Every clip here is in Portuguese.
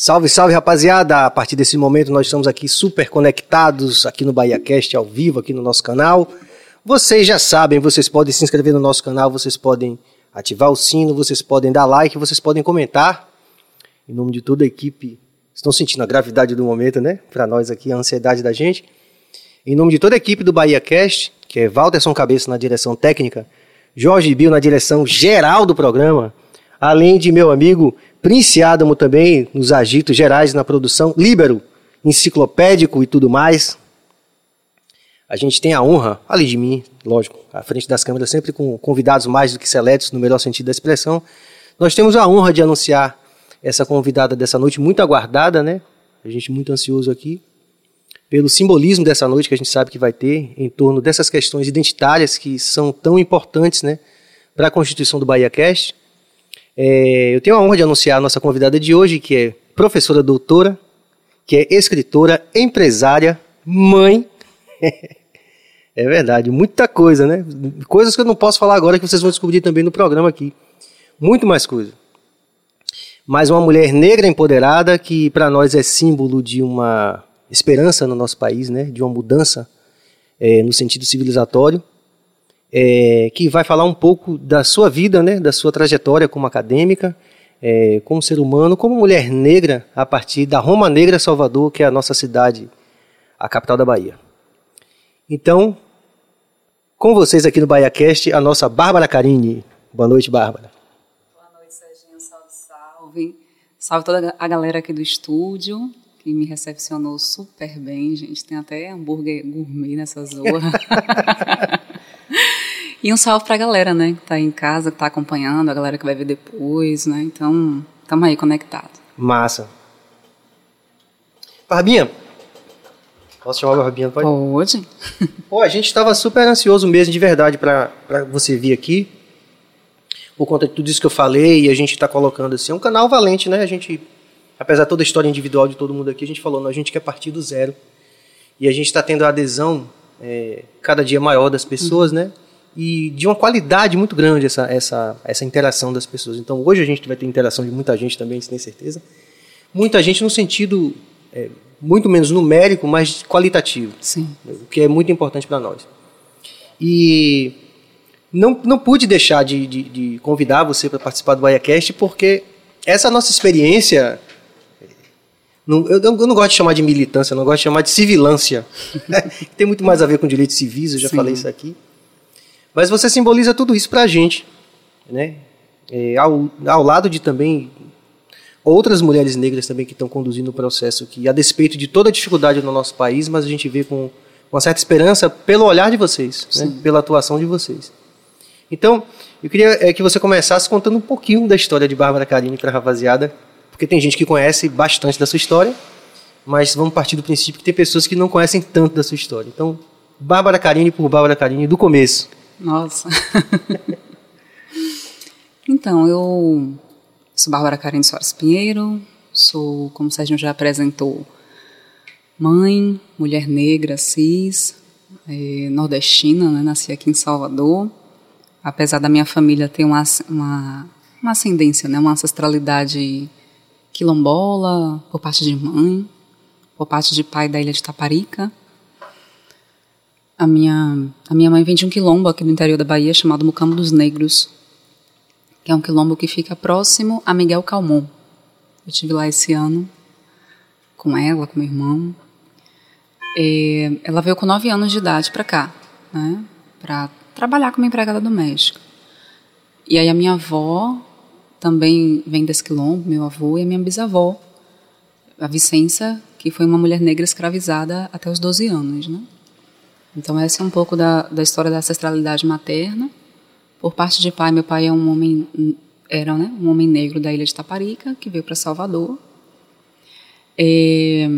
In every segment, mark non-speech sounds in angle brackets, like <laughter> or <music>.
Salve, salve, rapaziada! A partir desse momento nós estamos aqui super conectados aqui no BahiaCast ao vivo, aqui no nosso canal. Vocês já sabem, vocês podem se inscrever no nosso canal, vocês podem ativar o sino, vocês podem dar like, vocês podem comentar. Em nome de toda a equipe, estão sentindo a gravidade do momento, né? Para nós aqui, a ansiedade da gente. Em nome de toda a equipe do BahiaCast, que é Walterson Cabeça na direção técnica, Jorge Bill na direção geral do programa, além de meu amigo Prince Adamo também nos agitos gerais na produção, Líbero, enciclopédico e tudo mais. A gente tem a honra, além de mim, lógico, à frente das câmeras, sempre com convidados mais do que seletos, no melhor sentido da expressão. Nós temos a honra de anunciar essa convidada dessa noite, muito aguardada, né? A gente muito ansioso aqui, pelo simbolismo dessa noite que a gente sabe que vai ter em torno dessas questões identitárias que são tão importantes, né, para a constituição do Bahia Cast. É, eu tenho a honra de anunciar a nossa convidada de hoje, que é professora doutora, que é escritora, empresária, mãe. <laughs> é verdade, muita coisa, né? Coisas que eu não posso falar agora que vocês vão descobrir também no programa aqui. Muito mais coisa. Mas uma mulher negra empoderada que para nós é símbolo de uma esperança no nosso país, né? De uma mudança é, no sentido civilizatório é, que vai falar um pouco da sua vida, né, da sua trajetória como acadêmica, é, como ser humano, como mulher negra, a partir da Roma Negra Salvador, que é a nossa cidade, a capital da Bahia. Então, com vocês aqui no BahiaCast, a nossa Bárbara Carini. Boa noite, Bárbara. Boa noite, Serginho. Salve, salve. Salve toda a galera aqui do estúdio, que me recepcionou super bem, gente. Tem até hambúrguer gourmet nessa <laughs> zorra. E um salve pra galera, né? Que tá em casa, que tá acompanhando, a galera que vai ver depois, né? Então, tamo aí conectado. Massa. Barbinha. Posso chamar a Barbinha? Pode? Pode. <laughs> Pô, a gente estava super ansioso mesmo, de verdade, para você vir aqui. Por conta de tudo isso que eu falei, e a gente está colocando assim, é um canal valente, né? A gente, apesar de toda a história individual de todo mundo aqui, a gente falou, não, a gente quer partir do zero. E a gente está tendo a adesão é, cada dia maior das pessoas, uhum. né? E de uma qualidade muito grande essa, essa, essa interação das pessoas. Então, hoje a gente vai ter interação de muita gente também, sem certeza. Muita gente no sentido é, muito menos numérico, mas qualitativo. Sim. O que é muito importante para nós. E não, não pude deixar de, de, de convidar você para participar do BaiaCast, porque essa nossa experiência. Não, eu, eu, não gosto de chamar de militância, eu não gosto de chamar de civilância. <laughs> Tem muito mais a ver com direitos civis, eu já Sim. falei isso aqui. Mas você simboliza tudo isso para a gente, né? É, ao, ao lado de também outras mulheres negras também que estão conduzindo o processo que, a despeito de toda a dificuldade no nosso país, mas a gente vê com uma certa esperança pelo olhar de vocês, né? pela atuação de vocês. Então, eu queria é, que você começasse contando um pouquinho da história de Bárbara Carini para a rapaziada, porque tem gente que conhece bastante da sua história, mas vamos partir do princípio que tem pessoas que não conhecem tanto da sua história. Então, Bárbara Carini por Bárbara Carini do começo. Nossa. <laughs> então, eu sou Bárbara Karen Soares Pinheiro, sou, como o Sérgio já apresentou, mãe, mulher negra, cis, é, nordestina, né? nasci aqui em Salvador. Apesar da minha família ter uma, uma, uma ascendência, né? uma ancestralidade quilombola, por parte de mãe, por parte de pai da ilha de Taparica. A minha, a minha mãe vem de um quilombo aqui no interior da Bahia chamado Mucambo dos Negros, que é um quilombo que fica próximo a Miguel Calmon. Eu tive lá esse ano com ela, com meu irmão. E ela veio com nove anos de idade para cá, né, para trabalhar como empregada doméstica. E aí a minha avó também vem desse quilombo, meu avô e a minha bisavó, a Vicência, que foi uma mulher negra escravizada até os 12 anos, né? Então, essa é um pouco da, da história da ancestralidade materna. Por parte de pai, meu pai é um homem, era né, um homem negro da ilha de Taparica, que veio para Salvador. É...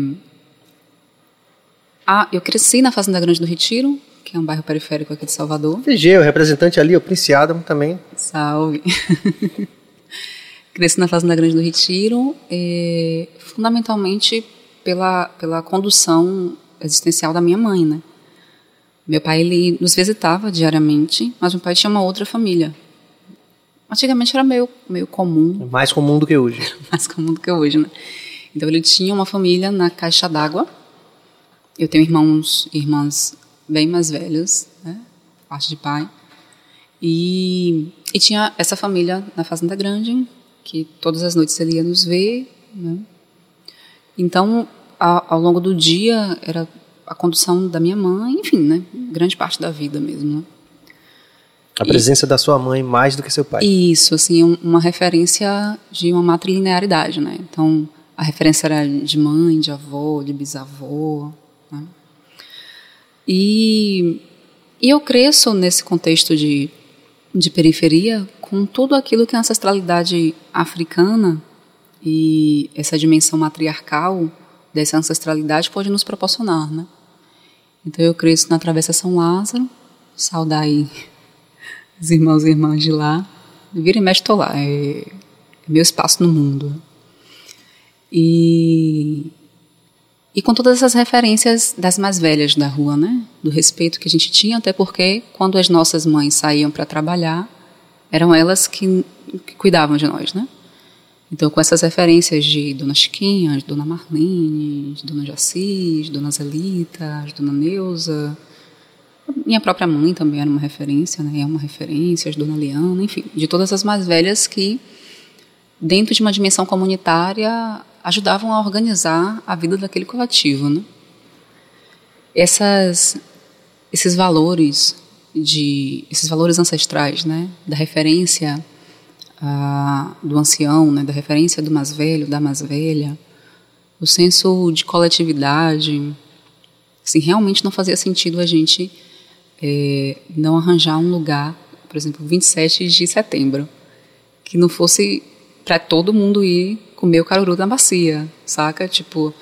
Ah, eu cresci na Fazenda Grande do Retiro, que é um bairro periférico aqui de Salvador. VG, o representante ali, o Prince Adam também. Salve. <laughs> cresci na Fazenda Grande do Retiro, é, fundamentalmente pela, pela condução existencial da minha mãe, né? Meu pai ele nos visitava diariamente, mas meu pai tinha uma outra família. Antigamente era meio, meio comum. Mais comum do que hoje. <laughs> Mais comum do que hoje, né? Então ele tinha uma família na caixa d'água. Eu tenho irmãos, irmãs bem mais velhos, né? Parte de pai. E, e tinha essa família na Fazenda Grande, que todas as noites ele ia nos ver. Né? Então, ao longo do dia, era a condução da minha mãe, enfim, né? Grande parte da vida mesmo, né? A presença e, da sua mãe mais do que seu pai. Isso, assim, uma referência de uma matrilinearidade, né? Então, a referência era de mãe, de avô, de bisavô, né? E, e eu cresço nesse contexto de, de periferia com tudo aquilo que a ancestralidade africana e essa dimensão matriarcal dessa ancestralidade pode nos proporcionar, né? Então eu cresço na Travessa São Lázaro, saudar aí <laughs> os irmãos e irmãs de lá. Vira e mexe, estou lá. É, é meu espaço no mundo. E, e com todas essas referências das mais velhas da rua, né? Do respeito que a gente tinha, até porque quando as nossas mães saíam para trabalhar, eram elas que, que cuidavam de nós, né? Então, com essas referências de Dona Chiquinha, de Dona Marlene, de Dona Jacis, Dona Zelita, de Dona Neuza, minha própria mãe também era uma referência, né? É uma referência, de Dona Liana, enfim, de todas as mais velhas que, dentro de uma dimensão comunitária, ajudavam a organizar a vida daquele coletivo, né? Essas, esses valores de, esses valores ancestrais, né? Da referência do ancião, né, da referência do mais velho, da mais velha, o senso de coletividade, assim, realmente não fazia sentido a gente é, não arranjar um lugar, por exemplo, 27 de setembro, que não fosse para todo mundo ir comer o caruru da bacia, saca? Tipo,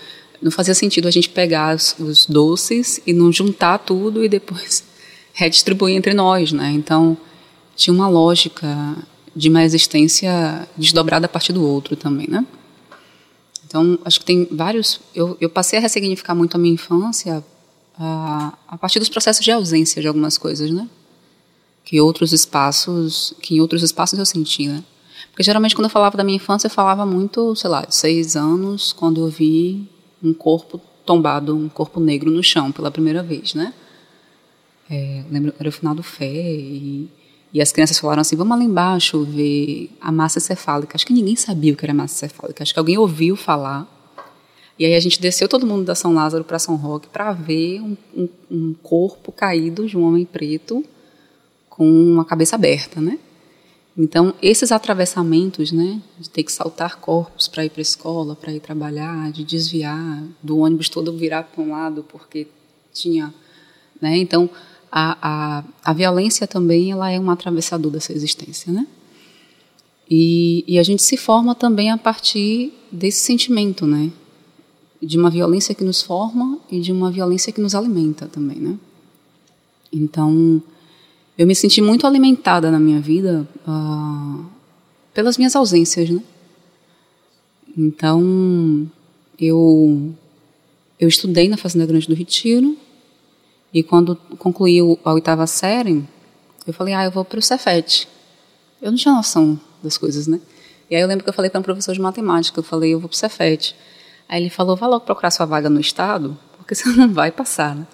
não fazia sentido a gente pegar os, os doces e não juntar tudo e depois <laughs> redistribuir entre nós, né? Então, tinha uma lógica de uma existência desdobrada a partir do outro também, né? Então, acho que tem vários. Eu, eu passei a ressignificar muito a minha infância a, a partir dos processos de ausência de algumas coisas, né? Que outros espaços, que em outros espaços eu senti, né? Porque geralmente quando eu falava da minha infância, eu falava muito, sei lá, de seis anos, quando eu vi um corpo tombado, um corpo negro no chão pela primeira vez, né? É, lembro, era o final do Fé e e as crianças falaram assim: vamos lá embaixo ver a massa cefálica. Acho que ninguém sabia o que era massa cefálica. Acho que alguém ouviu falar. E aí a gente desceu todo mundo da São Lázaro para São Roque para ver um, um, um, corpo caído de um homem preto com uma cabeça aberta, né? Então esses atravessamentos, né, de ter que saltar corpos para ir para a escola, para ir trabalhar, de desviar do ônibus todo virar para um lado porque tinha, né? Então a, a, a violência também ela é um atravessador dessa existência, né? E, e a gente se forma também a partir desse sentimento, né? De uma violência que nos forma e de uma violência que nos alimenta também, né? Então, eu me senti muito alimentada na minha vida uh, pelas minhas ausências, né? Então, eu eu estudei na Fazenda Grande do Retiro, e quando concluiu a oitava série, eu falei, ah, eu vou para o Cefet. Eu não tinha noção das coisas, né? E aí eu lembro que eu falei para um professor de matemática, eu falei, eu vou para o Cefet. Aí ele falou, vá logo procurar sua vaga no Estado, porque <laughs> você não vai passar, né?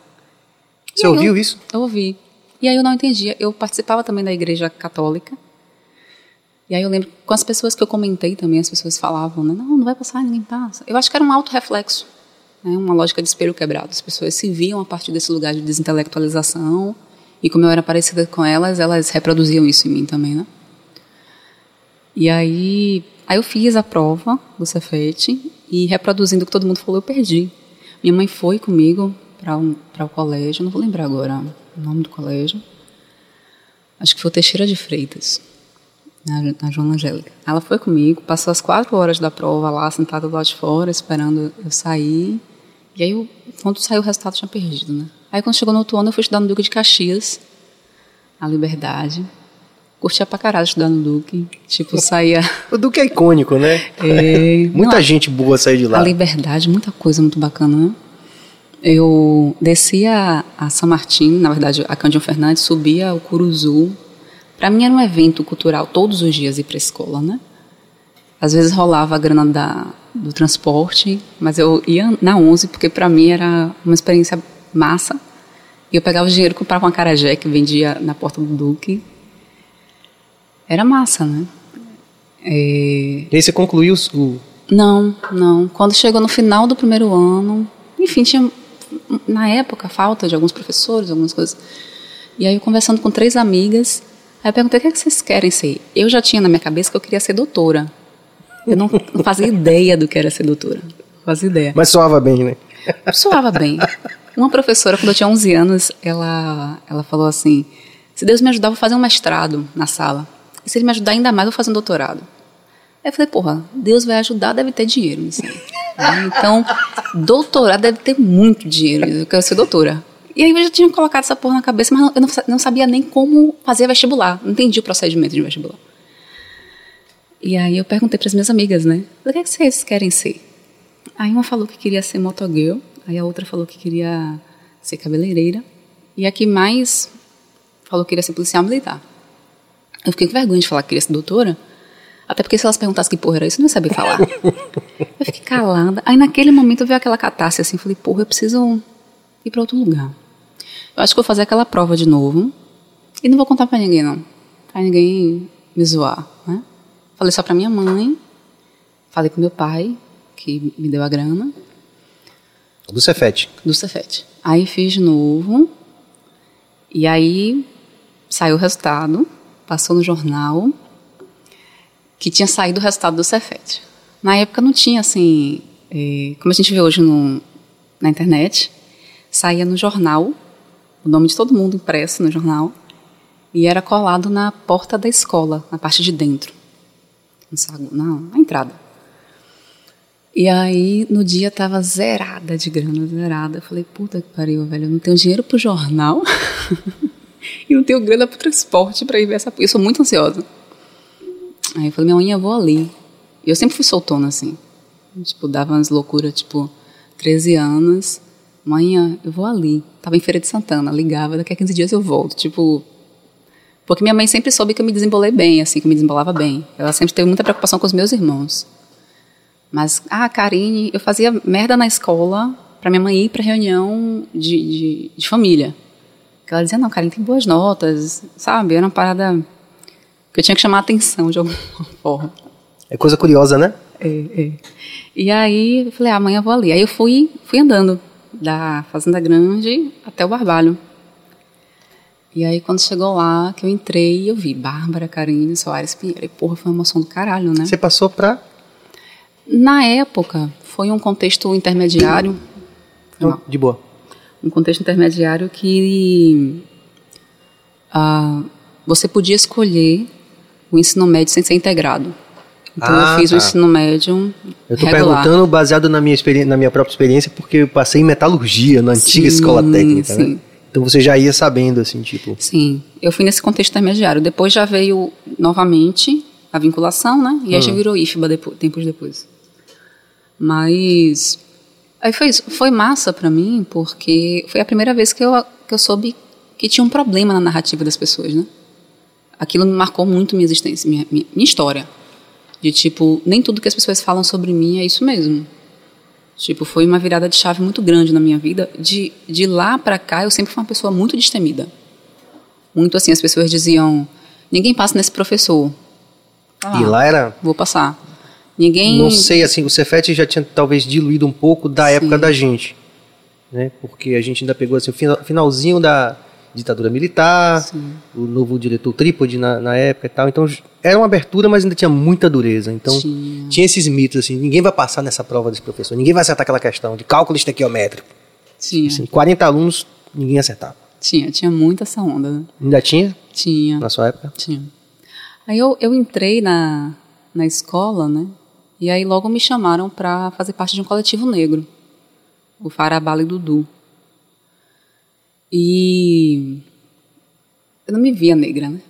Você ouviu eu, isso? Eu ouvi. E aí eu não entendia. Eu participava também da igreja católica. E aí eu lembro, com as pessoas que eu comentei também, as pessoas falavam, né? Não, não vai passar, ninguém passa. Eu acho que era um auto-reflexo né, uma lógica de espelho quebrado. As pessoas se viam a partir desse lugar de desintelectualização e como eu era parecida com elas, elas reproduziam isso em mim também, né? E aí, aí eu fiz a prova do Cefete e reproduzindo o que todo mundo falou, eu perdi. Minha mãe foi comigo para um, o colégio, não vou lembrar agora o nome do colégio. Acho que foi Teixeira de Freitas, na, na Joana Angélica. Ela foi comigo, passou as quatro horas da prova lá, sentada do lado de fora, esperando eu sair. E aí, eu, quando saiu o resultado, tinha perdido, né? Aí, quando chegou no outro ano, eu fui estudar no Duque de Caxias, a Liberdade. Curtia pra caralho estudar no Duque. Tipo, saía. <laughs> O Duque é icônico, né? É... <laughs> muita Não, gente boa saiu de lá. A Liberdade, muita coisa muito bacana, né? Eu descia a São Martin, na verdade, a Cândido Fernandes, subia o Curuzu. Para mim era um evento cultural todos os dias ir para a escola, né? Às vezes rolava a grana da, do transporte, mas eu ia na 11 porque para mim era uma experiência massa. E eu pegava o dinheiro, comprava uma carajé que vendia na porta do Duque. Era massa, né? É... E aí você concluiu o... Não, não. Quando chegou no final do primeiro ano, enfim, tinha na época falta de alguns professores, algumas coisas. E aí eu conversando com três amigas, aí eu perguntei o que, é que vocês querem ser. Eu já tinha na minha cabeça que eu queria ser doutora. Eu não, não fazia ideia do que era ser doutora. Não fazia ideia. Mas soava bem, né? Soava bem. Uma professora, quando eu tinha 11 anos, ela, ela falou assim: se Deus me ajudar, eu vou fazer um mestrado na sala. E se ele me ajudar ainda mais, eu vou fazer um doutorado. Aí eu falei: porra, Deus vai ajudar, deve ter dinheiro nisso aí. Então, doutorado deve ter muito dinheiro. Eu quero ser doutora. E aí eu já tinha colocado essa porra na cabeça, mas eu não, não sabia nem como fazer vestibular. Não entendi o procedimento de vestibular. E aí eu perguntei para as minhas amigas, né? O que, é que vocês querem ser? Aí uma falou que queria ser motogirl, aí a outra falou que queria ser cabeleireira, e a que mais falou que queria ser policial militar. Eu fiquei com vergonha de falar que queria ser doutora, até porque se elas perguntassem que porra era isso, eu não ia saber falar. <laughs> eu fiquei calada. Aí naquele momento eu vi aquela catarse assim, falei, porra, eu preciso ir para outro lugar. Eu acho que vou fazer aquela prova de novo e não vou contar para ninguém não, para ninguém me zoar? Falei só para minha mãe, falei com meu pai, que me deu a grana. Do Cefete. Do Cefete. Aí fiz de novo. E aí saiu o resultado, passou no jornal, que tinha saído o resultado do Cefete. Na época não tinha assim, é, como a gente vê hoje no, na internet, saía no jornal, o nome de todo mundo impresso no jornal, e era colado na porta da escola, na parte de dentro não, na entrada. E aí, no dia, tava zerada de grana, zerada. Eu falei, puta que pariu, velho, eu não tenho dinheiro pro jornal <laughs> e não tenho grana pro transporte para ir ver essa... Eu sou muito ansiosa. Aí eu falei, minha eu vou ali. E eu sempre fui soltona, assim. Tipo, dava umas loucuras, tipo, 13 anos. Manhã, eu vou ali. Tava em Feira de Santana, ligava, daqui a 15 dias eu volto. Tipo, porque minha mãe sempre soube que eu me desembolei bem, assim, que eu me desembolava bem. Ela sempre teve muita preocupação com os meus irmãos. Mas, ah, Karine, eu fazia merda na escola para minha mãe ir para reunião de, de, de, família. Ela dizia, não, Karine, tem boas notas, sabe? Era uma parada que eu tinha que chamar a atenção de alguma <laughs> forma. É coisa curiosa, né? É, é. E aí, eu falei, ah, amanhã eu vou ali. Aí eu fui, fui andando da Fazenda Grande até o Barbalho. E aí, quando chegou lá, que eu entrei, eu vi Bárbara, Karine, Soares Pinheiro. E, porra, foi uma emoção do caralho, né? Você passou pra? Na época, foi um contexto intermediário. Não, de boa. Um contexto intermediário que uh, você podia escolher o ensino médio sem ser integrado. Então ah, eu fiz tá. o ensino médio. Eu estou perguntando baseado na minha, na minha própria experiência, porque eu passei em metalurgia na antiga sim, escola técnica. Né? Sim. Né? Então você já ia sabendo, assim, tipo. Sim, eu fui nesse contexto intermediário. Depois já veio novamente a vinculação, né? E aí já hum. virou IFBA depois, tempos depois. Mas aí foi foi massa para mim porque foi a primeira vez que eu que eu soube que tinha um problema na narrativa das pessoas, né? Aquilo me marcou muito minha existência, minha, minha, minha história. De tipo, nem tudo que as pessoas falam sobre mim é isso mesmo. Tipo, foi uma virada de chave muito grande na minha vida. De, de lá para cá, eu sempre fui uma pessoa muito destemida. Muito assim, as pessoas diziam: ninguém passa nesse professor. Ah, e lá era. Vou passar. Ninguém. Não sei, assim, o Cefete já tinha talvez diluído um pouco da Sim. época da gente. Né? Porque a gente ainda pegou assim, o finalzinho da, ditadura militar, Sim. o novo diretor trípode na, na, época e tal. Então era uma abertura, mas ainda tinha muita dureza. Então tinha. tinha esses mitos assim: ninguém vai passar nessa prova desse professor, ninguém vai acertar aquela questão de cálculo estequiométrico. Tinha. Assim, 40 alunos, ninguém acertava. Tinha, tinha muita essa onda. Né? Ainda tinha? Tinha. Na sua época? Tinha. Aí eu, eu entrei na, na escola, né? E aí logo me chamaram para fazer parte de um coletivo negro, o Farabala e Dudu. E eu não me via negra, né?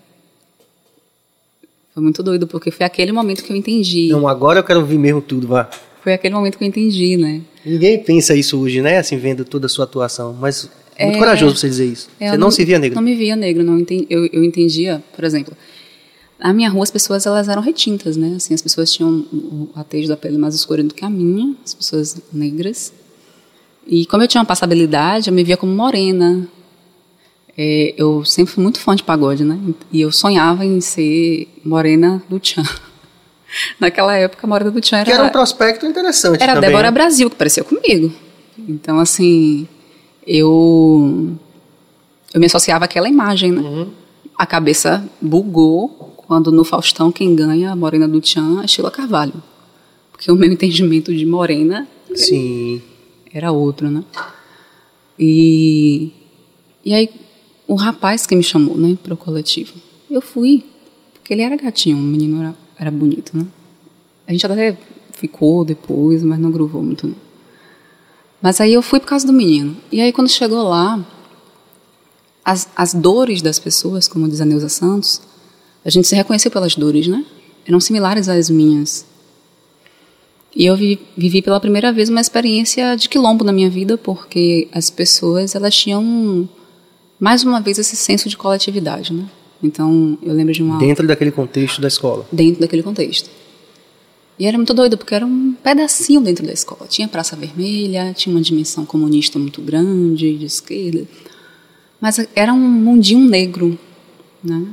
Foi muito doido, porque foi aquele momento que eu entendi. Não, agora eu quero ouvir mesmo tudo, vá. Foi aquele momento que eu entendi, né? Ninguém pensa isso hoje, né? Assim, vendo toda a sua atuação. Mas é muito corajoso você dizer isso. É, você não, não, se via negra. Não me via negra, não entendi, eu, eu entendia, por exemplo. Na minha rua, as pessoas elas eram retintas, né? Assim, as pessoas tinham o atejo da pele mais escura do que a minha, as pessoas negras. E como eu tinha uma passabilidade, eu me via como morena. É, eu sempre fui muito fã de pagode, né? E eu sonhava em ser morena do Tchan. <laughs> Naquela época, a morena do Tchan era... Que era um prospecto interessante Era a também. Débora Brasil, que parecia comigo. Então, assim, eu... Eu me associava àquela imagem, né? Uhum. A cabeça bugou quando no Faustão quem ganha a morena do Tchan é Sheila Carvalho. Porque o meu entendimento de morena Sim. era outro, né? E, e aí, o rapaz que me chamou, né, para o coletivo, eu fui, porque ele era gatinho, o menino era, era bonito, né? A gente até ficou depois, mas não gruvou muito, não. Mas aí eu fui por causa do menino. E aí, quando chegou lá, as, as dores das pessoas, como diz a Neuza Santos, a gente se reconheceu pelas dores, né? Eram similares às minhas. E eu vi, vivi pela primeira vez uma experiência de quilombo na minha vida, porque as pessoas elas tinham mais uma vez esse senso de coletividade, né? Então eu lembro de uma Dentro daquele contexto da escola. dentro daquele contexto. E era muito doido, porque era um pedacinho dentro da escola. Tinha Praça Vermelha, tinha uma dimensão comunista muito grande, de esquerda. Mas era um mundinho negro, né?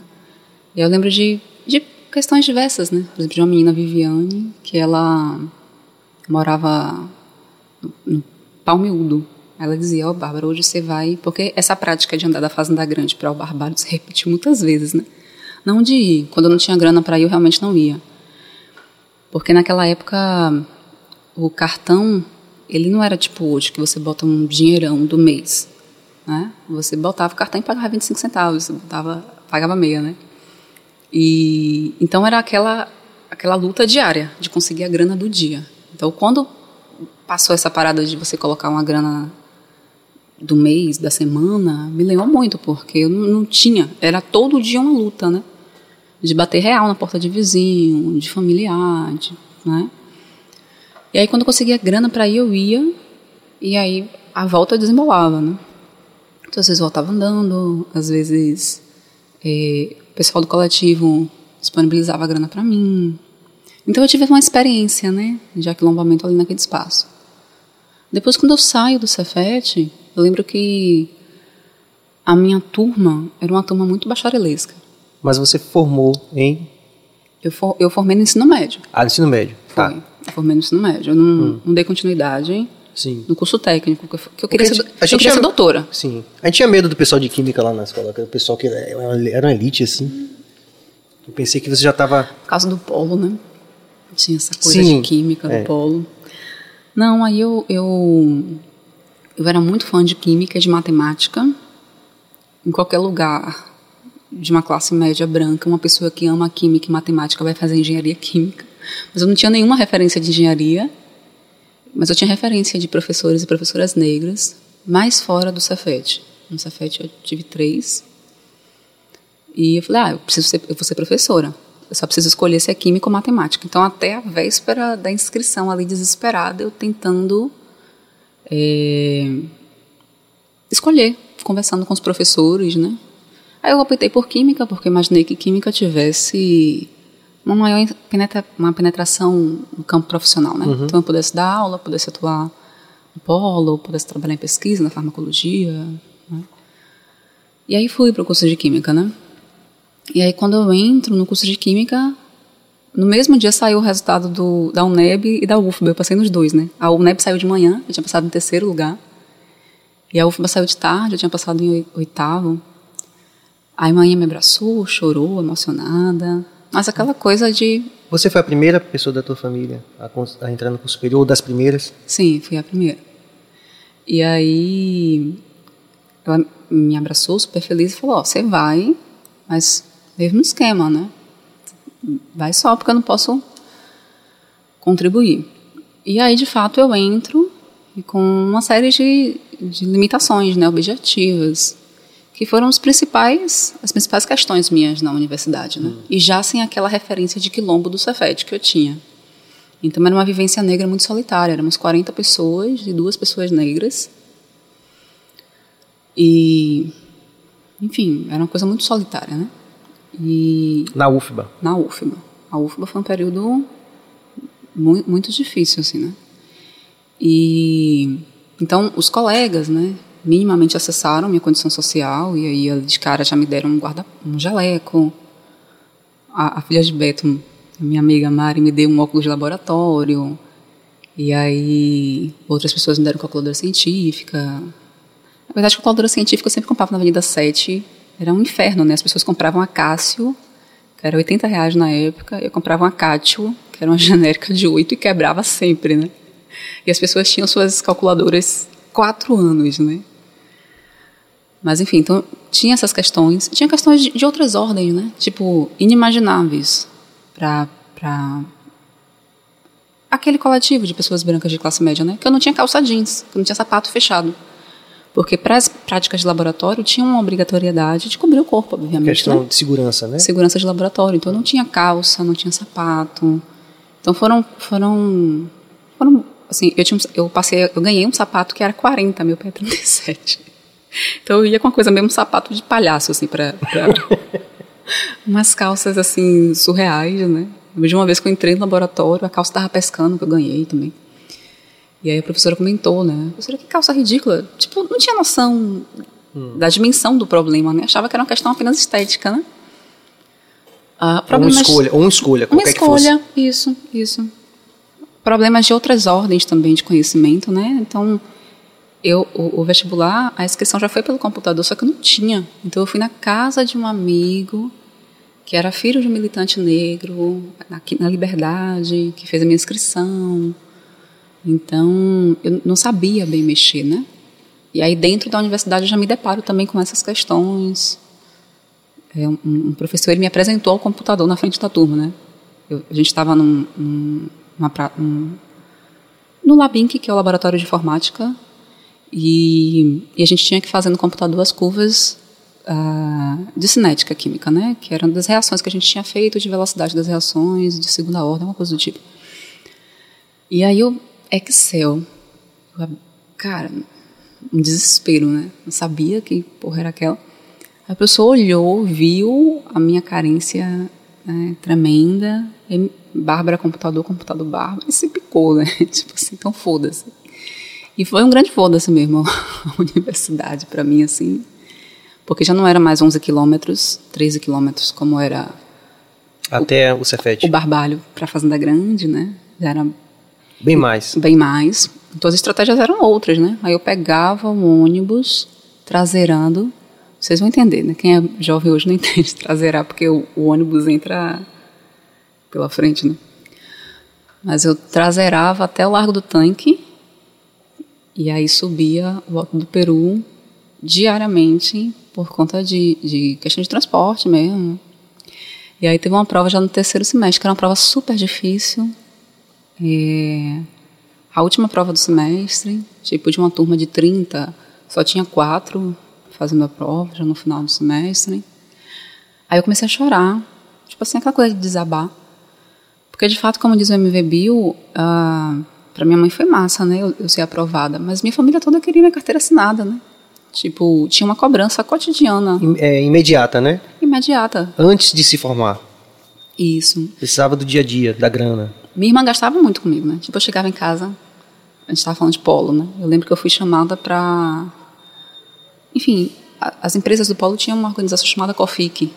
E eu lembro de, de questões diversas, né? Por exemplo, de uma menina, Viviane, que ela morava no, no Palmiúdo. Ela dizia, ó, oh, Bárbara, hoje você vai... Porque essa prática de andar da Fazenda Grande para o Barbalho se repetiu muitas vezes, né? Não de ir. Quando eu não tinha grana para ir, eu realmente não ia. Porque naquela época, o cartão, ele não era tipo hoje, que você bota um dinheirão do mês. Né? Você botava o cartão e pagava 25 centavos, botava, pagava meia, né? E então era aquela aquela luta diária de conseguir a grana do dia. Então quando passou essa parada de você colocar uma grana do mês, da semana, me lembrou muito, porque eu não, tinha, era todo dia uma luta, né? De bater real na porta de vizinho, de familiar, de, né? E aí quando eu conseguia grana para ir, eu ia, e aí a volta desembolava, né? Então, às vezes eu voltava andando, às vezes é, o pessoal do coletivo disponibilizava grana para mim. Então eu tive uma experiência, né, de aquilombamento ali naquele espaço. Depois, quando eu saio do Cefet, eu lembro que a minha turma era uma turma muito bacharelesca. Mas você formou em. Eu, for, eu formei no ensino médio. Ah, no ensino médio. Foi. Tá. Eu formei no ensino médio. Eu não, hum. não dei continuidade Sim. no curso técnico, que eu, que eu queria, ser, a gente- a gente eu queria ser doutora. Sim. A gente tinha medo do pessoal de química lá na escola, que o pessoal que era era uma elite, assim. Eu pensei que você já estava. Por causa do polo, né? Tinha essa coisa Sim, de química é. do polo. Não, aí eu, eu, eu era muito fã de química e de matemática. Em qualquer lugar de uma classe média branca, uma pessoa que ama química e matemática vai fazer engenharia química. Mas eu não tinha nenhuma referência de engenharia, mas eu tinha referência de professores e professoras negras, mais fora do Cefet. No Cefet eu tive três. E eu falei, ah, eu, preciso ser, eu vou ser professora. Eu só preciso escolher se é química ou matemática. Então, até a véspera da inscrição, ali desesperada, eu tentando é, escolher, conversando com os professores, né? Aí eu optei por química, porque imaginei que química tivesse uma maior penetra, uma penetração no campo profissional, né? Então, eu pudesse dar aula, pudesse atuar no polo, pudesse trabalhar em pesquisa, na farmacologia, né? E aí fui para o curso de química, né? E aí, quando eu entro no curso de Química, no mesmo dia saiu o resultado do, da UNEB e da UFBA. Eu passei nos dois, né? A UNEB saiu de manhã, eu tinha passado em terceiro lugar. E a UFBA saiu de tarde, eu tinha passado em oi- oitavo. Aí, manhã me abraçou, chorou, emocionada. Mas aquela coisa de. Você foi a primeira pessoa da tua família a, a entrar no curso superior, ou das primeiras? Sim, fui a primeira. E aí. Ela me abraçou super feliz e falou: Ó, você vai, mas mesmo esquema, né? Vai só, porque eu não posso contribuir. E aí, de fato, eu entro e com uma série de, de limitações né, objetivas, que foram os principais, as principais questões minhas na universidade. Né? E já sem aquela referência de quilombo do Cefet que eu tinha. Então, era uma vivência negra muito solitária. Éramos 40 pessoas e duas pessoas negras. E, enfim, era uma coisa muito solitária, né? E Na UFBA. na UFBA. A UFBA foi um período muito, muito difícil, assim, né? E então os colegas, né, minimamente acessaram minha condição social e aí de cara já me deram um guarda, um jaleco. A, a filha de Beto, minha amiga Mari, me deu um óculos de laboratório. E aí outras pessoas me deram calculadora científica. Na verdade, a calculadora científica eu sempre comprava na Avenida 7. Era um inferno, né? As pessoas compravam a Cássio, que era 80 reais na época. Eu comprava uma Cássio, que era uma <laughs> genérica de 8 e quebrava sempre, né? E as pessoas tinham suas calculadoras quatro anos, né? Mas enfim, então tinha essas questões. Tinha questões de, de outras ordens, né? Tipo, inimagináveis para aquele coletivo de pessoas brancas de classe média, né? Que eu não tinha calça jeans, que eu não tinha sapato fechado. Porque para as práticas de laboratório tinha uma obrigatoriedade de cobrir o corpo, obviamente. Questão né? de segurança, né? Segurança de laboratório. Então não tinha calça, não tinha sapato. Então foram foram foram assim, eu tinha um- eu passei, eu ganhei um sapato que era 40, meu pé é 37. Então eu ia com uma coisa mesmo sapato de palhaço assim para <laughs> umas calças assim surreais, né? De uma vez que eu entrei no laboratório, a calça estava pescando que eu ganhei também. E aí a professora comentou, né? Professora, que calça ridícula. Tipo, não tinha noção da dimensão do problema, né? Achava que era uma questão apenas estética, né? Ah, Ou uma problemas- escolha, ou uma escolha, uma qualquer que fosse. escolha, isso, isso. Problemas de outras ordens também de conhecimento, né? Então, eu, o, o vestibular, a inscrição já foi pelo computador, só que eu não tinha. Então, eu fui na casa de um amigo que era filho de um militante negro, aqui na Liberdade, que fez a minha inscrição. Então, eu não sabia bem mexer, né? E aí, dentro da universidade, eu já me deparo também com essas questões. É, um, um professor ele me apresentou ao computador na frente da turma, né? Eu- a gente estava num, num, num- no Labinc, que é o laboratório de informática, e, e a gente tinha que fazer no computador as curvas ah, de cinética química, né? Que eram das reações que a gente tinha feito, de velocidade das reações, de segunda ordem, uma coisa do tipo. E aí o Excel, eu, cara, um desespero, né? Não sabia que porra era aquela. A pessoa olhou, viu a minha carência né, tremenda, e Bárbara computador, computador Bárbara, e se picou, né? <laughs> Tipo assim, então foda-se. E foi um grande foda-se mesmo <laughs> a universidade para mim, assim, porque já não era mais 11 quilômetros, 13 quilômetros, como era Até o Cefet. o Barbalho para Fazenda Grande, né? Já era Bem mais. bem mais. Então as estratégias eram outras, né? Aí eu pegava o ônibus traseirando. Vocês vão entender, né? Quem é jovem hoje não <laughs> entende traseirar, porque o, o ônibus entra pela frente, né? Mas eu traseirava até o Largo do Tanque e aí subia o Alto do Peru diariamente por conta de, de questão de transporte mesmo. E aí teve uma prova já no terceiro semestre, que era uma prova super difícil. É, a última prova do semestre, tipo de uma turma de 30, só tinha quatro fazendo a prova, já no final do semestre. Aí eu comecei a chorar, tipo assim, aquela coisa de desabar. Porque, de fato, como diz o MV Bill, ah, para minha mãe foi massa, né, eu, eu ser aprovada. Mas minha família toda queria minha carteira assinada, né? Tipo, tinha uma cobrança cotidiana, É, imediata, né? imediata. Antes de se formar. Isso. Precisava do dia a dia, da grana. Minha irmã gastava muito comigo, né? Tipo, eu chegava em casa, a gente estava falando de polo, né? Eu lembro que eu fui chamada para. Enfim, a- as empresas do polo tinham uma organização chamada COFIC,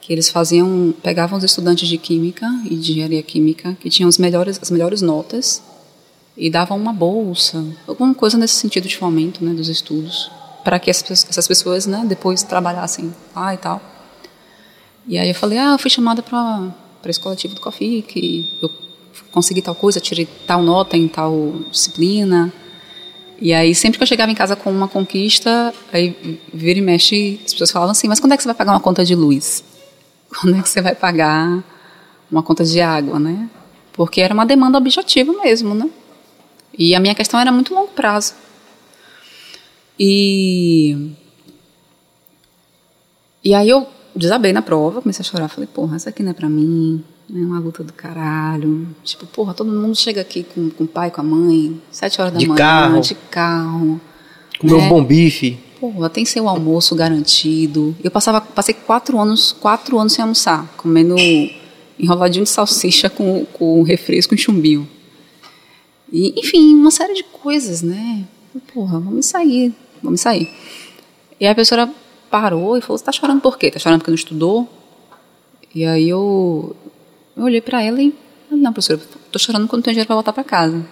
que eles faziam, pegavam os estudantes de química e de engenharia química que tinham os melhores, as melhores notas e davam uma bolsa, alguma coisa nesse sentido de fomento, né, dos estudos, para que essas, essas pessoas, né, depois trabalhassem lá e tal. E aí eu falei, ah, eu fui chamada para para esse coletivo do COFIC, eu consegui tal coisa, tirei tal nota em tal disciplina. E aí, sempre que eu chegava em casa com uma conquista, aí vira e mexe, as pessoas falavam assim, mas quando é que você vai pagar uma conta de luz? <laughs> Quando é que você vai pagar uma conta de água, né? Porque era uma demanda objetiva mesmo, né? E a minha questão era muito longo prazo. E e aí eu desabei na prova, comecei a chorar, falei, porra, isso aqui não é pra mim, é uma luta do caralho. Tipo, porra, todo mundo chega aqui com, com o pai, com a mãe, sete horas da De manhã, carro. de carro. Comer né? um bom bife. pô, tem seu almoço garantido. Eu passava, passei quatro anos, quatro anos sem almoçar, comendo enroladinho de salsicha com, com refresco e chumbinho. E, enfim, uma série de coisas, né? Porra, vamos sair, vamos sair. E a professora parou e falou: Você tá chorando por quê? Tá chorando porque não estudou? E aí eu, eu olhei para ela e. Não, professora, tô chorando quando não tenho dinheiro para voltar para casa.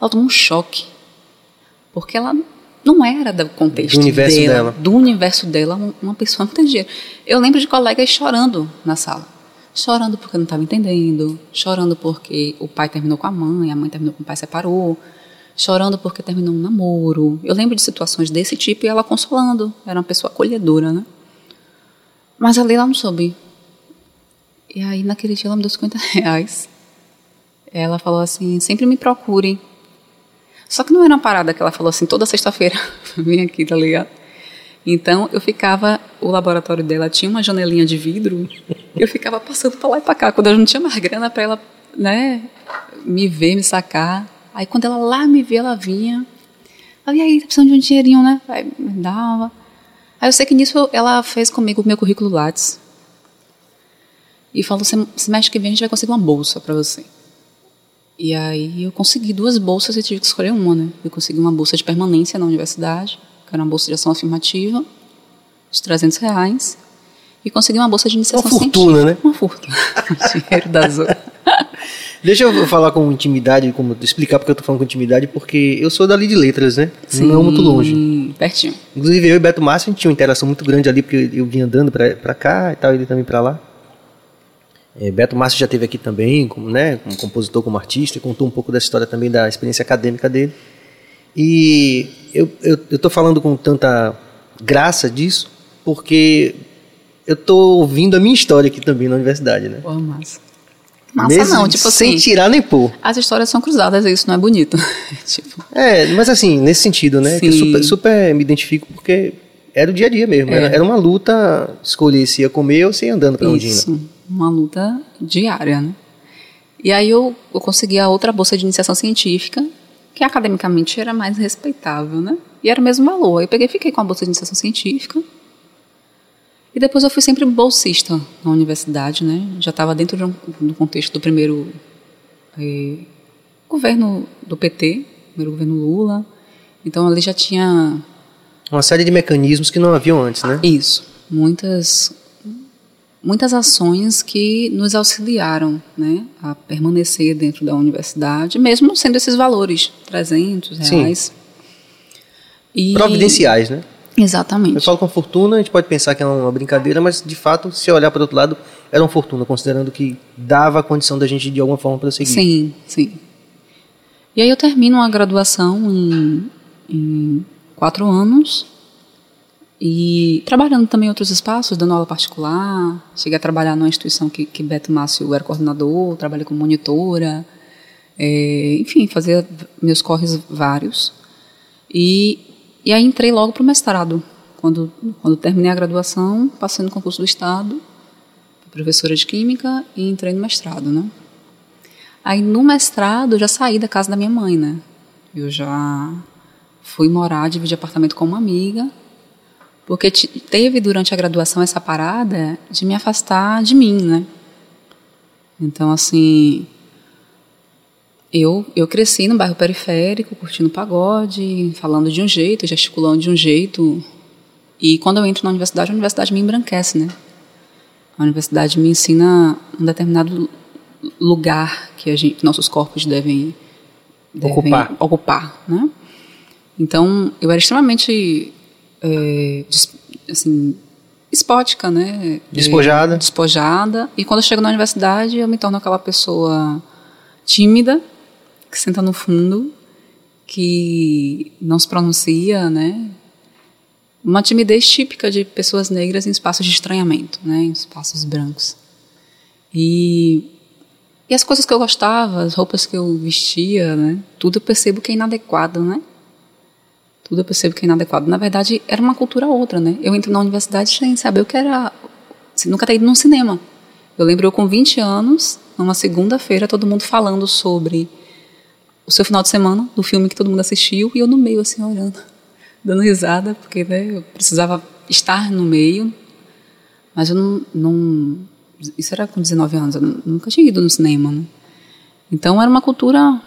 Ela tomou um choque. Porque ela não era do contexto do universo dela, dela. do universo dela, uma pessoa não tem dinheiro. Eu lembro de colegas chorando na sala. Chorando porque não estava entendendo, chorando porque o pai terminou com a mãe, a mãe terminou com o pai, separou, chorando porque terminou um namoro. Eu lembro de situações desse tipo e ela consolando. Era uma pessoa acolhedora, né? Mas ali ela não soube. E aí, naquele dia, ela me deu 50 reais. Ela falou assim: sempre me procurem. Só que não era uma parada que ela falou assim: toda sexta-feira, <laughs> vem aqui, tá ligado? Então eu ficava, o laboratório dela tinha uma janelinha de vidro, eu ficava passando para lá e para cá. Quando eu não tinha mais grana para ela, né, me ver, me sacar. Aí quando ela lá me via, ela vinha. Ela, e aí, tá precisando de um dinheirinho, né? Aí me dava. Aí eu sei que nisso ela fez comigo o meu currículo Lattes. E falou: semestre que vem a gente vai conseguir uma bolsa para você. E aí eu consegui duas bolsas e tive que escolher uma, né? Eu consegui uma bolsa de permanência na universidade que era uma bolsa de ação afirmativa, de 300 reais, e consegui uma bolsa de iniciação Uma fortuna, científica. né? Uma fortuna. <laughs> Dinheiro da Azul. Deixa eu falar com intimidade, como explicar porque eu tô falando com intimidade, porque eu sou dali de letras, né? Não muito longe. Pertinho. Inclusive eu e Beto Márcio a gente tinha uma interação muito grande ali, porque eu vinha andando pra, pra cá e tal, ele também pra lá. É, Beto Márcio já esteve aqui também, como, né, como compositor, como artista, e contou um pouco dessa história também da experiência acadêmica dele. E eu estou falando com tanta graça disso, porque eu estou ouvindo a minha história aqui também na universidade, né? Pô, massa. Massa Mesmo não, tipo sem assim. tirar nem pôr. As histórias são cruzadas e isso não é bonito. <laughs> tipo, É, mas assim, nesse sentido, né? Super, super me identifico porque era o dia a dia mesmo. É. Era, era uma luta escolher se ia comer ou se ia andando pra Ondina. isso. Uma luta diária, né? E aí eu, eu consegui a outra bolsa de iniciação científica, que academicamente era mais respeitável, né? E era o mesmo valor. Eu peguei fiquei com a bolsa de iniciação científica. E depois eu fui sempre bolsista na universidade, né? Já estava dentro de um, do contexto do primeiro eh, governo do PT, primeiro governo Lula. Então ali já tinha Uma série de mecanismos que não haviam antes, né? isso, muitas muitas ações que nos auxiliaram, né, a permanecer dentro da universidade, mesmo sendo esses valores 300 Sim. reais. E- Providenciais, né? Eu Exatamente. falo com fortuna, a gente pode pensar que é uma brincadeira, mas de fato, se olhar para outro lado, era uma fortuna, considerando que dava a condição da gente de alguma forma prosseguir. Sim, sim. E aí eu termino a graduação em, em quatro anos e trabalhando também em outros espaços, dando aula particular. Cheguei a trabalhar numa instituição que, que Beto Márcio era coordenador, trabalhei como monitora. É, enfim, fazia meus corres vários. E, e aí entrei logo para o mestrado. Quando, quando terminei a graduação, passei no concurso do Estado, professora de Química, e entrei no mestrado, né? Aí no mestrado eu já saí da casa da minha mãe, né? Eu já fui morar, dividir apartamento com uma amiga, porque te- teve durante a graduação essa parada de me afastar de mim, né? Então, assim, eu, eu cresci no bairro periférico, curtindo pagode, falando de um jeito, gesticulando de um jeito. E quando eu entro na universidade, a universidade me embranquece, né? A universidade me ensina um determinado lugar que a gente, nossos corpos devem, devem Ocupar. ocupar, né? Então, eu era extremamente é, assim, espótica, né? Despojada. É, despojada. E quando eu chego na universidade, eu me torno aquela pessoa tímida, que senta no fundo, que não se pronuncia, né? Uma timidez típica de pessoas negras em espaços de estranhamento, né? Em espaços brancos. E, e as coisas que eu gostava, as roupas que eu vestia, né? Tudo eu percebo que é inadequado, né? Tudo eu percebo que é inadequado. Na verdade, era uma cultura outra, né? Eu entro na universidade sem saber o que era. assim, Nunca ter ido num cinema. Eu lembro eu com 20 anos, numa segunda-feira, todo mundo falando sobre o seu final de semana, do filme que todo mundo assistiu, e eu no meio, assim, olhando. dando risada, porque né, eu precisava estar no meio, mas eu não, não isso era com 19 anos, eu nunca tinha ido no cinema, né? Então era uma cultura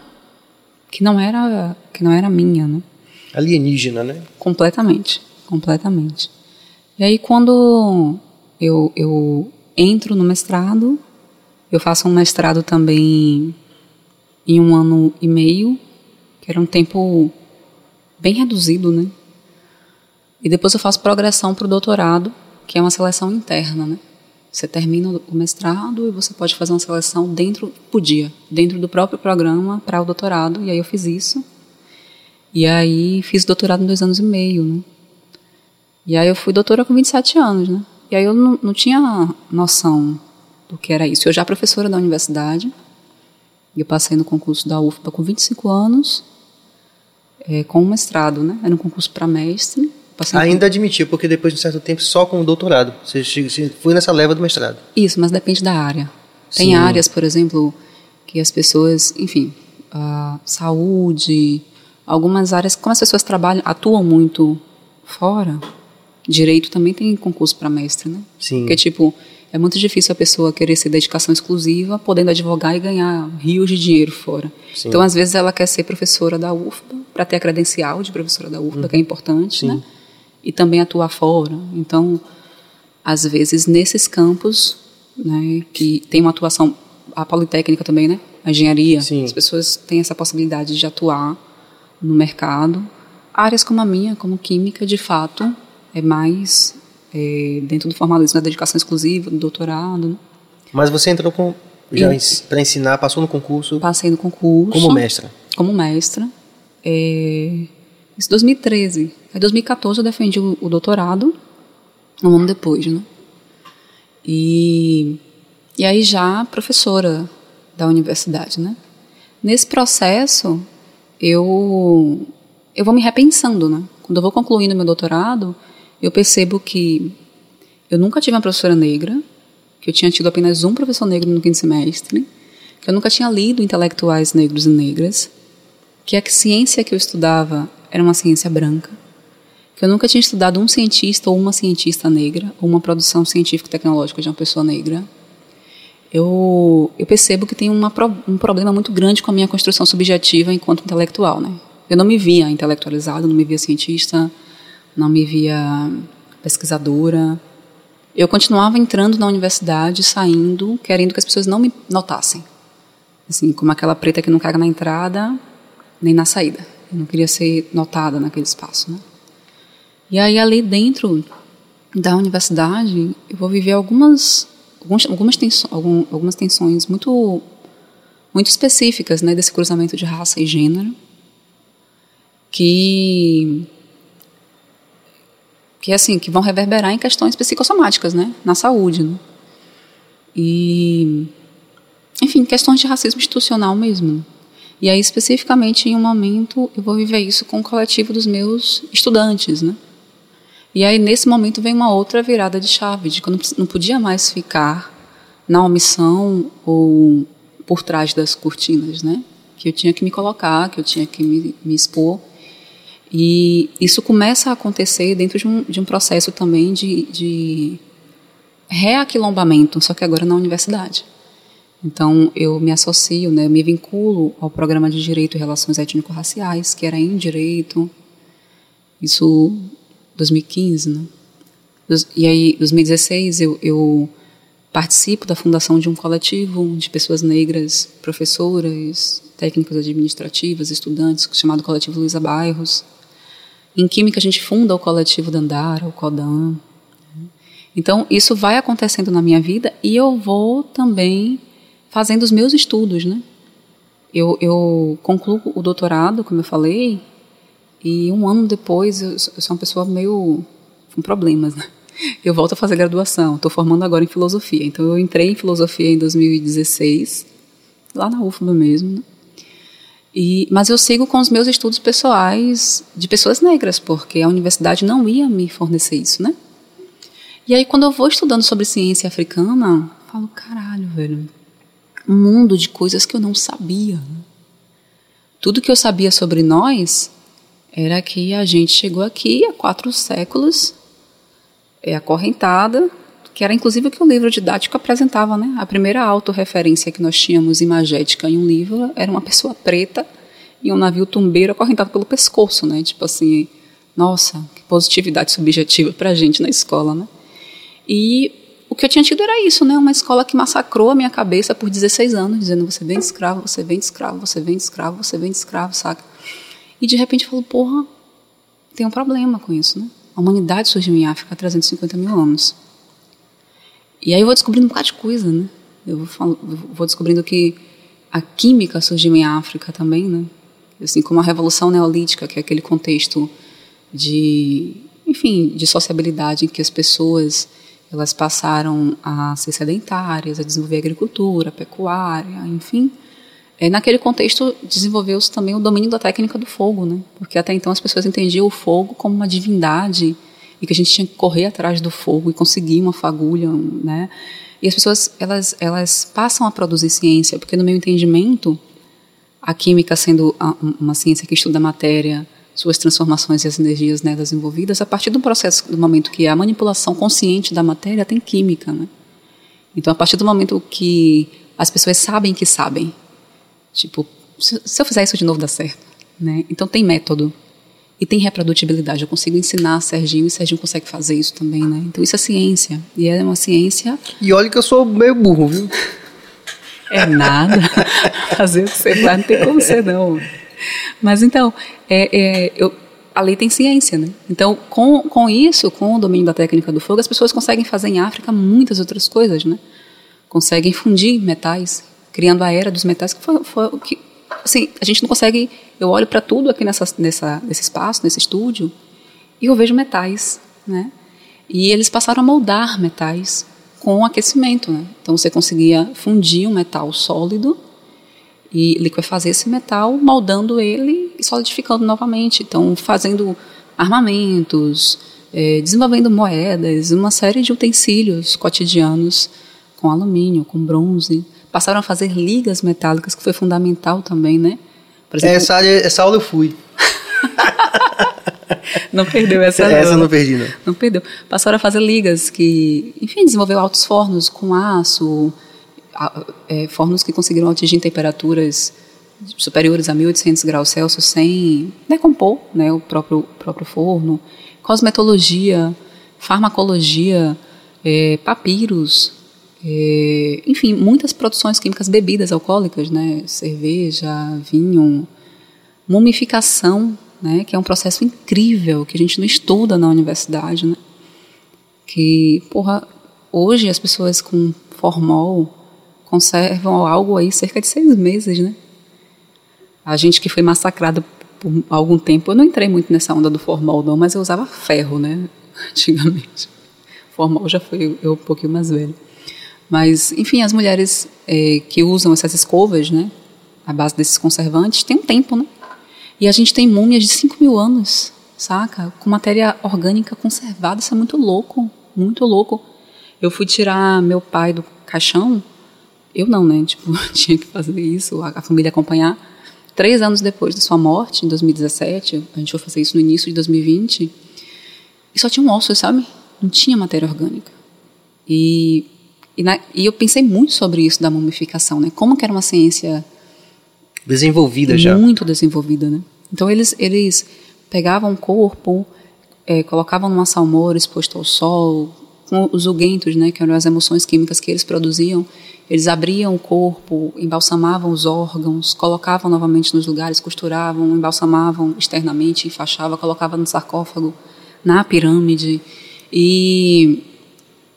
que não era que não era minha, né? Alienígena, né? Completamente, completamente. E aí quando eu, eu entro no mestrado, eu faço um mestrado também em um ano e meio, que era um tempo bem reduzido, né? E depois eu faço progressão para o doutorado, que é uma seleção interna, né? Você termina o mestrado e você pode fazer uma seleção dentro, podia, dentro do próprio programa para o doutorado. E aí eu fiz isso. E aí fiz doutorado em dois anos e meio, né? E aí eu fui doutora com 27 anos, né? E aí eu não, não tinha noção do que era isso. Eu já professora da universidade, eu passei no concurso da UFBA com 25 anos, é, com um mestrado, né? Era um concurso para mestre. Ainda admitiu, porque depois de um certo tempo só com o doutorado. Você, você foi nessa leva do mestrado. Isso, mas depende da área. Tem Sim. áreas, por exemplo, que as pessoas, enfim, saúde, algumas áreas, como as pessoas trabalham, atuam muito fora, direito também tem concurso para mestre, né? Sim. Porque, tipo, é muito difícil a pessoa querer ser dedicação exclusiva, podendo advogar e ganhar rios de dinheiro fora. Sim. Então, às vezes, ela quer ser professora da UFBA, para ter a credencial de professora da UFBA, que é importante, Sim. né? e também atuar fora. Então, às vezes, nesses campos, né, que tem uma atuação, a Politécnica também, né? A engenharia, Sim. as pessoas têm essa possibilidade de atuar no mercado. Áreas como a minha, como química, de fato, é mais é, dentro do formalismo, da dedicação exclusiva, do doutorado. Né? Mas você entrou com já para ensinar, passou no concurso? Passei no concurso. Como mestra? Como mestra. É, isso 2013. Em 2014 eu defendi o, o doutorado, um ano depois, né? E, e aí já professora da universidade, né? Nesse processo, eu, eu vou me repensando, né? Quando eu vou concluindo meu doutorado, eu percebo que eu nunca tive uma professora negra, que eu tinha tido apenas um professor negro no quinto semestre, que eu nunca tinha lido intelectuais negros e negras, que a ciência que eu estudava era uma ciência branca, que eu nunca tinha estudado um cientista ou uma cientista negra, ou uma produção científico-tecnológica de uma pessoa negra. Eu, eu percebo que tem uma, um problema muito grande com a minha construção subjetiva enquanto intelectual. Né? Eu não me via intelectualizada, não me via cientista, não me via pesquisadora. Eu continuava entrando na universidade, saindo, querendo que as pessoas não me notassem. Assim, como aquela preta que não caga na entrada nem na saída. Eu não queria ser notada naquele espaço, né? E aí ali dentro da universidade, eu vou viver algumas algumas tensões, algumas tensões muito muito específicas, né, desse cruzamento de raça e gênero, que que assim que vão reverberar em questões psicossomáticas, né, na saúde, né? e enfim questões de racismo institucional mesmo. E aí, especificamente, em um momento, eu vou viver isso com o coletivo dos meus estudantes, né? E aí, nesse momento, vem uma outra virada de chave, de que eu não podia mais ficar na omissão ou por trás das cortinas, né? Que eu tinha que me colocar, que eu tinha que me, me expor. E isso começa a acontecer dentro de um, de um processo também de, de reaquilombamento, só que agora na universidade. Então, eu me associo, né, me vinculo ao programa de Direito e Relações Étnico-Raciais, que era em Direito, isso 2015, né? E aí, 2016, eu, eu participo da fundação de um coletivo de pessoas negras, professoras, técnicas administrativas, estudantes, chamado Coletivo Luiza Bairros. Em Química, a gente funda o coletivo Dandara, o CODAN. Então, isso vai acontecendo na minha vida e eu vou também fazendo os meus estudos, né? Eu, eu concluo o doutorado, como eu falei, e um ano depois eu, eu sou uma pessoa meio com problemas, né? Eu volto a fazer graduação, estou formando agora em filosofia. Então eu entrei em filosofia em 2016, lá na UFBA mesmo, né? E, mas eu sigo com os meus estudos pessoais de pessoas negras, porque a universidade não ia me fornecer isso, né? E aí, quando eu vou estudando sobre ciência africana, falo, caralho, velho, um mundo de coisas que eu não sabia. Tudo que eu sabia sobre nós era que a gente chegou aqui há quatro séculos, é acorrentada, que era inclusive o que o livro didático apresentava, né? A primeira autorreferência que nós tínhamos imagética em um livro era uma pessoa preta em um navio tumbeiro acorrentado pelo pescoço, né? Tipo assim, nossa, que positividade subjetiva para a gente na escola, né? E o que eu tinha tido era isso, né? Uma escola que massacrou a minha cabeça por 16 anos, dizendo você vem de escravo, você vem de escravo, você vem de escravo, você vem de escravo, saca? E de repente eu falo, porra, tem um problema com isso, né? A humanidade surgiu em África há 350 mil anos. E aí eu vou descobrindo um bocado de coisa, né? Eu vou, falo, vou descobrindo que a química surgiu em África também, né? Assim como a Revolução Neolítica, que é aquele contexto de, enfim, de sociabilidade em que as pessoas elas passaram a ser sedentárias, a desenvolver a agricultura, a pecuária, enfim. É, naquele contexto desenvolveu-se também o domínio da técnica do fogo, né? Porque até então as pessoas entendiam o fogo como uma divindade e que a gente tinha que correr atrás do fogo e conseguir uma fagulha, né? E as pessoas elas elas passam a produzir ciência, porque no meu entendimento a química sendo uma ciência que estuda a matéria, suas transformações e as energias nelas envolvidas, a partir do processo do momento que a manipulação consciente da matéria tem química, né? Então a partir do momento que as pessoas sabem que sabem, tipo, se eu fizer isso de novo dá certo, né? Então tem método, e tem reprodutibilidade. Eu consigo ensinar a Serginho e Serginho consegue fazer isso também, né? Então isso é ciência. E é uma ciência. E olha que eu sou meio burro, viu? É nada. fazer o que você vai não tem como ser, não. Mas então, é, é, eu, a lei tem ciência, né? Então, com, com isso, com o domínio da técnica do fogo, as pessoas conseguem fazer em África muitas outras coisas, né? Conseguem fundir metais, criando a era dos metais, que foi, foi o que assim, a gente não consegue. Eu olho para tudo aqui nessa, nessa, nesse espaço, nesse estúdio, e eu vejo metais, né? E eles passaram a moldar metais com aquecimento, né? Então você conseguia fundir um metal sólido e liquefazer esse metal, moldando ele e solidificando novamente. Então, fazendo armamentos, é, desenvolvendo moedas, uma série de utensílios cotidianos com alumínio, com bronze passaram a fazer ligas metálicas, que foi fundamental também, né? Exemplo, essa, área, essa aula eu fui. <laughs> não perdeu essa Essa eu não perdi, não. Não perdeu. Passaram a fazer ligas que, enfim, desenvolveu altos fornos com aço, é, fornos que conseguiram atingir temperaturas superiores a 1800 graus Celsius sem decompor né, o próprio, próprio forno. Cosmetologia, farmacologia, é, papiros, é, enfim, muitas produções químicas, bebidas alcoólicas, né, cerveja, vinho, mumificação, né, que é um processo incrível que a gente não estuda na universidade, né, que, porra, hoje as pessoas com formol conservam algo aí cerca de seis meses, né. A gente que foi massacrado por algum tempo, eu não entrei muito nessa onda do formol não, mas eu usava ferro, né, <laughs> antigamente. Formol já foi eu um pouquinho mais velho. Mas, enfim, as mulheres é, que usam essas escovas, né, à base desses conservantes, tem um tempo, né? E a gente tem múmias de 5 mil anos, saca? Com matéria orgânica conservada, isso é muito louco, muito louco. Eu fui tirar meu pai do caixão, eu não, né? <laughs> Tipo, tinha que fazer isso, a, a família acompanhar. Três anos depois de sua morte, em 2017, a gente foi fazer isso no início de 2020, e só tinha um osso, sabe? Não tinha matéria orgânica. E e, na, e, eu pensei muito sobre isso da mumificação, né? Como que era uma ciência desenvolvida já, muito desenvolvida, né? Então eles eles pegavam o corpo, é, colocavam numa salmoura exposto ao sol, com os uguentos, né? Que eram as emoções químicas que eles produziam. Eles abriam o corpo, embalsamavam os órgãos, colocavam novamente nos lugares, costuravam, embalsamavam externamente, enfaixava, colocava no sarcófago, na pirâmide e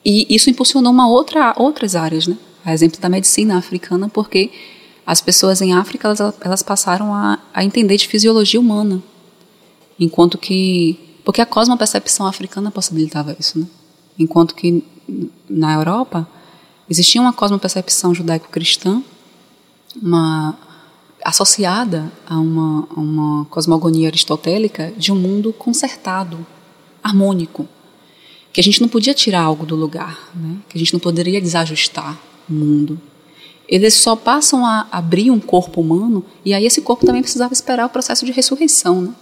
e isso impulsionou uma outra, outras áreas, né? A exemplo da medicina africana, porque as pessoas em África elas, elas passaram a, a entender de fisiologia humana, enquanto que porque a cosmopercepção africana possibilitava isso, né? Enquanto que na Europa existia uma cosmopercepção judaico-cristã, uma associada a uma, uma cosmogonia aristotélica de um mundo consertado, harmônico, que a gente não podia tirar algo do lugar, né? que a gente não poderia desajustar o mundo. Eles só passam a abrir um corpo humano e aí esse corpo também precisava esperar o processo de ressurreição. Né?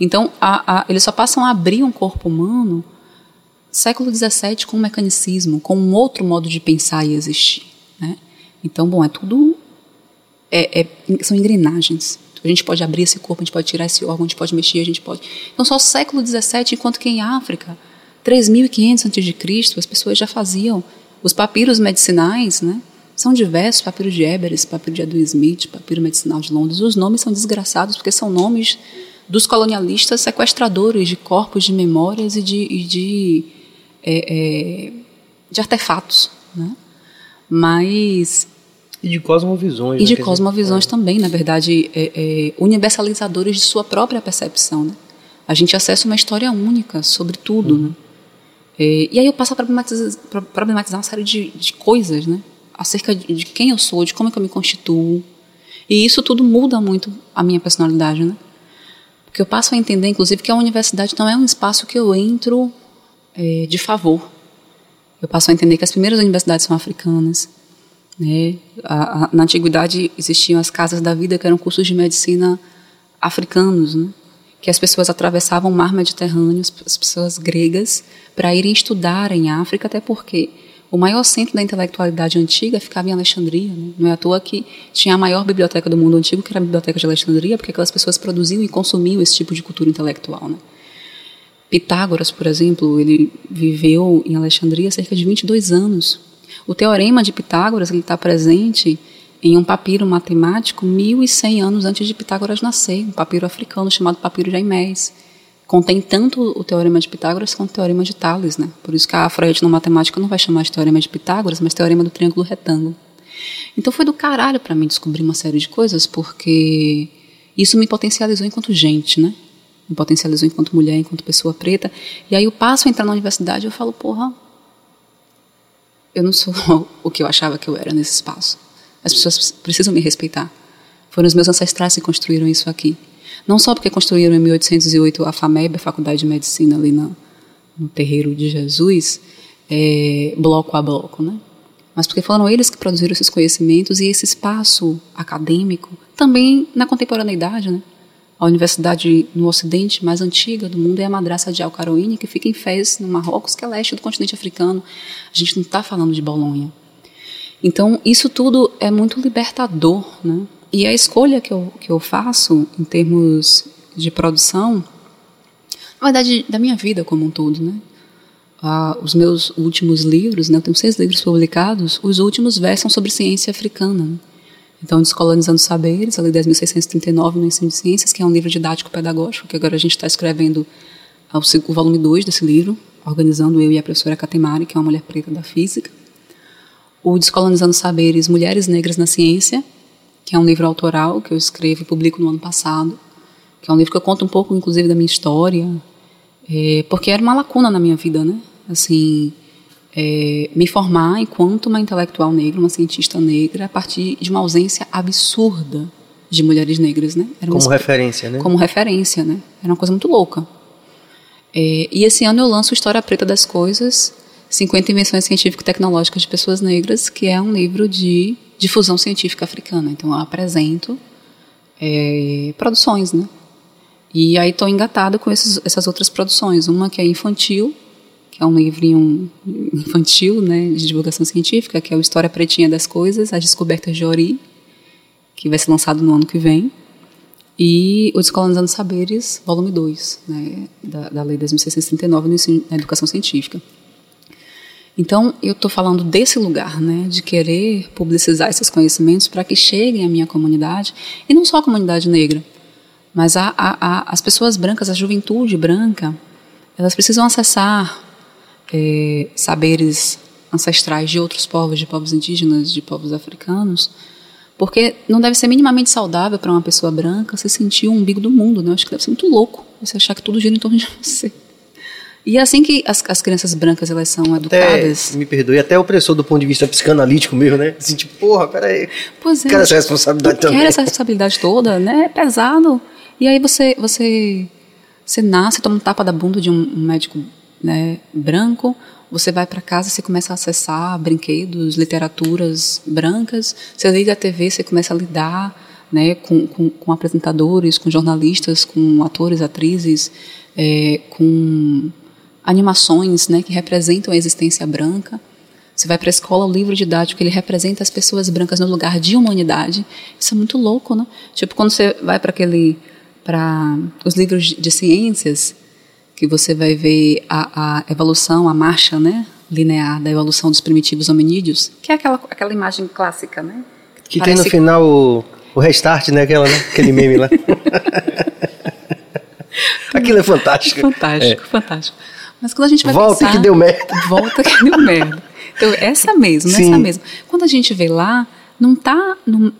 Então, a, a, eles só passam a abrir um corpo humano século XVII com um mecanicismo, com um outro modo de pensar e existir. Né? Então, bom, é tudo. É, é, são engrenagens. A gente pode abrir esse corpo, a gente pode tirar esse órgão, a gente pode mexer, a gente pode. Então, só século XVII, enquanto que em África, 3.500 a.C., as pessoas já faziam. Os papiros medicinais, né? São diversos, papiro de Eberes, papiro de Edwin Smith, papiro medicinal de Londres. Os nomes são desgraçados porque são nomes dos colonialistas sequestradores de corpos, de memórias e de, e de, é, é, de artefatos. Né? Mas e de cosmovisões. E né? de cosmovisões também, na verdade, é, é, universalizadores de sua própria percepção. Né? A gente acessa uma história única sobre tudo. Uhum. Né? É, e aí eu passo a problematizar, problematizar uma série de, de coisas, né? acerca de, de, quem eu sou, de como é que eu me constituo. E isso tudo muda muito a minha personalidade. Né? Porque eu passo a entender, inclusive, que a universidade não é um espaço que eu entro é, de favor. Eu passo a entender que as primeiras universidades são africanas, né? A, a, na antiguidade existiam as casas da vida, que eram cursos de medicina africanos, né? Que as pessoas atravessavam o mar Mediterrâneo, as pessoas gregas, para irem estudar em África, até porque o maior centro da intelectualidade antiga ficava em Alexandria. Né? Não é à toa que tinha a maior biblioteca do mundo antigo, que era a Biblioteca de Alexandria, porque aquelas pessoas produziam e consumiam esse tipo de cultura intelectual. Né? Pitágoras, por exemplo, ele viveu em Alexandria cerca de 22 anos. O teorema de Pitágoras está presente em um papiro matemático 1100 anos antes de Pitágoras nascer, um papiro africano chamado papiro de Aimés. Contém tanto o teorema de Pitágoras quanto o teorema de Tales, né? Por isso que a matemática não vai chamar de teorema de Pitágoras, mas teorema do triângulo retângulo. Então foi do caralho para mim descobrir uma série de coisas, porque isso me potencializou enquanto gente, né? Me potencializou enquanto mulher, enquanto pessoa preta. E aí eu passo a entrar na universidade e eu falo, porra, eu não sou <laughs> o que eu achava que eu era nesse espaço. As pessoas precisam me respeitar. Foram os meus ancestrais que construíram isso aqui. Não só porque construíram em 1808 a FAMEB, a Faculdade de Medicina, ali no, no terreiro de Jesus, é, bloco a bloco, né? mas porque foram eles que produziram esses conhecimentos e esse espaço acadêmico também na contemporaneidade, né? A universidade no ocidente mais antiga do mundo é a Madraça de Al-Qarouni, que fica em Fez, no Marrocos, que é leste do continente africano. A gente não está falando de Bolonha. Então, isso tudo é muito libertador. Né? E a escolha que eu, que eu faço em termos de produção, na verdade, da minha vida como um todo, né? Ah, os meus últimos livros, né, eu tenho seis livros publicados, os últimos versam sobre ciência africana. Né? Então, Descolonizando Saberes, ali 10.639 no Ensino de Ciências, que é um livro didático-pedagógico, que agora a gente está escrevendo o volume 2 desse livro, organizando eu e a professora Katemari, que é uma mulher preta da física. O Descolonizando Saberes, Mulheres Negras na Ciência, que é um livro autoral que eu escrevo e publico no ano passado, que é um livro que eu conto um pouco, inclusive, da minha história, é, porque era uma lacuna na minha vida, né? Assim, é, me formar enquanto uma intelectual negra, uma cientista negra, a partir de uma ausência absurda de mulheres negras, né? Era como referência, né? Como referência, né? Era uma coisa muito louca. É, e esse ano eu lanço História Preta das Coisas, 50 Invenções Científico-Tecnológicas de Pessoas Negras, que é um livro de difusão científica africana. Então eu apresento é, produções, né? E aí estou engatada com esses, essas outras produções. Uma que é infantil, que é um livrinho <laughs> infantil, né, de divulgação científica, que é o História Pretinha das Coisas, As Descobertas de Ori, que vai ser lançado no ano que vem, e o Descolonizando Saberes, volume 2, né, da, da Lei 10.639 na Educação Científica. Então, eu estou falando desse lugar, né, de querer publicizar esses conhecimentos para que cheguem à minha comunidade, e não só a comunidade negra, mas a, a, a, as pessoas brancas, a juventude branca, elas precisam acessar é, saberes ancestrais de outros povos, de povos indígenas, de povos africanos, porque não deve ser minimamente saudável para uma pessoa branca se sentir o umbigo do mundo, né? Eu acho que deve ser muito louco você achar que tudo gira em torno de <laughs> você. E é assim que as, as crianças brancas elas são educadas. Até, me perdoe, até opressor do ponto de vista psicanalítico mesmo, né? Assim, tipo, porra, peraí. Pois é. Quero essa responsabilidade também. Quero essa responsabilidade toda, né? É pesado. E aí você, você, você nasce, toma um tapa da bunda de um médico né, branco, você vai para casa, você começa a acessar brinquedos, literaturas brancas, você liga a TV, você começa a lidar né, com, com, com apresentadores, com jornalistas, com atores, atrizes, é, com animações né, que representam a existência branca. Você vai para a escola, o livro didático ele representa as pessoas brancas no lugar de humanidade. Isso é muito louco, né? Tipo quando você vai para aquele para os livros de ciências que você vai ver a, a evolução, a marcha, né, linear da evolução dos primitivos hominídeos, que é aquela aquela imagem clássica, né? Que Parece tem no final o, o restart, né, aquela, né? aquele meme lá. <laughs> Aquilo é fantástico. Fantástico, é. fantástico. Mas quando a gente vai volta pensar... que deu merda. Volta que deu merda. Então, essa mesmo, Sim. essa mesmo. Quando a gente vê lá, não está no,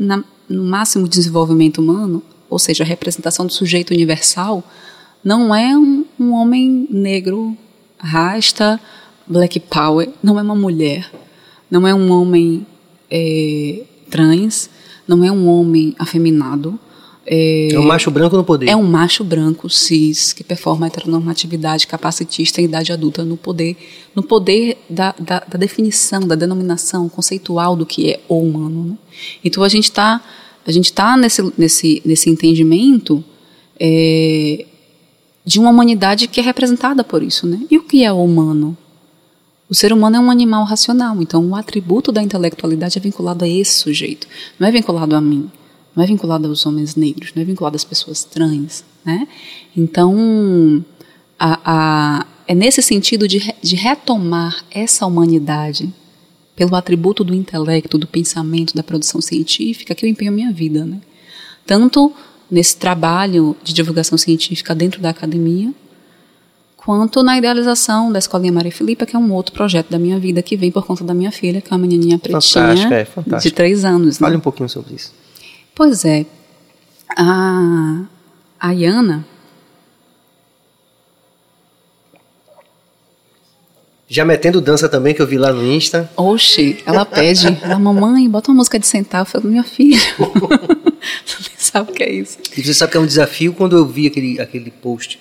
no máximo desenvolvimento humano, ou seja, a representação do sujeito universal, não é um, um homem negro, rasta, black power, não é uma mulher, não é um homem é, trans, não é um homem afeminado, é, é um macho branco no poder. É um macho branco cis que performa a heteronormatividade capacitista em idade adulta no poder, no poder da, da, da definição, da denominação conceitual do que é o humano. Né? Então a gente está a gente tá nesse, nesse, nesse entendimento é, de uma humanidade que é representada por isso. Né? E o que é o humano? O ser humano é um animal racional, então o atributo da intelectualidade é vinculado a esse sujeito, não é vinculado a mim não é vinculado aos homens negros, não é vinculado às pessoas trans, né? Então, a, a, é nesse sentido de, de retomar essa humanidade pelo atributo do intelecto, do pensamento, da produção científica que eu empenho a minha vida, né? Tanto nesse trabalho de divulgação científica dentro da academia, quanto na idealização da Escolinha Maria Filipa, que é um outro projeto da minha vida que vem por conta da minha filha, que é uma menininha pretinha é, de três anos. Fale né? um pouquinho sobre isso. Pois é. A, a Iana. Já metendo dança também, que eu vi lá no Insta. Oxe, ela pede, ela, mamãe, bota uma música de sentar. Eu falei, minha filha, <laughs> você sabe o que é isso. E você sabe que é um desafio, quando eu vi aquele, aquele post,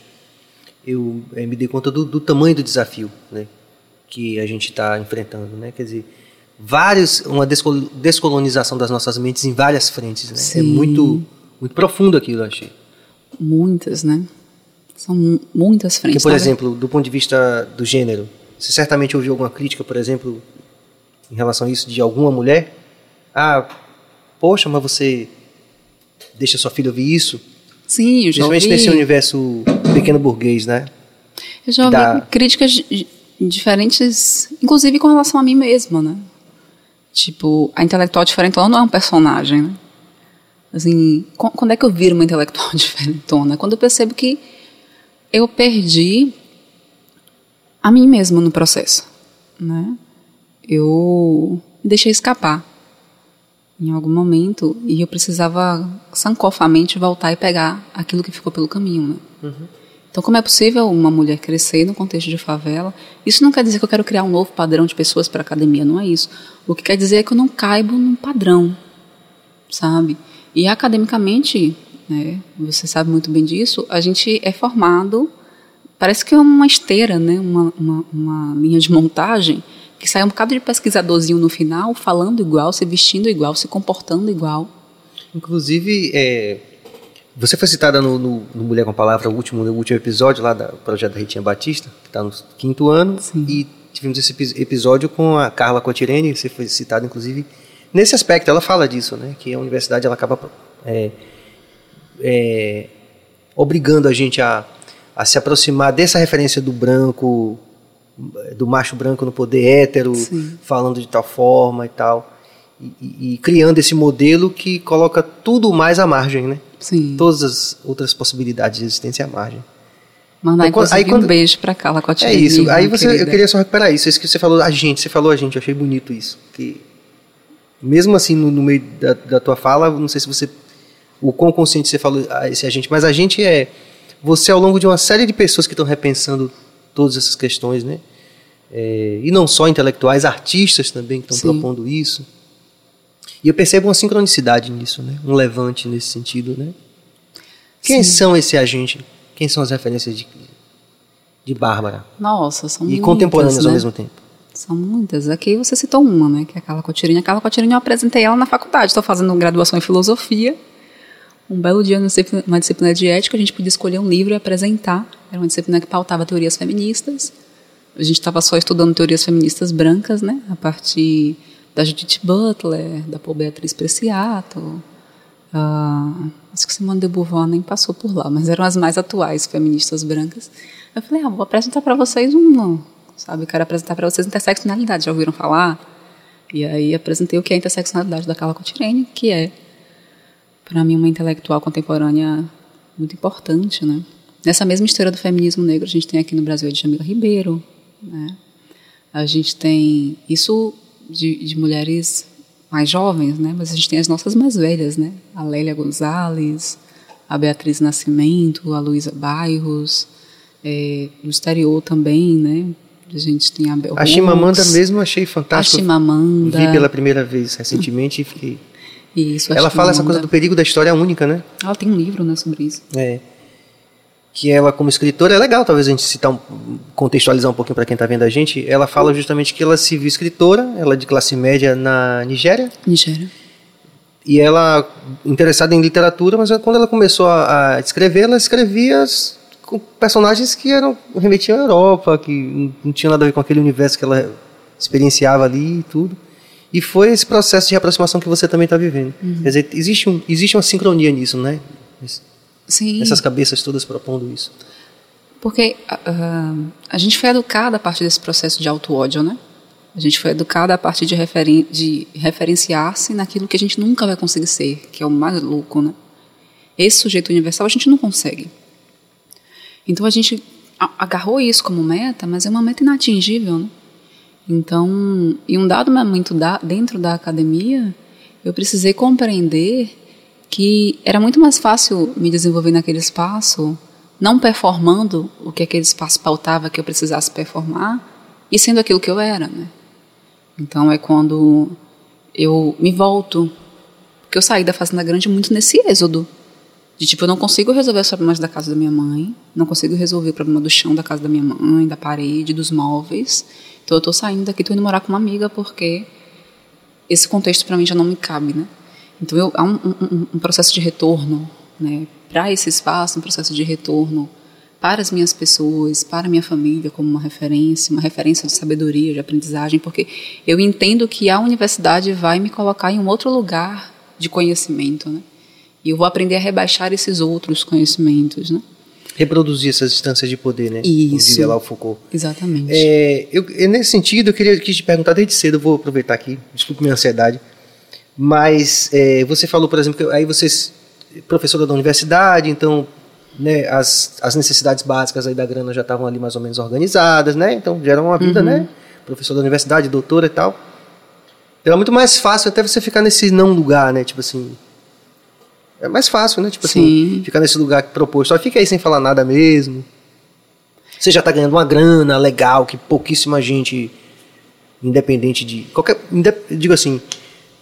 eu é, me dei conta do, do, tamanho do desafio, né? Que a gente está enfrentando, né? Quer dizer, vários uma descolonização das nossas mentes em várias frentes, né? É Sim. É muito muito profundo aquilo, eu achei. Muitas, né? São muitas frentes. Porque, por exemplo, do ponto de vista do gênero, você certamente ouviu alguma crítica, por exemplo, em relação a isso de alguma mulher? Ah, poxa, mas você deixa sua filha ouvir isso? Sim, eu já Principalmente nesse universo pequeno burguês, né? Eu já ouvi da... críticas diferentes, inclusive com relação a mim mesma, né? Tipo, a intelectual diferentona não é um personagem, né? Assim, quando é que eu viro uma intelectual <laughs> diferentona? Quando eu percebo que eu perdi a mim mesma no processo, né? Eu me deixei escapar em algum momento e eu precisava sancofamente voltar e pegar aquilo que ficou pelo caminho, né? Uhum. Então, como é possível uma mulher crescer no contexto de favela? Isso não quer dizer que eu quero criar um novo padrão de pessoas para a academia, não é isso. O que quer dizer é que eu não caibo num padrão, sabe? E academicamente, né, você sabe muito bem disso, a gente é formado, parece que é uma esteira, né, uma, uma, uma linha de montagem, que sai um bocado de pesquisadorzinho no final, falando igual, se vestindo igual, se comportando igual. Inclusive, é, você foi citada no, no, no, Mulher com a Palavra, o último, no último episódio lá do projeto da Ritinha Batista, que está no quinto ano, Sim. e tivemos esse episódio com a Carla Cotirene, você foi citada inclusive nesse aspecto, ela fala disso, né, que a universidade ela acaba é, é, obrigando a gente a, a se aproximar dessa referência do branco, do macho branco no poder hétero, Sim. falando de tal forma e tal, e, e, e criando esse modelo que coloca tudo mais à margem, né? Sim. Todas as outras possibilidades de existência à margem. Mandar aí, aí, quando, um beijo para Carla Cotinha. É isso. Aí você, querida. eu queria só recuperar isso. Isso que você falou a gente, você falou a gente, eu achei bonito isso. Que mesmo assim no, no meio da, da, tua fala, não sei se você o quão consciente você falou esse a gente, mas a gente é você ao longo de uma série de pessoas que estão repensando todas essas questões, né? É, e não só intelectuais, artistas também que estão propondo isso. E eu percebo uma sincronicidade nisso, né? Um levante nesse sentido, né? Quem Sim. são esse agente? Quem são as referências de, de Bárbara? Nossa, são E muitas, contemporâneas né? ao mesmo tempo. São muitas. Aqui você citou uma, né? Que é a Carla Cotirinha. A Carla Cotirinha eu apresentei ela na faculdade. Estou fazendo graduação em filosofia. Um belo dia, numa disciplina de ética, a gente podia escolher um livro e apresentar. Era uma disciplina que pautava teorias feministas. A gente estava só estudando teorias feministas brancas, né? A partir da Judith Butler, da Paul Beatriz Preciato. Uh, acho que Simone de Beauvoir nem passou por lá, mas eram as mais atuais feministas brancas. Eu falei, ah, vou apresentar para vocês um, sabe? Quero apresentar para vocês interseccionalidade. Já ouviram falar? E aí apresentei o que é a interseccionalidade da Carla Cotirene, que é, para mim, uma intelectual contemporânea muito importante, né? Nessa mesma história do feminismo negro, a gente tem aqui no Brasil a Djamila Ribeiro, né? A gente tem isso de, de, mulheres mais jovens, né? Mas a gente tem as nossas mais velhas, né? A Lélia Gonzalez, a Beatriz Nascimento, a Luísa Bairros, é, no exterior também, né? A gente tem a Bel A Chimamanda mesmo achei fantástico. A Chimamanda. Vi pela primeira vez recentemente e fiquei... Isso, Ela fala essa coisa do perigo da história única, né? Ela tem um livro, né, sobre isso. É que ela como escritora é legal talvez a gente citar um, contextualizar um pouquinho para quem está vendo a gente. Ela fala justamente que ela se viu escritora ela é de classe média na Nigéria. Nigéria. E ela interessada em literatura mas quando ela começou a, a escrever ela escrevia com personagens que eram remetiam à Europa que não tinha nada a ver com aquele universo que ela experienciava ali e tudo. E foi esse processo de aproximação que você também está vivendo. Uhum. quer dizer existe um existe uma sincronia nisso né Sim. Essas cabeças todas propondo isso. Porque uh, a gente foi educada a partir desse processo de auto-ódio, né? A gente foi educada a partir de, referen de referenciar-se naquilo que a gente nunca vai conseguir ser, que é o mais louco, né? Esse sujeito universal a gente não consegue. Então a gente agarrou isso como meta, mas é uma meta inatingível, né? Então, em um dado momento da, dentro da academia, eu precisei compreender que era muito mais fácil me desenvolver naquele espaço, não performando o que aquele espaço pautava que eu precisasse performar, e sendo aquilo que eu era, né? Então é quando eu me volto, porque eu saí da Fazenda Grande muito nesse êxodo, de tipo, eu não consigo resolver os problemas da casa da minha mãe, não consigo resolver o problema do chão da casa da minha mãe, da parede, dos móveis, então eu estou saindo daqui, estou indo morar com uma amiga porque esse contexto para mim já não me cabe, né? Então, eu, há um, um, um processo de retorno né, para esse espaço, um processo de retorno para as minhas pessoas, para a minha família como uma referência, uma referência de sabedoria, de aprendizagem, porque eu entendo que a universidade vai me colocar em um outro lugar de conhecimento, né? E eu vou aprender a rebaixar esses outros conhecimentos, né? Reproduzir essas instâncias de poder, né? Isso. Como lá o Foucault. Exatamente. É, eu, nesse sentido, eu queria te perguntar desde cedo, eu vou aproveitar aqui, desculpe minha ansiedade. Mas é, você falou, por exemplo, que aí você é professora da universidade, então né, as, as necessidades básicas aí da grana já estavam ali mais ou menos organizadas, né? Então já era uma vida, uhum. né? Professor da universidade, doutora e tal. Então é muito mais fácil até você ficar nesse não lugar, né? Tipo assim. É mais fácil, né? Tipo assim, Sim. assim, ficar nesse lugar proposto. Só fica aí sem falar nada mesmo. Você já está ganhando uma grana legal que pouquíssima gente, independente de. qualquer Digo assim,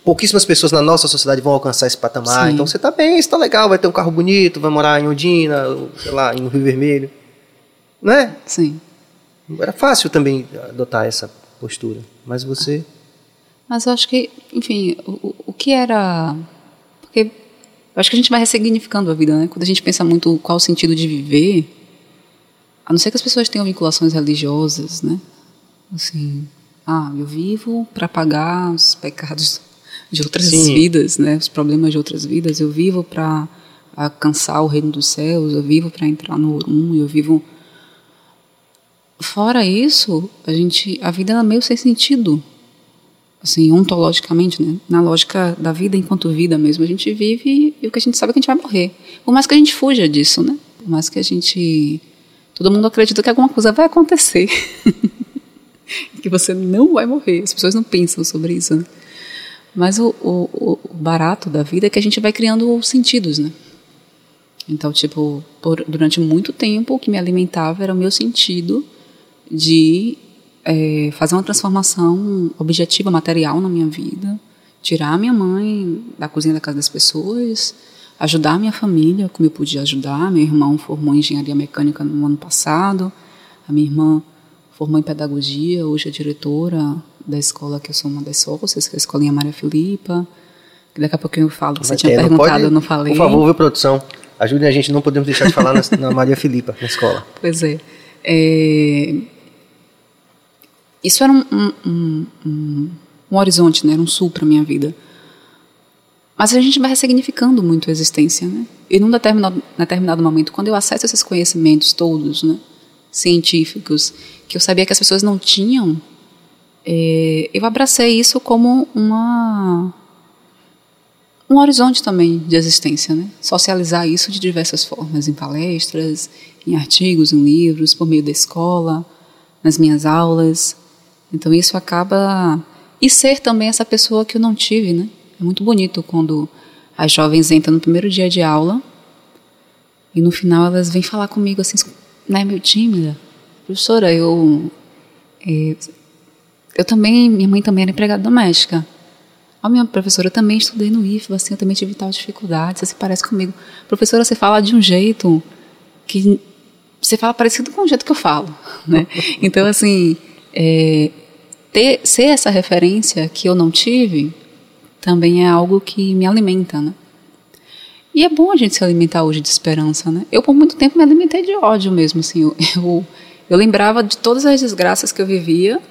pouquíssimas pessoas na nossa sociedade vão alcançar esse patamar. Sim. Então você está bem, está legal, vai ter um carro bonito, vai morar em Ondina, sei lá, em Rio Vermelho. Não é? Sim. Era fácil também adotar essa postura, mas você. Mas eu acho que, enfim, o, o que era. Porque eu acho que a gente vai ressignificando a vida, né? Quando a gente pensa muito qual o sentido de viver, a não ser que as pessoas tenham vinculações religiosas, né? Assim, ah, eu vivo para pagar os pecados de outras Sim. vidas, né? Os problemas de outras vidas. Eu vivo para alcançar o reino dos céus, eu vivo para entrar no Orum, eu vivo Fora isso, a gente a vida é meio sem sentido. Assim, ontologicamente, né? Na lógica da vida enquanto vida mesmo, a gente vive e o que a gente sabe é que a gente vai morrer. Por mais que a gente fuja disso, né? Por mais que a gente todo mundo acredita que alguma coisa vai acontecer. <laughs> que você não vai morrer. As pessoas não pensam sobre isso, né? Mas o, o, o, barato da vida é que a gente vai criando sentidos, né? Então, tipo, por, durante muito tempo, o que me alimentava era o meu sentido de é, fazer uma transformação objetiva, material na minha vida, tirar minha mãe da cozinha da casa das pessoas, ajudar minha família como eu podia ajudar. Meu irmão formou em engenharia mecânica no ano passado, a minha irmã formou em pedagogia, hoje é diretora da escola que eu sou uma das sócias, que é a Escolinha Maria Filipa. Quer Daqui a pouquinho eu falo. Você tinha perguntado, pode, eu não falei. Por favor, viu, produção? Ajudem a gente, não podemos deixar de falar na, na Maria Filipa, na escola. <laughs> Pois é. é isso era um, um, um, um horizonte, né? era um sul para minha vida. Mas a gente vai ressignificando muito a existência, né? E num determinado, determinado momento, quando eu acesso esses conhecimentos todos, né, científicos, que eu sabia que as pessoas não tinham, é, eu abracei isso como uma um horizonte também de existência, né? Socializar isso de diversas formas, em palestras, em artigos, em livros, por meio da escola, nas minhas aulas. Então isso acaba e ser também essa pessoa que eu não tive, né? É muito bonito quando as jovens entram no primeiro dia de aula e no final elas vêm falar comigo assim, né, meio tímida. Professora, eu, é, eu também, minha mãe também era empregada doméstica. A minha professora, eu também estudei no IFBA, assim, eu também tive tal dificuldade, você se parece comigo. Professora, você fala de um jeito que você fala parecido com o jeito que eu falo, né? <laughs> Então, assim, é, ter, ser essa referência que eu não tive também é algo que me alimenta, né? E é bom a gente se alimentar hoje de esperança, né? Eu por muito tempo me alimentei de ódio mesmo, assim. Eu, eu, eu lembrava de todas as desgraças que eu vivia.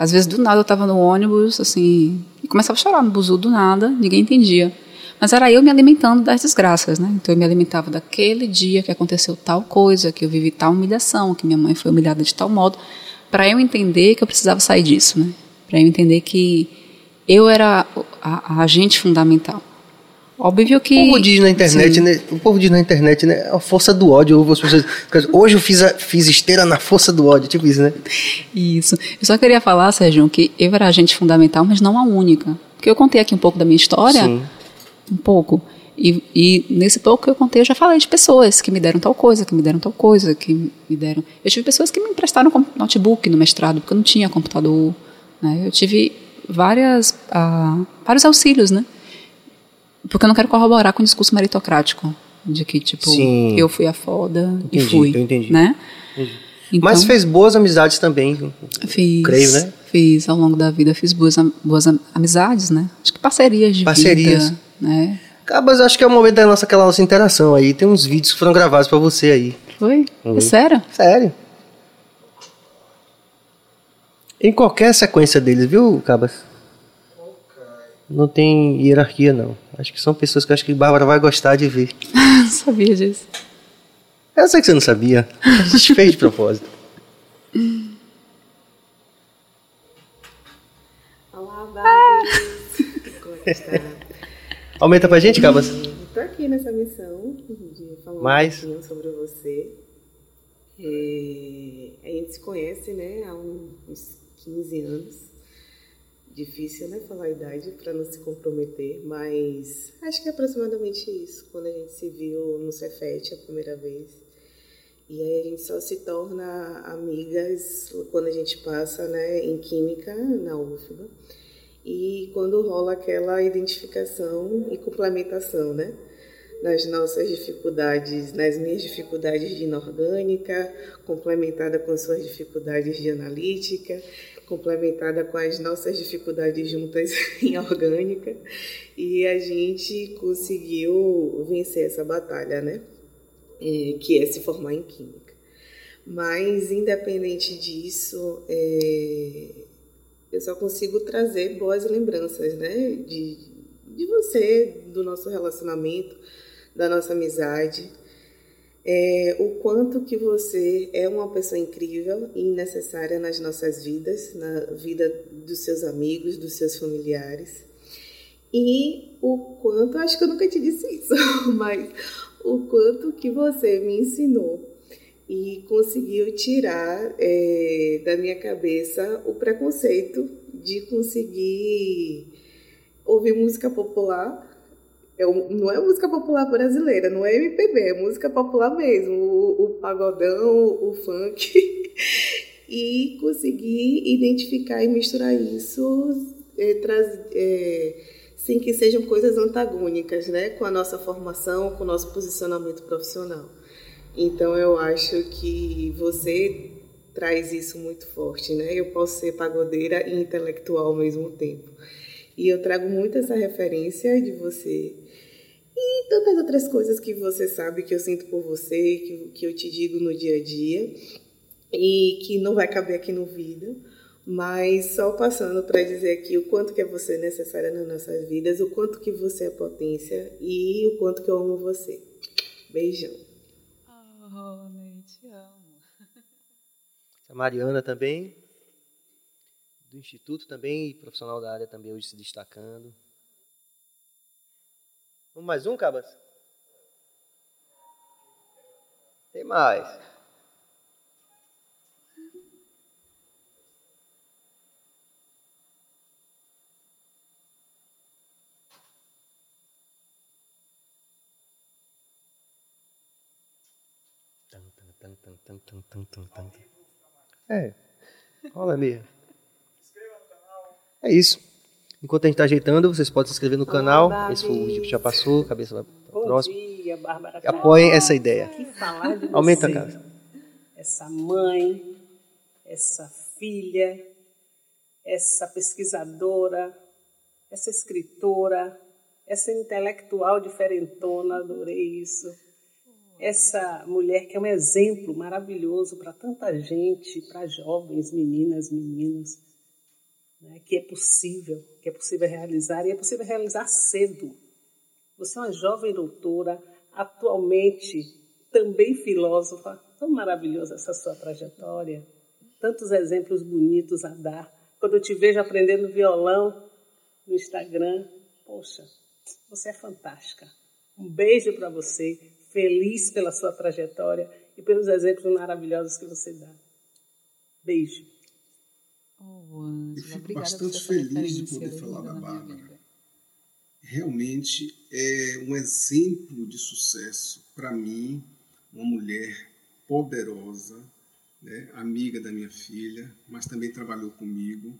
Às vezes do nada eu estava no ônibus, assim, e começava a chorar no buzu do nada, ninguém entendia. Mas era eu me alimentando das desgraças, né? Então eu me alimentava daquele dia que aconteceu tal coisa, que eu vivi tal humilhação, que minha mãe foi humilhada de tal modo, para eu entender que eu precisava sair disso, né? Para eu entender que eu era a, a agente fundamental. Óbvio que. O povo diz na internet, né? O povo diz na internet, né? A força do ódio. Pessoas, hoje eu fiz, a, fiz esteira na força do ódio, tipo isso, né? Isso. Eu só queria falar, Sérgio, que eu era agente fundamental, mas não a única. Porque eu contei aqui um pouco da minha história. Sim. Um pouco. E, e, nesse pouco que eu contei, eu já falei de pessoas que me deram tal coisa, que me deram tal coisa, que me deram. Eu tive pessoas que me emprestaram notebook no mestrado, porque eu não tinha computador. Né? Eu tive várias, uh, vários auxílios, né? Porque eu não quero corroborar com o discurso meritocrático, de que, tipo, Sim. eu fui a foda entendi, e fui. Eu entendi. Né? Entendi. Então, Mas fez boas amizades também, fiz, creio, né? Fiz, ao longo da vida, fiz boas, boas amizades, né? Acho que parcerias de parcerias. vida, né? Cabas, acho que é o momento da nossa, aquela nossa interação aí. Tem uns vídeos que foram gravados para você aí. Foi? Uhum. É sério? Sério. Em qualquer sequência deles, viu, Cabas? Não tem hierarquia, não. Acho que são pessoas que acho que Bárbara vai gostar de ver. <laughs> não sabia disso. Eu sei que você não sabia. A gente fez de propósito. <laughs> Olá, Bárbara. <laughs> Aumenta pra gente, Cabas. Estou aqui nessa missão de falar Mais? um pouquinho sobre você. É, a gente se conhece né, há uns 15 anos. Difícil né, falar a idade para não se comprometer, mas acho que é aproximadamente isso, quando a gente se viu no Cefet a primeira vez. E aí a gente só se torna amigas quando a gente passa né, em Química na UFBA e quando rola aquela identificação e complementação, né? Nas nossas dificuldades, nas minhas dificuldades de inorgânica, complementada com as suas dificuldades de analítica, complementada com as nossas dificuldades juntas <laughs> em orgânica, e a gente conseguiu vencer essa batalha, né? É, que é se formar em química. Mas, independente disso, é, eu só consigo trazer boas lembranças, né? De, de você, do nosso relacionamento, da nossa amizade. É, o quanto que você é uma pessoa incrível e necessária nas nossas vidas, na vida dos seus amigos, dos seus familiares. E o quanto, acho que eu nunca te disse isso, <laughs> mas o quanto que você me ensinou e conseguiu tirar é, da minha cabeça o preconceito de conseguir ouvir música popular. É, não é música popular brasileira, não é MPB, é música popular mesmo, o, o pagodão, o funk. <laughs> e conseguir identificar e misturar isso é, traz, é, sem que sejam coisas antagônicas né, com a nossa formação, com o nosso posicionamento profissional. Então eu acho que você traz isso muito forte, né? Eu posso ser pagodeira e intelectual ao mesmo tempo. E eu trago muito essa referência de você e tantas outras coisas que você sabe que eu sinto por você, que, que eu te digo no dia a dia e que não vai caber aqui no vídeo, mas só passando para dizer aqui o quanto que é você necessária nas nossas vidas, o quanto que você é potência e o quanto que eu amo você. Beijão. Oh, Ney, te amo. <laughs> A Mariana também, do Instituto também, profissional da área também hoje se destacando. Vamos mais um, Cabas? Tem mais. É, rola mesmo. É isso. Enquanto a gente está ajeitando, vocês podem se inscrever no canal. Esse foi o último que já passou, cabeça vai para Bom próximo. dia, Bárbara. Apoiem essa ideia. Que falar de Aumenta a você. casa. Essa mãe, essa filha, essa pesquisadora, essa escritora, essa intelectual diferentona, adorei isso. Essa mulher que é um exemplo maravilhoso para tanta gente, para jovens, meninas, meninos, né, que é possível, que é possível realizar e é possível realizar cedo. Você é uma jovem doutora, atualmente também filósofa. Tão maravilhosa essa sua trajetória. Tantos exemplos bonitos a dar. Quando eu te vejo aprendendo violão no Instagram, poxa, você é fantástica. Um beijo para você. Feliz pela sua trajetória e pelos exemplos maravilhosos que você dá. Beijo. Oh, Eu fico bastante feliz de poder falar da Bárbara. Realmente é um exemplo de sucesso para mim, uma mulher poderosa, né, amiga da minha filha, mas também trabalhou comigo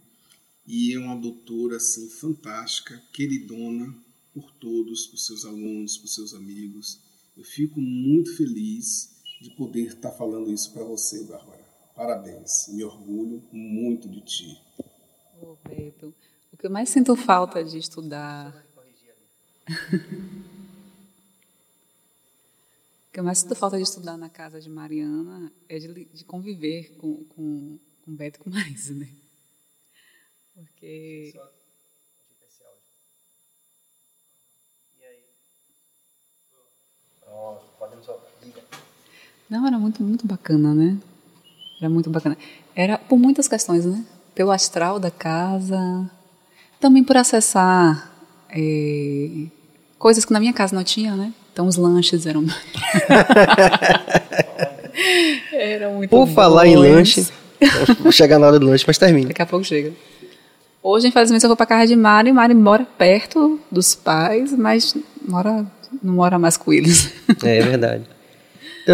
e é uma doutora assim fantástica, queridona por todos, por seus alunos, por seus amigos. Eu fico muito feliz de poder estar falando isso para você, Bárbara. Parabéns, me orgulho muito de ti. Ô, Beto, o que eu mais sinto falta de estudar. <laughs> o que eu mais sinto falta de estudar na casa de Mariana é de, de conviver com, com, com Beto e com Maísa, né? Porque. Não, era muito, muito bacana, né? Era muito bacana. Era por muitas questões, né? Pelo astral da casa, também por acessar eh, coisas que na minha casa não tinha, né? Então os lanches eram. <laughs> eram muito Por falar em bons. lanche, vou chegar na hora do lanche, mas termina. Daqui a pouco chega. Hoje, infelizmente, eu vou para casa de Mari. Mari mora perto dos pais, mas mora, não mora mais com eles. É, é verdade. <laughs>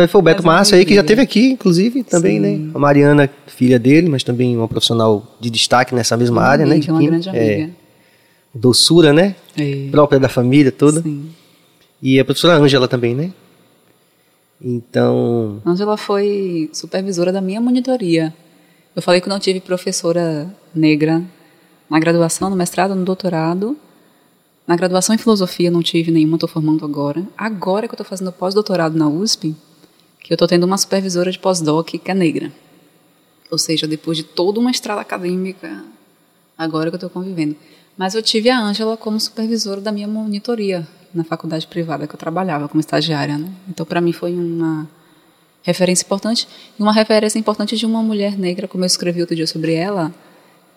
Foi o Beto Mas Márcio aí, que já alegria. teve aqui, inclusive, também, né? A Mariana, filha dele, mas também uma profissional de destaque nessa mesma área, né? Amiga, de uma grande É, amiga. doçura, né? É. Própria da família toda. Sim. E a professora Ângela também, né? Então, Ângela foi supervisora da minha monitoria. Eu falei que eu não tive professora negra na graduação, no mestrado, no doutorado. Na graduação em filosofia não tive nenhuma, estou formando agora. Agora que eu estou fazendo pós-doutorado na USP, que eu estou tendo uma supervisora de pós-doc que é negra. Ou seja, depois de toda uma estrada acadêmica, agora que eu estou convivendo. Mas eu tive a Ângela como supervisora da minha monitoria na faculdade privada que eu trabalhava como estagiária. Né? Então, para mim, foi uma referência importante. E uma referência importante de uma mulher negra, como eu escrevi outro dia sobre ela,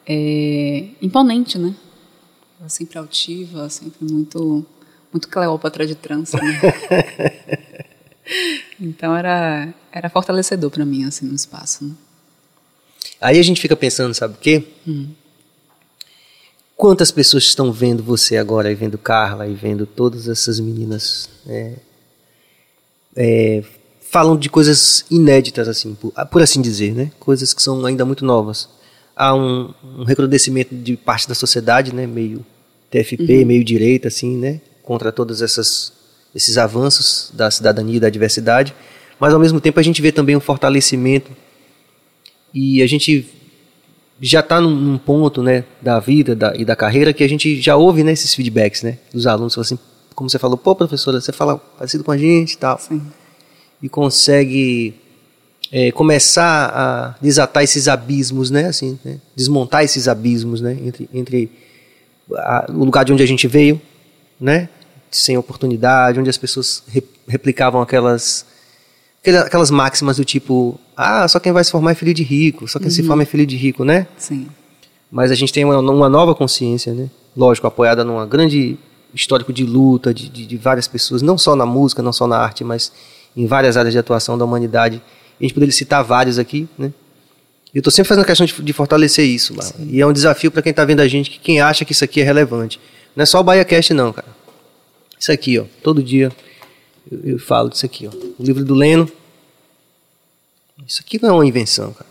é imponente, né? Ela sempre altiva, sempre muito, muito Cleópatra de trança, né? <laughs> então era, era fortalecedor para mim, assim, no espaço. Né? aí a gente fica pensando, sabe o quê? Quantas pessoas estão vendo você agora, e vendo Carla, e vendo todas essas meninas é, é, falam de coisas inéditas, assim, por, por assim dizer, né? Coisas que são ainda muito novas. Há um, um recrudescimento de parte da sociedade, né? Meio TFP, meio direita, assim, né? Contra todos essas, esses avanços da cidadania e da diversidade. Mas, ao mesmo tempo, a gente vê também um fortalecimento e a gente já está num, num, ponto, né, da vida da, e da carreira que a gente já ouve, né, esses feedbacks, né, dos alunos, assim, como você falou, pô, professora, você fala parecido com a gente e tal. Sim. E consegue é, começar a desatar esses abismos, né, assim, né, desmontar esses abismos, né, entre, entre a, o lugar de onde a gente veio, né, sem oportunidade, onde as pessoas re, replicavam aquelas aquelas máximas do tipo, ah, só quem vai se formar é filho de rico, só quem uhum. se forma é filho de rico, né? Sim. Mas a gente tem uma, uma nova consciência, né? Lógico, apoiada numa grande histórico de luta de, de, de, várias pessoas, não só na música, não só na arte, mas em várias áreas de atuação da humanidade. A gente poderia citar vários aqui, né? Eu estou sempre fazendo questão de, de fortalecer isso lá. Sim. E é um desafio para quem está vendo a gente, que quem acha que isso aqui é relevante. Não é só o BahiaCast, não, cara. Isso aqui, ó, todo dia eu, eu falo disso aqui, ó. O livro do Leno. Isso aqui não é uma invenção, cara.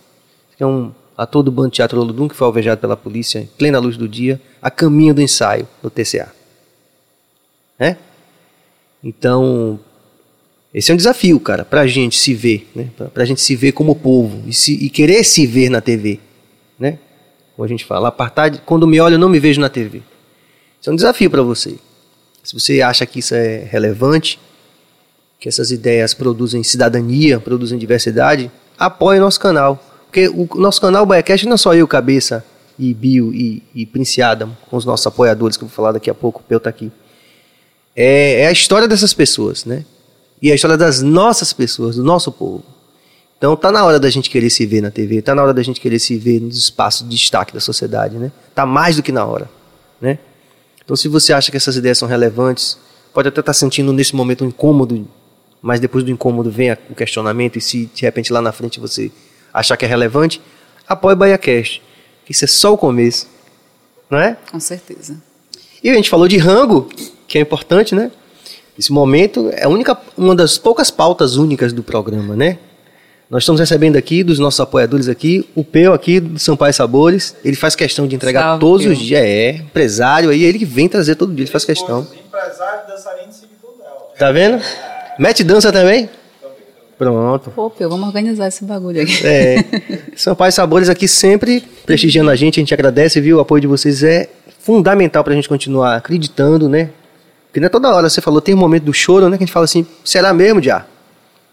Isso aqui é um ator do Bando Teatro Olodum que foi alvejado pela polícia em plena luz do dia, a caminho do ensaio no TCA. Né? Então, esse é um desafio, cara, para a gente se ver, né? para a gente se ver como povo e, se, e, querer se ver na TV. Né? Como a gente fala, apartheid, quando me olho, eu não me vejo na TV. Isso é um desafio para você. Se você acha que isso é relevante, que essas ideias produzem cidadania, produzem diversidade, apoie nosso canal. Porque o nosso canal, Baiacast, não é só eu, Cabeça, e Bio e, e Prince Adam, com os nossos apoiadores, que eu vou falar daqui a pouco, o Peu está aqui é, é a história dessas pessoas, né? E a história das nossas pessoas, do nosso povo. Então tá na hora da gente querer se ver na TV, tá na hora da gente querer se ver nos espaços de destaque da sociedade, né? Tá mais do que na hora, né? Então se você acha que essas ideias são relevantes, pode até estar tá sentindo nesse momento um incômodo, mas depois do incômodo vem o questionamento e se de repente lá na frente você achar que é relevante, apoie o BahiaCast, que isso é só o começo, não é? Com certeza. E a gente falou de rango, que é importante, né? Esse momento é única, uma das poucas pautas únicas do programa, né? Nós estamos recebendo aqui, dos nossos apoiadores aqui, o Peu aqui do Sampaio Sabores. Ele faz questão de entregar Salve, todos Peu. os dias. É, empresário aí, ele que vem trazer todo dia, ele faz questão. Empresário, dançarino, tudo dela. Tá vendo? Mete dança também? Pronto. Pô, Peu, vamos organizar esse bagulho aqui. É. <laughs> Sampaio Sabores aqui sempre prestigiando a gente, a gente agradece, viu? O apoio de vocês é fundamental para a gente continuar acreditando, né? Porque não é toda hora, você falou, tem um momento do choro, né? Que a gente fala assim, será mesmo, já?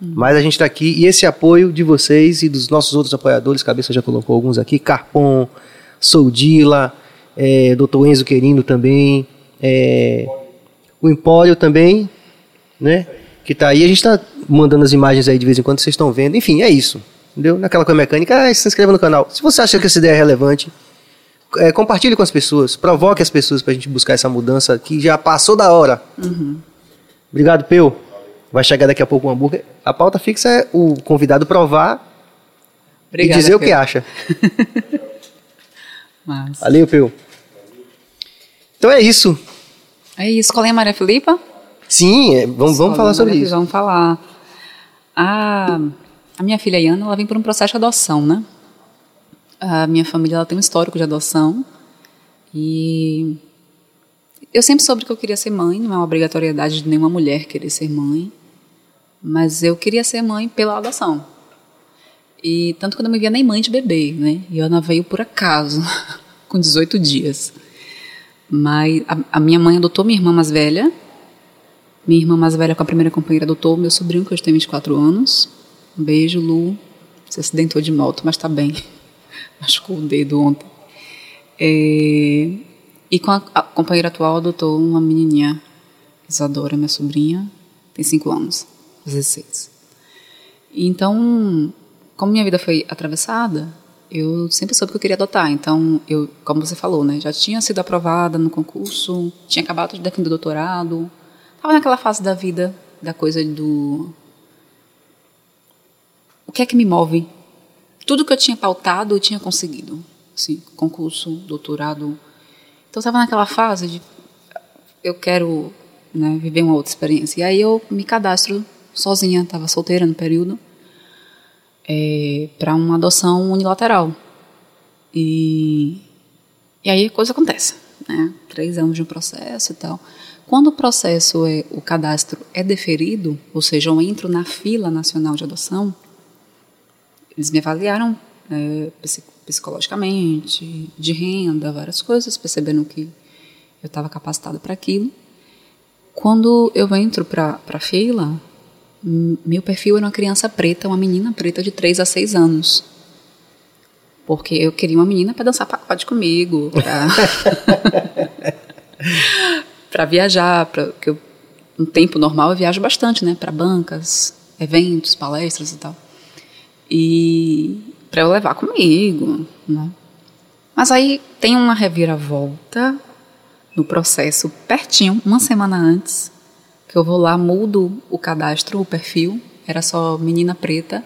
Hum. Mas a gente está aqui e esse apoio de vocês e dos nossos outros apoiadores, Cabeça já colocou alguns aqui, Carpon, Soldila, é, Dr. Enzo Querino também, é, o Empório também, né? Que está aí, a gente está mandando as imagens aí de vez em quando, vocês estão vendo. Enfim, é isso. Entendeu? Naquela coisa mecânica, ah, se inscreva no canal. Se você acha que essa ideia é relevante, é, compartilhe com as pessoas, provoque as pessoas para a gente buscar essa mudança que já passou da hora. Uhum. Obrigado, Peu. Vai chegar daqui a pouco um hambúrguer. A pauta fixa é o convidado provar Obrigada, e dizer o que acha. <laughs> Mas... Valeu, Peu. Então é isso. É isso. Escolinha Maria Filipa? Sim, é, vamos, vamos falar sobre isso. Vamos falar. A, a minha filha Iana, ela vem por um processo de adoção, né? A minha família ela tem um histórico de adoção e eu sempre soube que eu queria ser mãe, não é uma obrigatoriedade de nenhuma mulher querer ser mãe, mas eu queria ser mãe pela adoção. E tanto que eu não me via nem mãe de bebê, né? E Ana veio por acaso, <laughs> com 18 dias. Mas a, a, minha mãe adotou minha irmã mais velha. Minha irmã mais velha com a primeira companheira adotou meu sobrinho, que hoje tem 24 anos. Um beijo, Lu. Se acidentou de moto, mas tá bem <laughs> machucou o dedo ontem. É, e com a, a, companheira atual adotou uma menininha, Isadora, minha sobrinha, tem 5 anos, 16. Então, como minha vida foi atravessada, eu sempre soube que eu queria adotar. Então, eu, como você falou, né, já tinha sido aprovada no concurso, tinha acabado de defender o doutorado, estava naquela fase da vida, da coisa do o que é que me move tudo que eu tinha pautado, eu tinha conseguido. Assim, concurso, doutorado. Então, estava naquela fase de eu quero né, viver uma outra experiência. E aí eu me cadastro sozinha, estava solteira no período, é, para uma adoção unilateral. E, e aí a coisa acontece. Né? Três anos de um processo e tal. Quando o processo, é, o cadastro é deferido, ou seja, eu entro na fila nacional de adoção, eles me avaliaram é, psicologicamente, de renda, várias coisas, percebendo que eu estava capacitada para aquilo. Quando eu entro para a fila, meu perfil era uma criança preta, uma menina preta de 3 a 6 anos. Porque eu queria uma menina para dançar pagode comigo, para <laughs> viajar, para que eu, no tempo normal eu viajo bastante, né, para bancas, eventos, palestras e tal. E para eu levar comigo, né? Mas aí tem uma reviravolta no processo pertinho, uma semana antes, que eu vou lá, mudo o cadastro, o perfil, era só menina preta,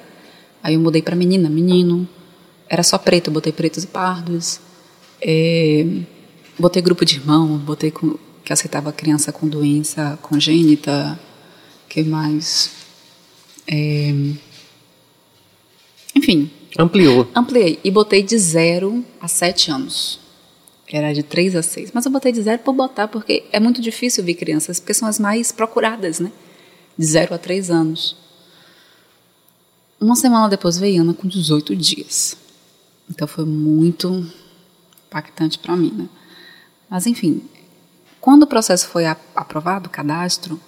aí eu mudei para menina, menino, era só preto, eu botei pretos e pardos, é, botei grupo de irmão, botei com, que aceitava criança com doença congênita, que mais? É, enfim. Ampliou. Ampliei e botei de zero a sete anos. Era de 3 a 6. Mas eu botei de zero por botar, porque é muito difícil ver crianças, porque são as mais procuradas, né? De 0 a 3 anos. Uma semana depois veio Ana com 18 dias. Então foi muito impactante para mim, né? Mas enfim, quando o processo foi aprovado, o cadastro,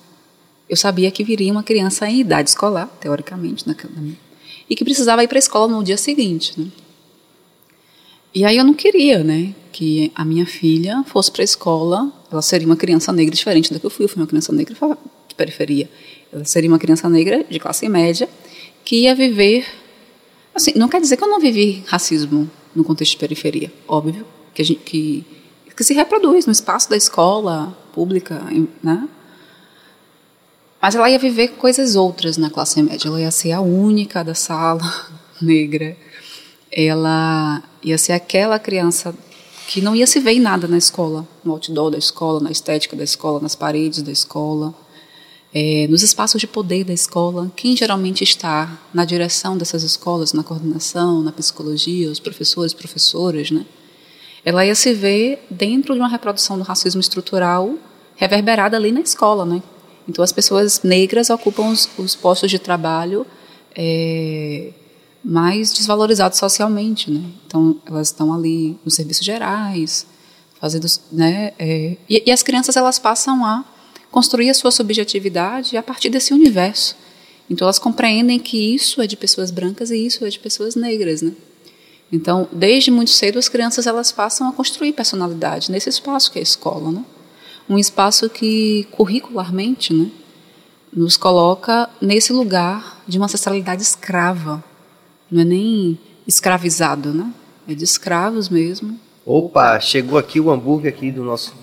eu sabia que viria uma criança em idade escolar, teoricamente, naquela, e que precisava ir para a escola no dia seguinte, né? E aí eu não queria, né, que a minha filha fosse para a escola, ela seria uma criança negra diferente da que eu fui, eu fui uma criança negra de periferia. Ela seria uma criança negra de classe média que ia viver assim, não quer dizer que eu não vivi racismo no contexto de periferia, óbvio, que gente que que se reproduz no espaço da escola pública, né? Mas ela ia viver coisas outras na classe média. Ela ia ser a única da sala <laughs> negra. Ela ia ser aquela criança que não ia se ver em nada na escola, no outdoor da escola, na estética da escola, nas paredes da escola, é, nos espaços de poder da escola. Quem geralmente está na direção dessas escolas, na coordenação, na psicologia, os professores, professoras, né? Ela ia se ver dentro de uma reprodução do racismo estrutural reverberada ali na escola, né? Então as pessoas negras ocupam os, os postos de trabalho é, mais desvalorizados socialmente, né? Então elas estão ali nos serviços gerais, fazendo, né? É, e, e, as crianças elas passam a construir a sua subjetividade a partir desse universo. Então elas compreendem que isso é de pessoas brancas e isso é de pessoas negras, né? Então desde muito cedo as crianças elas passam a construir personalidade nesse espaço que é a escola, né? Um espaço que curricularmente, né? Nos coloca nesse lugar de uma ancestralidade escrava, não é nem escravizado, né? É de escravos mesmo. Opa, chegou aqui o hambúrguer aqui do nosso.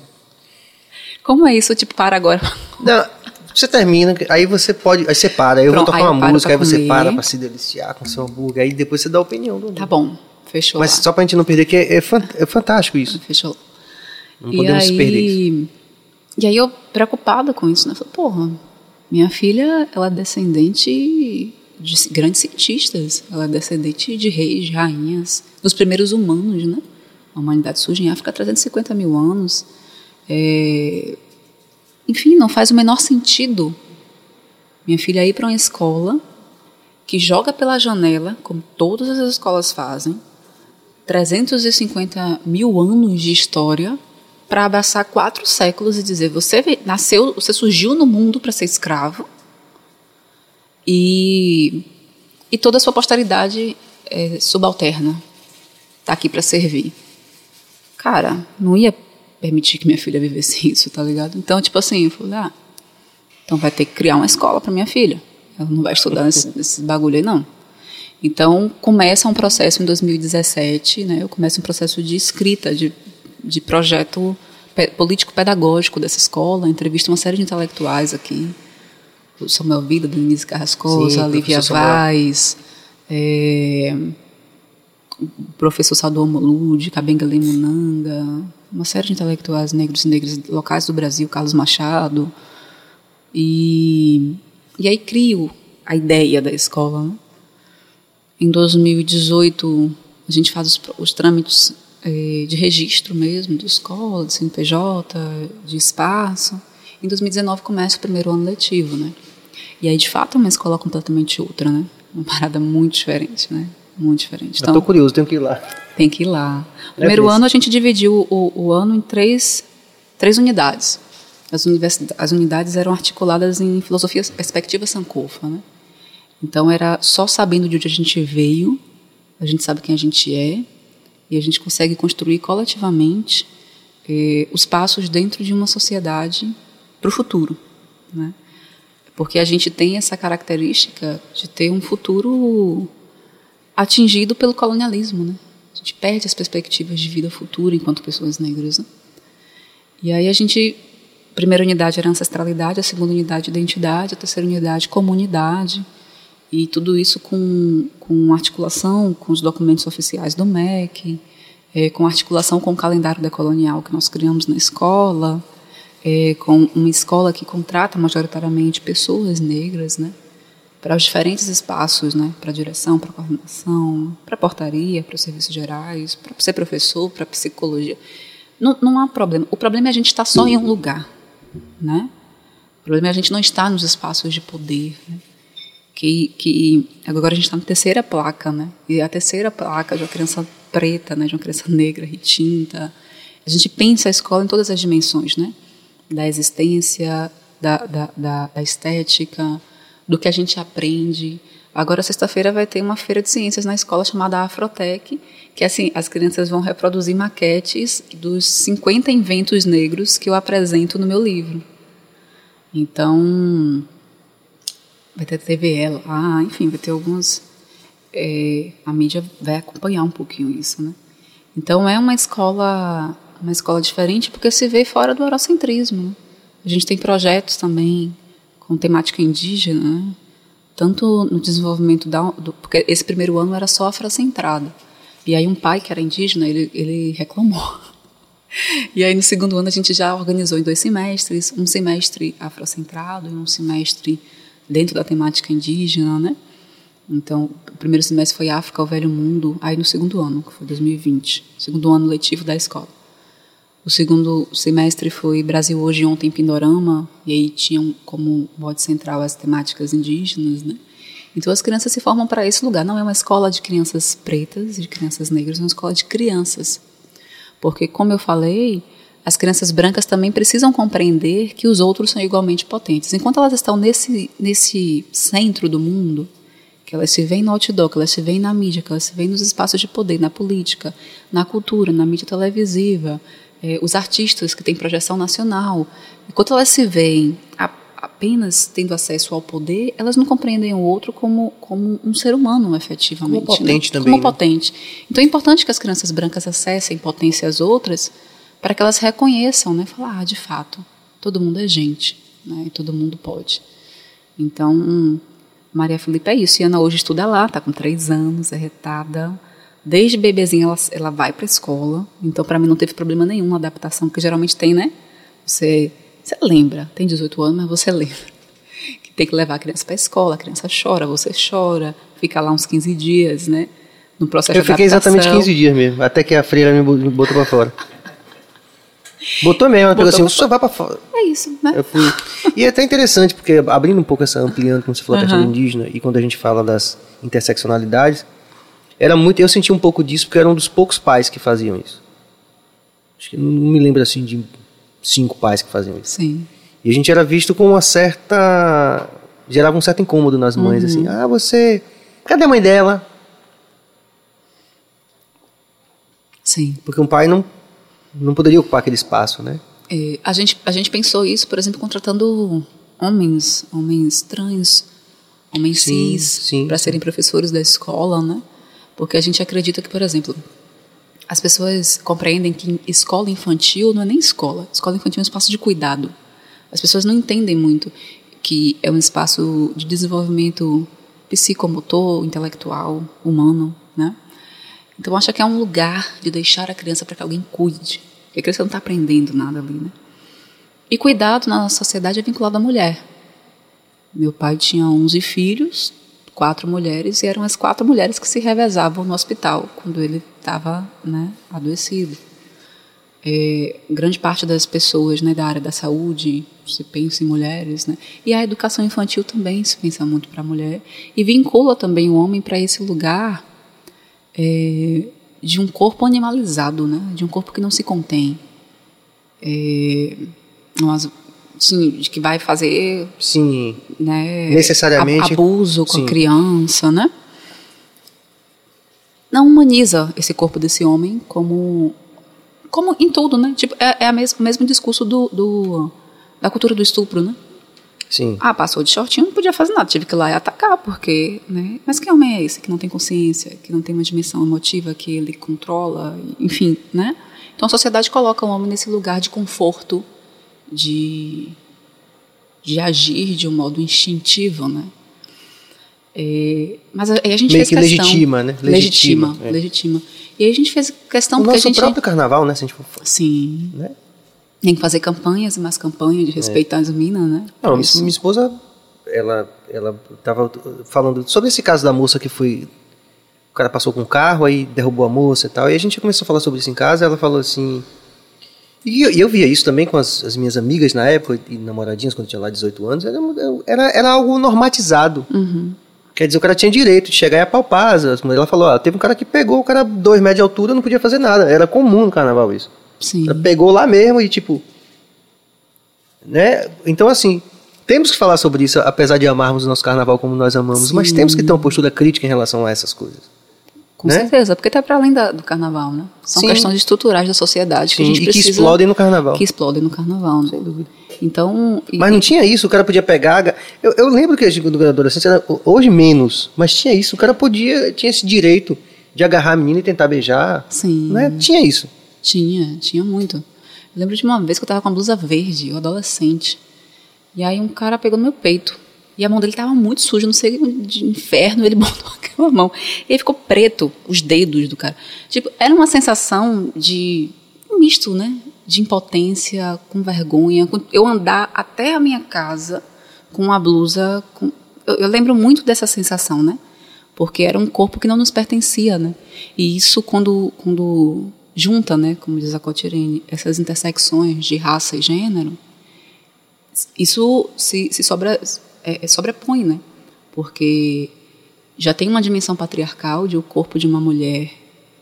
Como é isso? Tipo, para agora. <laughs> Não, você termina, aí você pode, aí você para, aí eu Pronto, vou tocar uma música, aí você para para se deliciar com seu hambúrguer, aí depois você dá a opinião do Tá bom, fechou. Mas lá. só pra gente não perder, que é, é, é fantástico isso. Fechou. Não podemos aí, perder isso. E aí eu preocupada com isso, né? Falei, porra, minha filha, ela é descendente de grandes cientistas. Ela é descendente de reis, de rainhas, dos primeiros humanos, né? A humanidade surge em África há 350 mil anos. É... Enfim, não faz o menor sentido minha filha ir para uma escola que joga pela janela, como todas as escolas fazem, 350 mil anos de história para abraçar quatro séculos e dizer você nasceu, você surgiu no mundo para ser escravo e, e toda a sua posteridade é subalterna. Está aqui para servir. Cara, não ia permitir que minha filha vivesse <laughs> isso, tá ligado? Então, tipo assim, eu falei, ah, então vai ter que criar uma escola para minha filha. Ela não vai estudar nesse, <laughs> nesse bagulho aí, não. Então, começa um processo em 2017, né? Eu começo um processo de escrita, de, de projeto político-pedagógico dessa escola, entrevisto uma série de intelectuais aqui, o Samuel Vida, Denise Carrascosa, Lívia Vaz, é, o professor Salvador Molude, Cabenga Lemunanga, uma série de intelectuais negros e negras locais do Brasil, Carlos Machado. E, e aí crio a ideia da escola. Né? Em 2018, a gente faz os, os trâmites é, de registro mesmo, de escola, de CNPJ, de espaço. Em 2019 começa o primeiro ano letivo, né? E aí, de fato, é uma escola completamente outra, né? Uma parada muito diferente, né? Muito diferente. Então, eu tô curioso, tenho que ir lá. Tem que ir lá. No primeiro ano a gente dividiu o, o, ano em três, três unidades. As, as unidades eram articuladas em filosofia perspectiva Sankofa, né? Então era só sabendo de onde a gente veio, a gente sabe quem a gente é e a gente consegue construir coletivamente eh, os passos dentro de uma sociedade para o futuro, né? Porque a gente tem essa característica de ter um futuro atingido pelo colonialismo, né? A gente perde as perspectivas de vida futura enquanto pessoas negras, né? E aí a gente primeira unidade era ancestralidade, a segunda unidade identidade, a terceira unidade comunidade e tudo isso com, com articulação com os documentos oficiais do MEC, é, com articulação com o calendário decolonial que nós criamos na escola, é, com uma escola que contrata majoritariamente pessoas negras, né, para os diferentes espaços, né, para direção, para coordenação, para portaria, para os serviços gerais, para ser professor, para psicologia. Não, não há problema. O problema é a gente estar só em um lugar, né? O problema é a gente não estar nos espaços de poder, né? que, que agora a gente está na terceira placa, né? E a terceira placa de uma criança preta, né? De uma criança negra, retinta. A gente pensa a escola em todas as dimensões, né? Da existência, da, da, da, da estética, do que a gente aprende. Agora, sexta-feira, vai ter uma feira de ciências na escola chamada Afrotec, que assim, as crianças vão reproduzir maquetes dos 50 inventos negros que eu apresento no meu livro. Então, vai ter TVE lá, enfim, vai ter algumas. É, a mídia vai acompanhar um pouquinho isso, né? Então é uma escola, uma escola diferente porque se vê fora do eurocentrismo. A gente tem projetos também com temática indígena, né? tanto no desenvolvimento da, do, porque esse primeiro ano era só afrocentrado. E aí um pai que era indígena, ele, ele reclamou. <laughs> E aí no segundo ano a gente já organizou em dois semestres, um semestre afrocentrado e um semestre dentro da temática indígena, né? Então, o primeiro semestre foi África, o Velho Mundo, aí no segundo ano, que foi 2020, segundo ano letivo da escola. O segundo semestre foi Brasil Hoje Ontem em Pindorama, e aí tinham como modo central as temáticas indígenas, né? Então as crianças se formam para esse lugar. Não é uma escola de crianças pretas de crianças negras, é uma escola de crianças. Porque, como eu falei, as crianças brancas também precisam compreender que os outros são igualmente potentes. Enquanto elas estão nesse, nesse centro do mundo, que elas se veem no outdoor, que elas se veem na mídia, que elas se veem nos espaços de poder, na política, na cultura, na mídia televisiva, eh, os artistas que têm projeção nacional, enquanto elas se veem a, apenas tendo acesso ao poder, elas não compreendem o outro como, como um ser humano, efetivamente. Como potente né? também. Como né? potente. Então é importante que as crianças brancas acessem potência às outras, para que elas reconheçam, né? Falar, ah, de fato, todo mundo é gente, né? E todo mundo pode. Então, Maria Felipe é isso. E Ana hoje estuda lá, está com três anos, é retada. Desde bebezinha ela, ela vai para a escola. Então, para mim, não teve problema nenhum na adaptação, porque geralmente tem, né? Você, você lembra, tem 18 anos, mas você <laughs> lembra. Que tem que levar a criança para a escola, a criança chora, você chora, fica lá uns 15 dias, né? No processo Eu fiquei exatamente 15 dias mesmo, até que a freira me botou para fora. Botou mesmo, ela pegou assim, só vai pra fora. É isso, né? E é até interessante, porque abrindo um pouco essa, ampliando, como você falou, a questão indígena, e quando a gente fala das interseccionalidades, era muito, eu senti um pouco disso, porque era um dos poucos pais que faziam isso. Acho que não me lembro assim de cinco pais que faziam isso. Sim. E a gente era visto com uma certa. gerava um certo incômodo nas mães, assim, Uhum. ah, você. Cadê a mãe dela? Sim. Porque um pai não, não poderia ocupar aquele espaço, né? É, a, gente, a gente pensou isso, por exemplo, contratando homens, homens trans, homens Sim, cis, para serem professores da escola, né? Porque a gente acredita que, por exemplo, as pessoas compreendem que escola infantil não é nem escola. Escola infantil é um espaço de cuidado. As pessoas não entendem muito que é um espaço de desenvolvimento psicomotor, intelectual, humano, né? Então acha que é um lugar de deixar a criança para que alguém cuide. Porque a criança não está aprendendo nada ali, né? E cuidado na nossa sociedade é vinculado à mulher. Meu pai tinha 11 filhos, quatro mulheres, e eram as quatro mulheres que se revezavam no hospital quando ele estava né, adoecido. É, grande parte das pessoas né, da área da saúde se pensa em mulheres, né? E a educação infantil também se pensa muito para a mulher e vincula também o homem para esse lugar é, de um corpo animalizado, né? De um corpo que não se contém. É, umas- sim, de que vai fazer Sim. né, Necessariamente- abuso com sim. a criança, né? Não humaniza esse corpo desse homem como como em tudo, né? Tipo, é, é a mes- o mesmo discurso do, do- da cultura do estupro, né? Sim. Ah, passou de shortinho, não podia fazer nada, tive que ir lá e atacar, porque, né? Mas que homem é esse que não tem consciência, que não tem uma dimensão emotiva, que ele controla, enfim, né? Então a sociedade coloca o homem nesse lugar de conforto, de, de agir de um modo instintivo, né? É, mas aí a gente Meio fez que questão, legitima, né? Legitima, Legitima, é. legitima. E aí a gente fez questão o porque nosso a gente próprio carnaval, né? Se a gente for, sim né? tem que fazer campanhas e mais campanhas de respeitar as minas, né? Não, minha, minha esposa, ela, ela tava falando sobre esse caso da moça que foi. O cara passou com o carro, aí derrubou a moça e tal. E a gente começou a falar sobre isso em casa. Ela falou assim. E eu, eu via isso também com as, as minhas amigas na época, e namoradinhas, quando eu tinha lá 18 anos. Era, era, era algo normatizado. Uhum. Quer dizer, o cara tinha direito de chegar e apalpar. as- mulheres. Ela falou: ah, teve um cara que pegou o cara dois metros de altura, não podia fazer nada. Era comum no carnaval isso. Sim. Ela pegou lá mesmo e tipo. Né? Então, assim, temos que falar sobre isso, apesar de amarmos o nosso carnaval como nós amamos, mas Sim. temos que ter uma postura crítica em relação a essas coisas. Com né? certeza, porque está para além da- do carnaval, né? São Sim. questões estruturais da sociedade que a Sim, gente e que precisa... explodem no carnaval. Que explodem no carnaval, né? Sem dúvida. Então... e- Mas não tinha isso, o cara podia pegar. Eu, eu lembro que a gente, quando eu era adolescente, era, hoje menos, mas tinha isso, o cara podia, tinha esse direito de agarrar a menina e tentar beijar. Sim. Né? Tinha isso. Tinha, tinha muito. Eu lembro de uma vez que eu tava com uma blusa verde, eu adolescente. E aí um cara pegou no meu peito. E a mão dele tava muito suja, não sei de inferno, ele <laughs> botou aquela mão. E ficou preto, os dedos do cara. Tipo, era uma sensação de um misto, né? De impotência, com vergonha. eu andar até a minha casa com uma blusa. Com, eu, eu lembro muito dessa sensação, né? Porque era um corpo que não nos pertencia, né? E isso quando, quando junta, né? Como diz a Cotirene, essas intersecções de raça e gênero, isso se, se sobre, é, é, sobrepõe, né? Porque já tem uma dimensão patriarcal de o corpo de uma mulher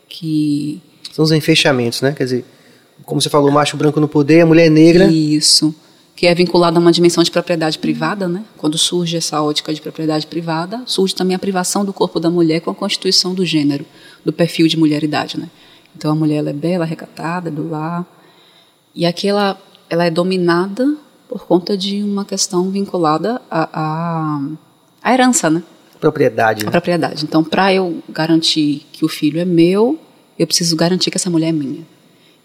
que São os enfechamentos, né? Quer dizer, como você falou, o macho branco no poder, a mulher negra. Isso. Que é vinculada a uma dimensão de propriedade privada, né? Quando surge essa ótica de propriedade privada, surge também a privação do corpo da mulher com a constituição do gênero, do perfil de mulheridade, né? Então a mulher é bela, recatada, do lar. E aqui ela, ela é dominada por conta de uma questão vinculada à, à herança, né? Propriedade. A Né? propriedade. Então, para eu garantir que o filho é meu, eu preciso garantir que essa mulher é minha.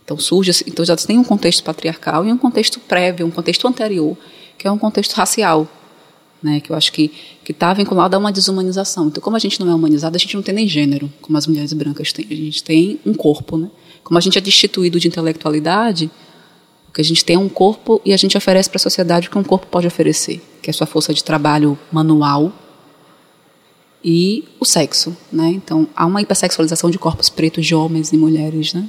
Então surge, então já tem um contexto patriarcal e um contexto prévio, um contexto anterior, que é um contexto racial, né? Que eu acho que que está vinculado a uma desumanização. Então, como a gente não é humanizado, a gente não tem nem gênero, como as mulheres brancas têm. A gente tem um corpo, né? Como a gente é destituído de intelectualidade, o que a gente tem é um corpo e a gente oferece para a sociedade o que um corpo pode oferecer, que é a sua força de trabalho manual, e o sexo, né? Então há uma hipersexualização de corpos pretos de homens e mulheres, né?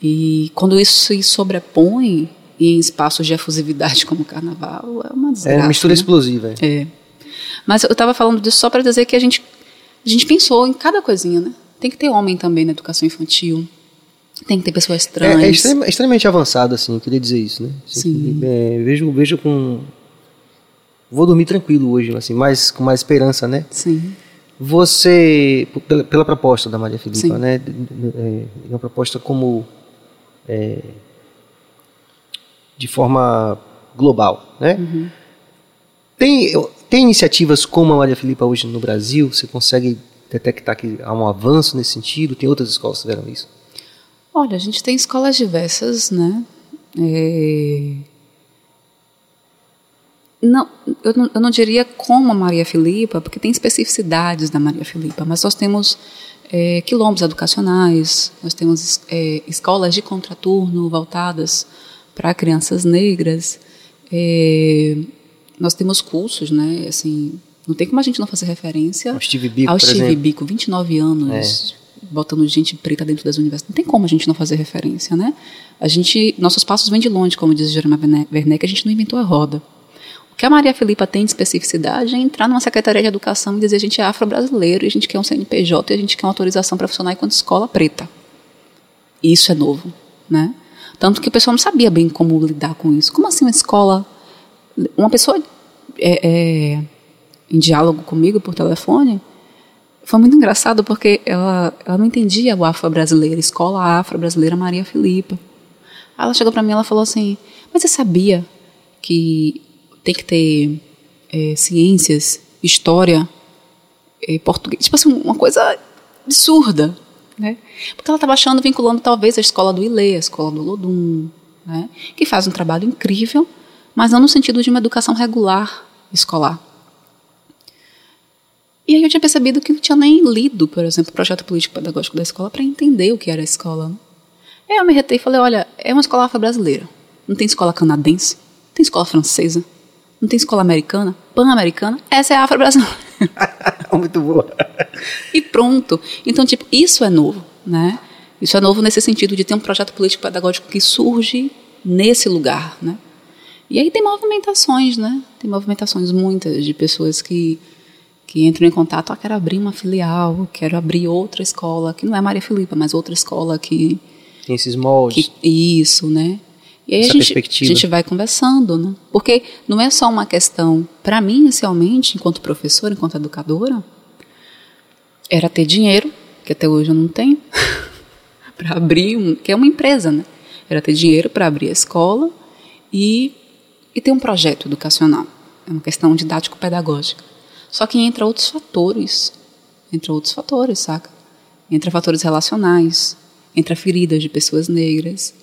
E quando isso se sobrepõe em espaços de efusividade como o carnaval, é uma É desgraça. uma mistura né? explosiva. é. É. Mas eu estava falando disso só para dizer que a gente a gente pensou em cada coisinha, né? Tem que ter homem também na educação infantil. Tem que ter pessoas trans. É, é extrema- extremamente avançado, assim, eu queria dizer isso, né? Assim, Sim. é, vejo, vejo com. Vou dormir tranquilo hoje, assim, mais, com mais esperança, né? Sim. Você, pela, pela proposta da Maria Filipa, Sim. né? d- É uma proposta como. é, de forma global, né? Uhum. Tem, tem iniciativas como a Maria Filipa hoje no Brasil? Você consegue detectar que há um avanço nesse sentido? Tem outras escolas que fizeram isso? Olha, a gente tem escolas diversas, né? É, Não, eu, não, eu não diria como a Maria Filipa, porque tem especificidades da Maria Filipa, mas nós temos é, quilombos educacionais, nós temos é, escolas de contraturno voltadas para crianças negras, é, nós temos cursos, né? Assim, não tem como a gente não fazer referência O Steve Biko, ao Steve. Biko, 29 anos, botando gente preta dentro das universidades. Não tem como a gente não fazer referência, né? A gente, nossos passos vêm de longe, como diz Jeremiah Werneck, a gente não inventou a roda. O O que a Maria Filipa tem de especificidade é entrar numa Secretaria de Educação e dizer a gente é afro-brasileiro e a gente quer um CNPJ e a gente quer uma autorização para funcionar enquanto escola preta. Isso é novo, né? Tanto que o pessoal não sabia bem como lidar com isso. Como assim uma escola... Uma pessoa é, é, em diálogo comigo por telefone foi muito engraçado porque ela, ela não entendia o afro-brasileiro, escola afro-brasileira Maria Filipa. Aí ela chegou para mim e falou assim, mas você sabia que tem que ter é, ciências, história, é, português, tipo assim, uma coisa absurda, né? Porque ela estava achando, vinculando talvez a escola do Ilê, a escola do Lodum, né? Que faz um trabalho incrível, mas não no sentido de uma educação regular escolar. E aí eu tinha percebido que não tinha nem lido, por exemplo, o projeto político-pedagógico da escola para entender o que era a escola. Aí eu me retei e falei, olha, é uma escola afro-brasileira. Não tem escola canadense, não tem escola francesa, não tem escola americana, pan-americana, essa é a afro-brasileira. <laughs> Muito boa. E pronto. Então, tipo, isso é novo, né? Isso é novo nesse sentido de ter um projeto político-pedagógico que surge nesse lugar, né? E aí tem movimentações, né? Tem movimentações muitas de pessoas que que entram em contato, ah, quero abrir uma filial, quero abrir outra escola, que não é Maria Filipa, mas outra escola que tem esses moldes. Que, isso, né? E aí a gente, a gente vai conversando, né? Porque não é só uma questão, para mim, inicialmente, enquanto professora, enquanto educadora, era ter dinheiro, que até hoje eu não tenho, <laughs> para abrir, um, que é uma empresa, né? Era ter dinheiro para abrir a escola e, e ter um projeto educacional. É uma questão didático-pedagógica. Só que entra outros fatores, entra outros fatores, saca? Entra fatores relacionais, entra feridas de pessoas negras,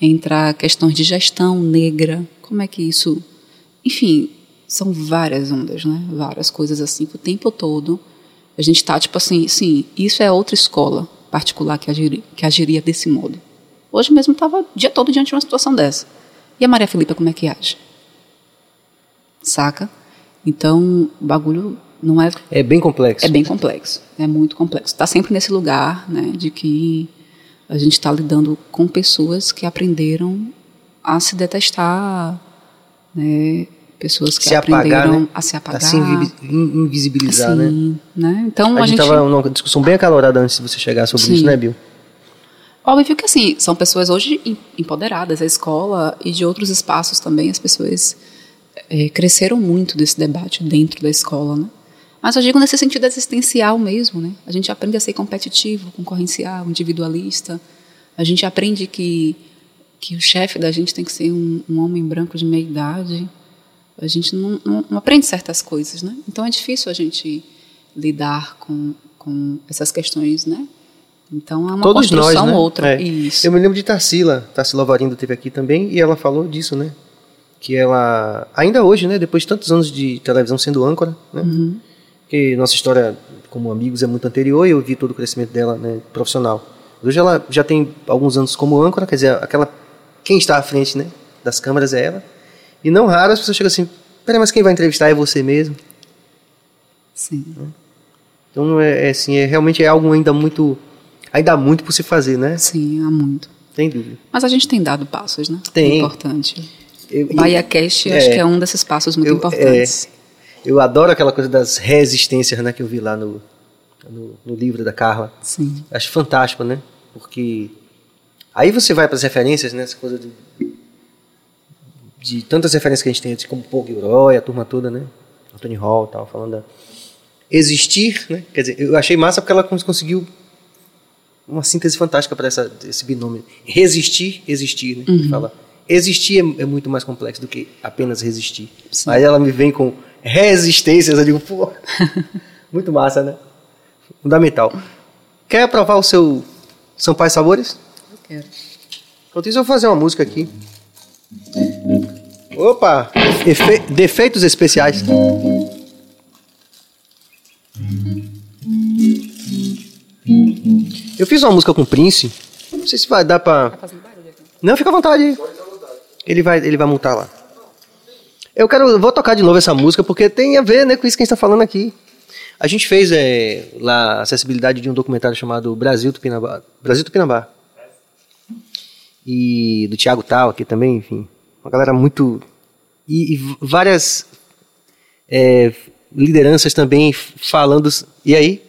entra questões de gestão negra, como é que isso... Enfim, são várias ondas, né? Várias coisas assim o tempo todo a gente está tipo assim, sim, isso é outra escola particular que agiria, que agiria desse modo. Hoje mesmo estava o dia todo diante de uma situação dessa. E a Maria Filipa como é que age? Saca? Então, o bagulho não é... É bem complexo. É bem complexo, é muito complexo. Está sempre nesse lugar, né, de que a gente está lidando com pessoas que aprenderam a se detestar, né? Pessoas que se aprenderam apagar, né? a se apagar. A se invisibilizar, assim, né? né? Então, a, a gente estava numa discussão bem acalorada antes de você chegar sobre Sim. isso, né, Bill? Óbvio que assim, são pessoas hoje empoderadas, a escola e de outros espaços também, as pessoas é, cresceram muito desse debate dentro da escola, né? Mas eu digo nesse sentido existencial mesmo, né? A gente aprende a ser competitivo, concorrencial, individualista. A gente aprende que que o chefe da gente tem que ser um, um homem branco de meia idade. A gente não, não, não, aprende certas coisas, né? Então é difícil a gente lidar com, com essas questões, né? Então é uma Todos construção nós, né? outra. É. Isso. Eu me lembro de Tarsila, Tarsila Varindo teve aqui também, e ela falou disso, né? Que ela, ainda hoje, né, depois de tantos anos de televisão sendo âncora, né? Uhum. que nossa história como amigos é muito anterior e eu vi todo o crescimento dela né, profissional. Hoje ela já tem alguns anos como âncora, quer dizer, aquela quem está à frente né, das câmeras é ela. E não raro as pessoas chegam assim, peraí, mas quem vai entrevistar é você mesmo? Sim. Então é, é assim, é, realmente é algo ainda muito, ainda há muito por se fazer, né? Sim, há muito. Sem dúvida. Mas a gente tem dado passos, né? Tem. É importante. Eu, Bahia Cast, é, acho que é um desses passos muito eu- importantes. Eu adoro aquela coisa das resistências, né, que eu vi lá no, no, no livro da Carla. Sim. Acho fantástico, né? Porque aí você vai para as referências, né? Essa coisa de, de tantas referências que a gente tem, como Paul Gilroy, a turma toda, né? Anthony Hall tal, falando da existir, né? Quer dizer, eu achei massa porque ela cons- conseguiu uma síntese fantástica para essa esse binômio. Resistir, existir, né? Uhum. Fala. Existir é, é muito mais complexo do que apenas resistir. Sim. Aí ela me vem com resistências, eu digo, pô, <laughs> muito massa, né? Fundamental. Quer provar o seu São Pais Sabores? Eu quero. Enquanto isso, eu vou fazer uma música aqui. Opa! Efe- defeitos especiais. Eu fiz uma música com o Prince. Não sei se vai dar pra. Aqui. Não, fica à vontade. Ele vai, ele vai montar lá. Eu quero, eu vou tocar de novo essa música porque tem a ver, né, com isso que a gente está falando aqui. A gente fez é, lá a acessibilidade de um documentário chamado Brasil Tupinambá, Brasil Tupinambá. E do Thiago Tal aqui também, enfim, uma galera muito e, e várias é, lideranças também falando. E aí?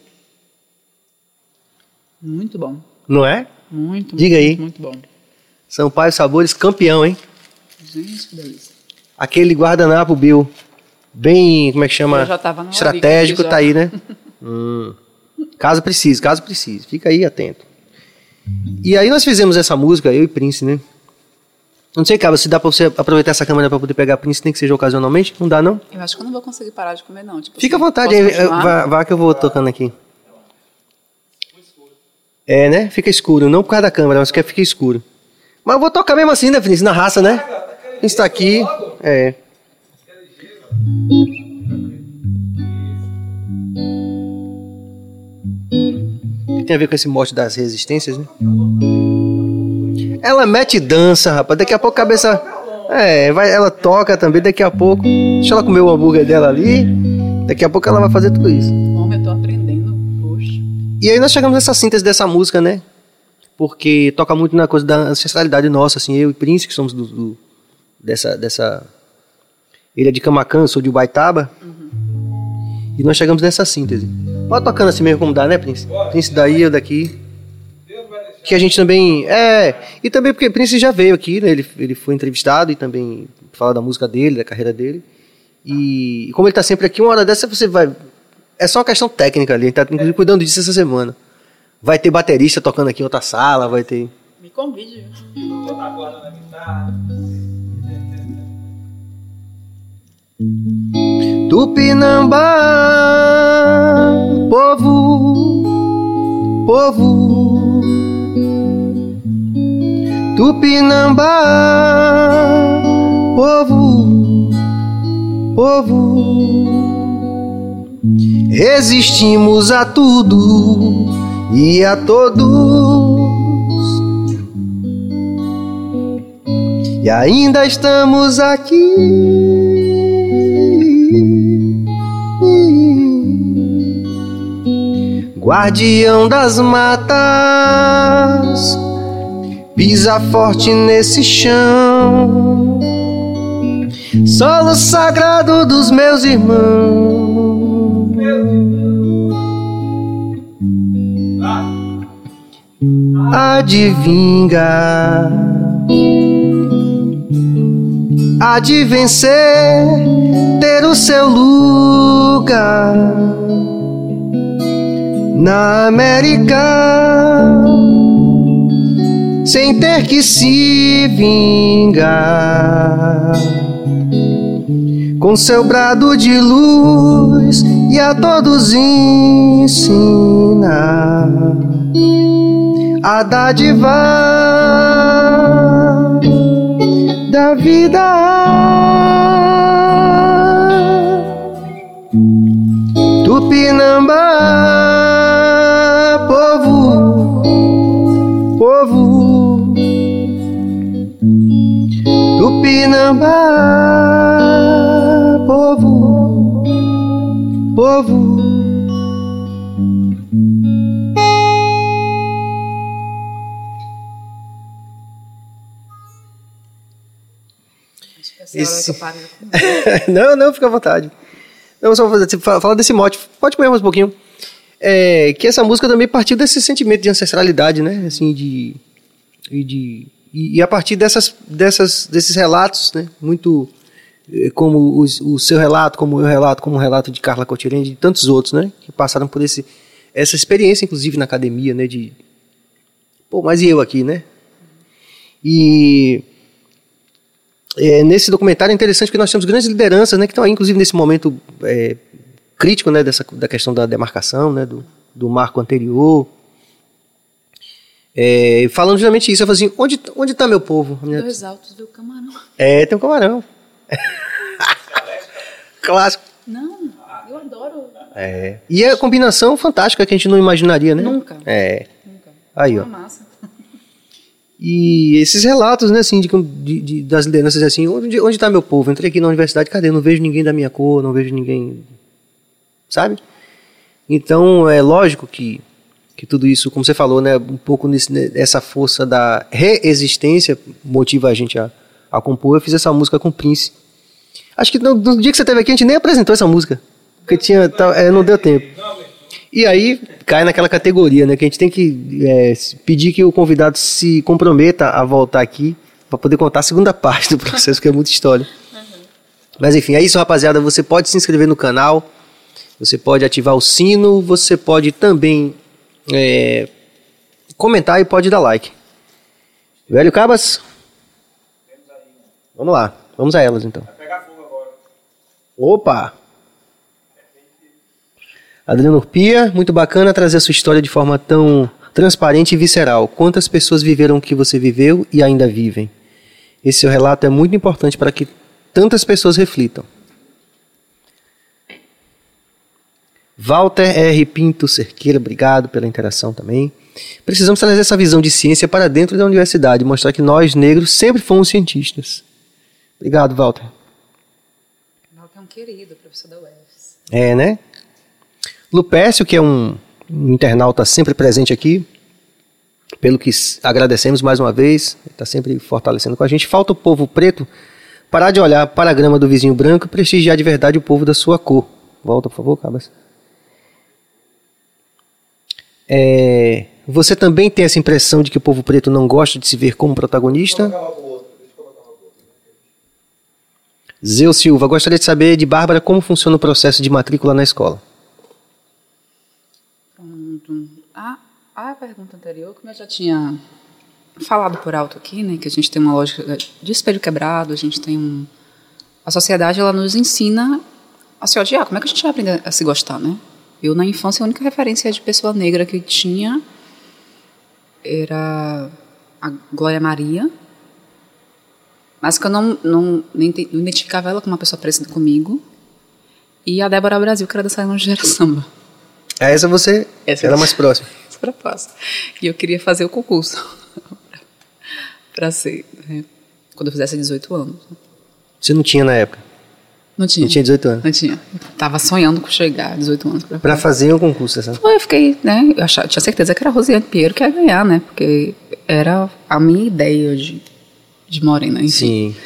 Muito bom. Não é? Muito, Diga muito, aí. Muito bom. Sampaio Sabores campeão, hein? Gente, que delícia. Aquele guardanapo, Bill, bem, como é que chama? Eu já tava na Estratégico, tá aí, né? <laughs> Hum. Caso precise, caso precise. Fica aí atento. E aí nós fizemos essa música, eu e Prince, né? Não sei, cara, se dá pra você aproveitar essa câmera pra poder pegar Prince, nem que seja ocasionalmente. Não dá, não? Eu acho que eu não vou conseguir parar de comer, não. Tipo Fica à assim, vontade, posso aí, vá, vá que eu vou tocando aqui. É, né? Fica escuro, não por causa da câmera, mas quer fica escuro. Mas eu vou tocar mesmo assim, né, Vinícius? Na raça, né? A gente tá aqui. É. Que tem a ver com esse mote das resistências, né? Ela mete dança, rapaz. Daqui a pouco a cabeça. É, vai, ela toca também. Daqui a pouco. Deixa ela comer o hambúrguer dela ali. Daqui a pouco ela vai fazer tudo isso. Homem, eu tô aprendendo. Poxa. E aí nós chegamos nessa síntese dessa música, né? Porque toca muito na coisa da ancestralidade nossa, assim, eu e Prince, que somos do, do- dessa, dessa... Ele é de Camacan, sou de Ubaitaba. E nós chegamos nessa síntese. Pode tocando assim mesmo como dá, né, Prince? Prince daí, eu daqui. Que a gente também... É, e também porque Prince já veio aqui, né? Ele, ele foi entrevistado e também fala da música dele, da carreira dele. E, e como ele tá sempre aqui, uma hora dessa você vai... É só uma questão técnica ali, a gente tá inclusive cuidando disso essa semana. Vai ter baterista tocando aqui em outra sala, vai ter. Me convide. Tupinambá, povo, povo. Tupinambá, povo, povo. Resistimos a tudo e a todos. E ainda estamos aqui. Guardião das matas, pisa forte nesse chão. Solo sagrado dos meus irmãos. Há há de vencer, ter o seu lugar na América, sem ter que se vingar. Com seu brado de luz e a todos ensinar a dádiva da vida. Tupinambá, povo, povo. Tupinambá, povo, povo. Esse- que eu <laughs> não, não, fica à vontade. Não, só falar desse mote. Pode comer mais um pouquinho. É, que essa música também partiu desse sentimento de ancestralidade, né? Assim, de. E, de, e, e a partir dessas, dessas, desses relatos, né? Muito. eh, Como os- o, seu relato, como o meu relato, como o relato de Carla Cotirene e de tantos outros, né? Que passaram por esse, essa experiência, inclusive na academia, né? De. Pô, mas e eu aqui, né? E. É, nesse documentário é interessante que nós temos grandes lideranças, né, que estão aí, inclusive, nesse momento é, crítico, né, dessa, da questão da demarcação, né, do, do marco anterior. É, falando justamente isso, eu falo assim, onde, onde está meu povo? Dois altos, viu, camarão? É, tem um camarão. <laughs> Clássico. Não, eu adoro. É. E é a combinação fantástica que a gente não imaginaria, né? Nunca. É. Nunca. Aí, ó. Uma massa. E esses relatos, né, assim, de, de- das lideranças, assim, onde está meu povo? Entrei aqui na universidade, cadê? Eu não vejo ninguém da minha cor, não vejo ninguém, sabe? Então, é lógico que, que tudo isso, como você falou, né, um pouco nesse, né, essa força da reexistência motiva a gente a, a compor. Eu fiz essa música com o Prince. Acho que no, no dia que você esteve aqui, a gente nem apresentou essa música. Porque tinha. é, não deu tempo. E aí cai naquela categoria, né? Que a gente tem que é, pedir que o convidado se comprometa a voltar aqui para poder contar a segunda <laughs> parte do processo, que é muita história. Mas enfim, é isso, rapaziada. Você pode se inscrever no canal, você pode ativar o sino, você pode também é, comentar e pode dar like. Velho Cabas? Vamos lá, vamos a elas então. Opa! Adriano Urpia, muito bacana trazer a sua história de forma tão transparente e visceral. Quantas pessoas viveram o que você viveu e ainda vivem? Esse seu relato é muito importante para que tantas pessoas reflitam. Walter R. Pinto Cerqueira, obrigado pela interação também. Precisamos trazer essa visão de ciência para dentro da universidade, mostrar que nós, negros, sempre fomos cientistas. Obrigado, Walter. Walter é um querido, professor da UFS. É, né? Lupécio, que é um, um internauta sempre presente aqui, pelo que agradecemos mais uma vez, está sempre fortalecendo com a gente. Falta o povo preto parar de olhar para a grama do vizinho branco e prestigiar de verdade o povo da sua cor. Volta, por favor, Cabas. É, você também tem essa impressão de que o povo preto não gosta de se ver como protagonista? Zeu Silva, gostaria de saber de Bárbara como funciona o processo de matrícula na escola. Pronto. A, a pergunta anterior, como eu já tinha falado por alto aqui, né, que a gente tem uma lógica de espelho quebrado, a gente tem um... A sociedade, ela nos ensina a se odiar. Como é que a gente vai aprender a se gostar, né? Eu, na infância, a única referência de pessoa negra que tinha era a Glória Maria, mas que eu não, não, não identificava ela como uma pessoa parecida comigo, e a Débora Brasil, que era da Salão de Gera Samba. A essa você Essa era eu- mais próxima. Fácil. E eu queria fazer o concurso <laughs> para ser, né, quando eu fizesse 18 anos. Você não tinha na época. Não tinha. Não tinha 18 anos. Não tinha. Eu tava sonhando com chegar a 18 anos. Pra... Pra fazer um concurso, essa. Foi, Eu fiquei, né? Eu achava, tinha certeza que era a Rosiane Pinheiro que ia ganhar, né? Porque era a minha ideia de, de morena, enfim. Sim.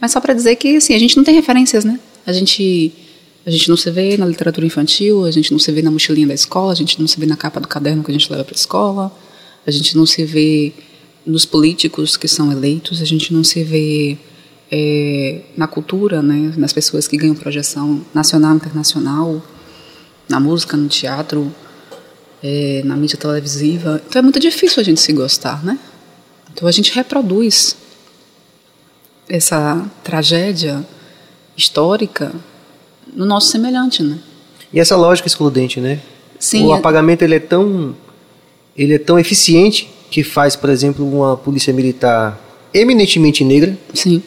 Mas só para dizer que assim, a gente não tem referências, né? A gente a gente não se vê na literatura infantil, a gente não se vê na mochilinha da escola, a gente não se vê na capa do caderno que a gente leva para a escola, a gente não se vê nos políticos que são eleitos, a gente não se vê é, na cultura, né? Nas pessoas que ganham projeção nacional, internacional, na música, no teatro, é, na mídia televisiva. Então é muito difícil a gente se gostar, né? Então a gente reproduz essa tragédia histórica no nosso semelhante, né? E essa lógica excludente, né? Sim, O é- apagamento ele é tão ele é tão eficiente que faz, por exemplo, uma polícia militar eminentemente negra, Sim,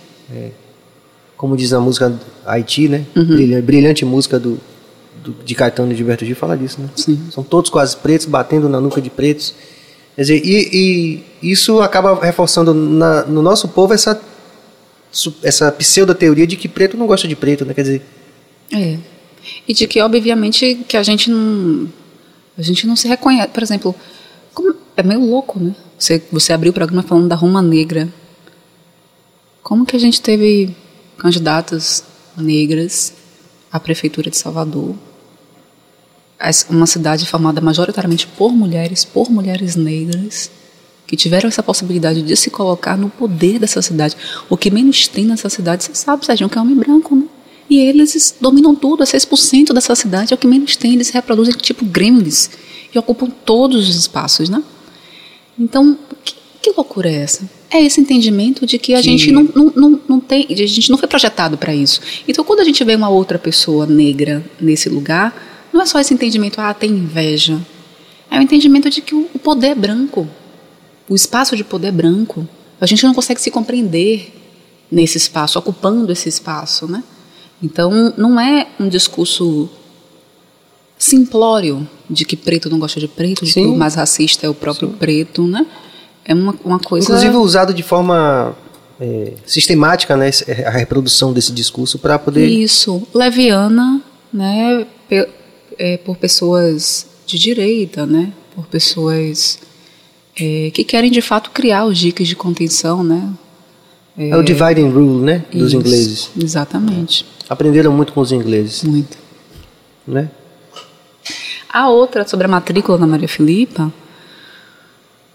como diz a música Haiti, né? Uhum. Brilhante, brilhante música do, do- de Caetano e Gilberto Gil fala disso, né? sim. São todos quase pretos, batendo na nuca de pretos. Quer dizer, e, e isso acaba reforçando na- no nosso povo essa, essa pseudo-teoria de que preto não gosta de preto, né? Quer dizer, É. E de que, obviamente, que a gente não. A gente não se reconhece. Por exemplo, como- é meio louco, né? Você, você abriu o programa falando da Roma Negra. Como que a gente teve candidatas negras à Prefeitura de Salvador? Uma cidade formada majoritariamente por mulheres, por mulheres negras, que tiveram essa possibilidade de se colocar no poder dessa cidade. O que menos tem nessa cidade, você sabe, Sérgio, que é homem branco, né? E eles dominam tudo, é 6% dessa cidade, é o que menos tem, eles se reproduzem tipo gremlins e ocupam todos os espaços, né? Então, que, que loucura é essa? É esse entendimento de que a Que- gente não, não, não, não tem, a gente não foi projetado para isso. Então, quando a gente vê uma outra pessoa negra nesse lugar, não é só esse entendimento, ah, tem inveja. É o entendimento de que o, o poder é branco, o espaço de poder é branco. A gente não consegue se compreender nesse espaço, ocupando esse espaço, né? Então, não é um discurso simplório de que preto não gosta de preto, de que Sim. o mais racista é o próprio preto, né? É uma, uma coisa... inclusive usado de forma é, sistemática, né? A reprodução desse discurso para poder. Isso, leviana, né, pe- é, por pessoas de direita, né, por pessoas é, que querem de fato criar os diques de contenção, né. É o divide and rule, né? Dos Isso, ingleses. Exatamente. Aprenderam muito com os ingleses, Muito. né? A outra, sobre a matrícula da Maria Filipa,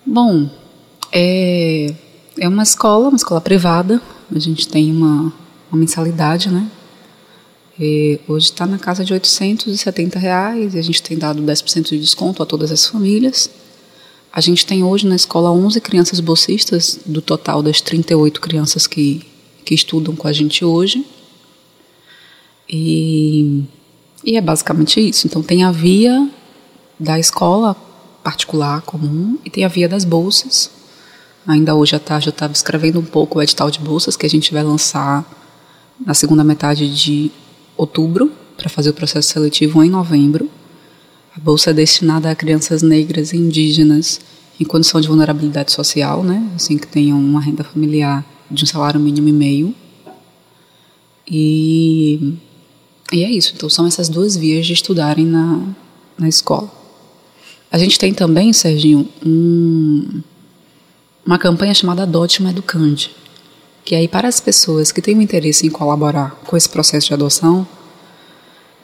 bom, é, é uma escola, uma escola privada, a gente tem uma, uma mensalidade, né? E hoje está na casa de 870 reais e a gente tem dado 10% de desconto a todas as famílias. A gente tem hoje na escola 11 crianças bolsistas, do total das 38 crianças que, que estudam com a gente hoje. E, e é basicamente isso. Então, tem a via da escola particular comum e tem a via das bolsas. Ainda hoje à tarde eu estava escrevendo um pouco o edital de bolsas que a gente vai lançar na segunda metade de outubro para fazer o processo seletivo em novembro. A bolsa é destinada a crianças negras e indígenas em condição de vulnerabilidade social, né? Assim que tenham uma renda familiar de um salário mínimo e meio. E, e é isso. Então são essas duas vias de estudarem na, na escola. A gente tem também, Serginho, um, uma campanha chamada Adote uma Educande, que aí para as pessoas que têm um interesse em colaborar com esse processo de adoção,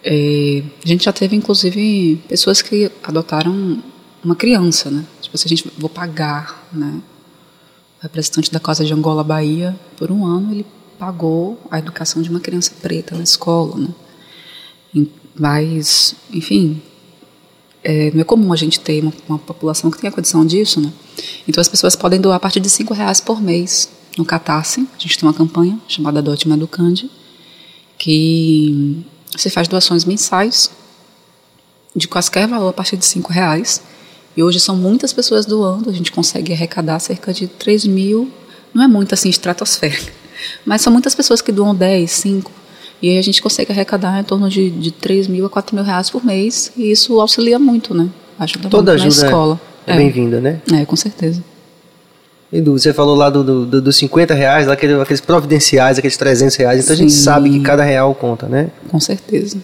é, a gente já teve inclusive pessoas que adotaram uma criança, né? Tipo assim, a gente vou pagar, né? O representante da Casa de Angola, Bahia, por um ano ele pagou a educação de uma criança preta na escola, né? Mas, enfim, é, não é comum a gente ter uma, uma população que tenha condição disso, né? Então as pessoas podem doar a partir de cinco reais por mês no Catarse. A gente tem uma campanha chamada Adote uma Educande, que você faz doações mensais de quaisquer valor a partir de cinco reais. E hoje são muitas pessoas doando, a gente consegue arrecadar cerca de 3 mil, não é muito assim estratosférica, <laughs> mas são muitas pessoas que doam 10, 5, e aí a gente consegue arrecadar em torno de, de 3 mil a 4 mil reais por mês, e isso auxilia muito, né? Ajuda Toda muito na ajuda é- escola. é bem-vinda, né? É, com certeza. Edu, você falou lá do, do, do- dos 50 reais, lá aquele- aqueles providenciais, aqueles 300 reais. Então a gente Sim. sabe que cada real conta, né? Com certeza.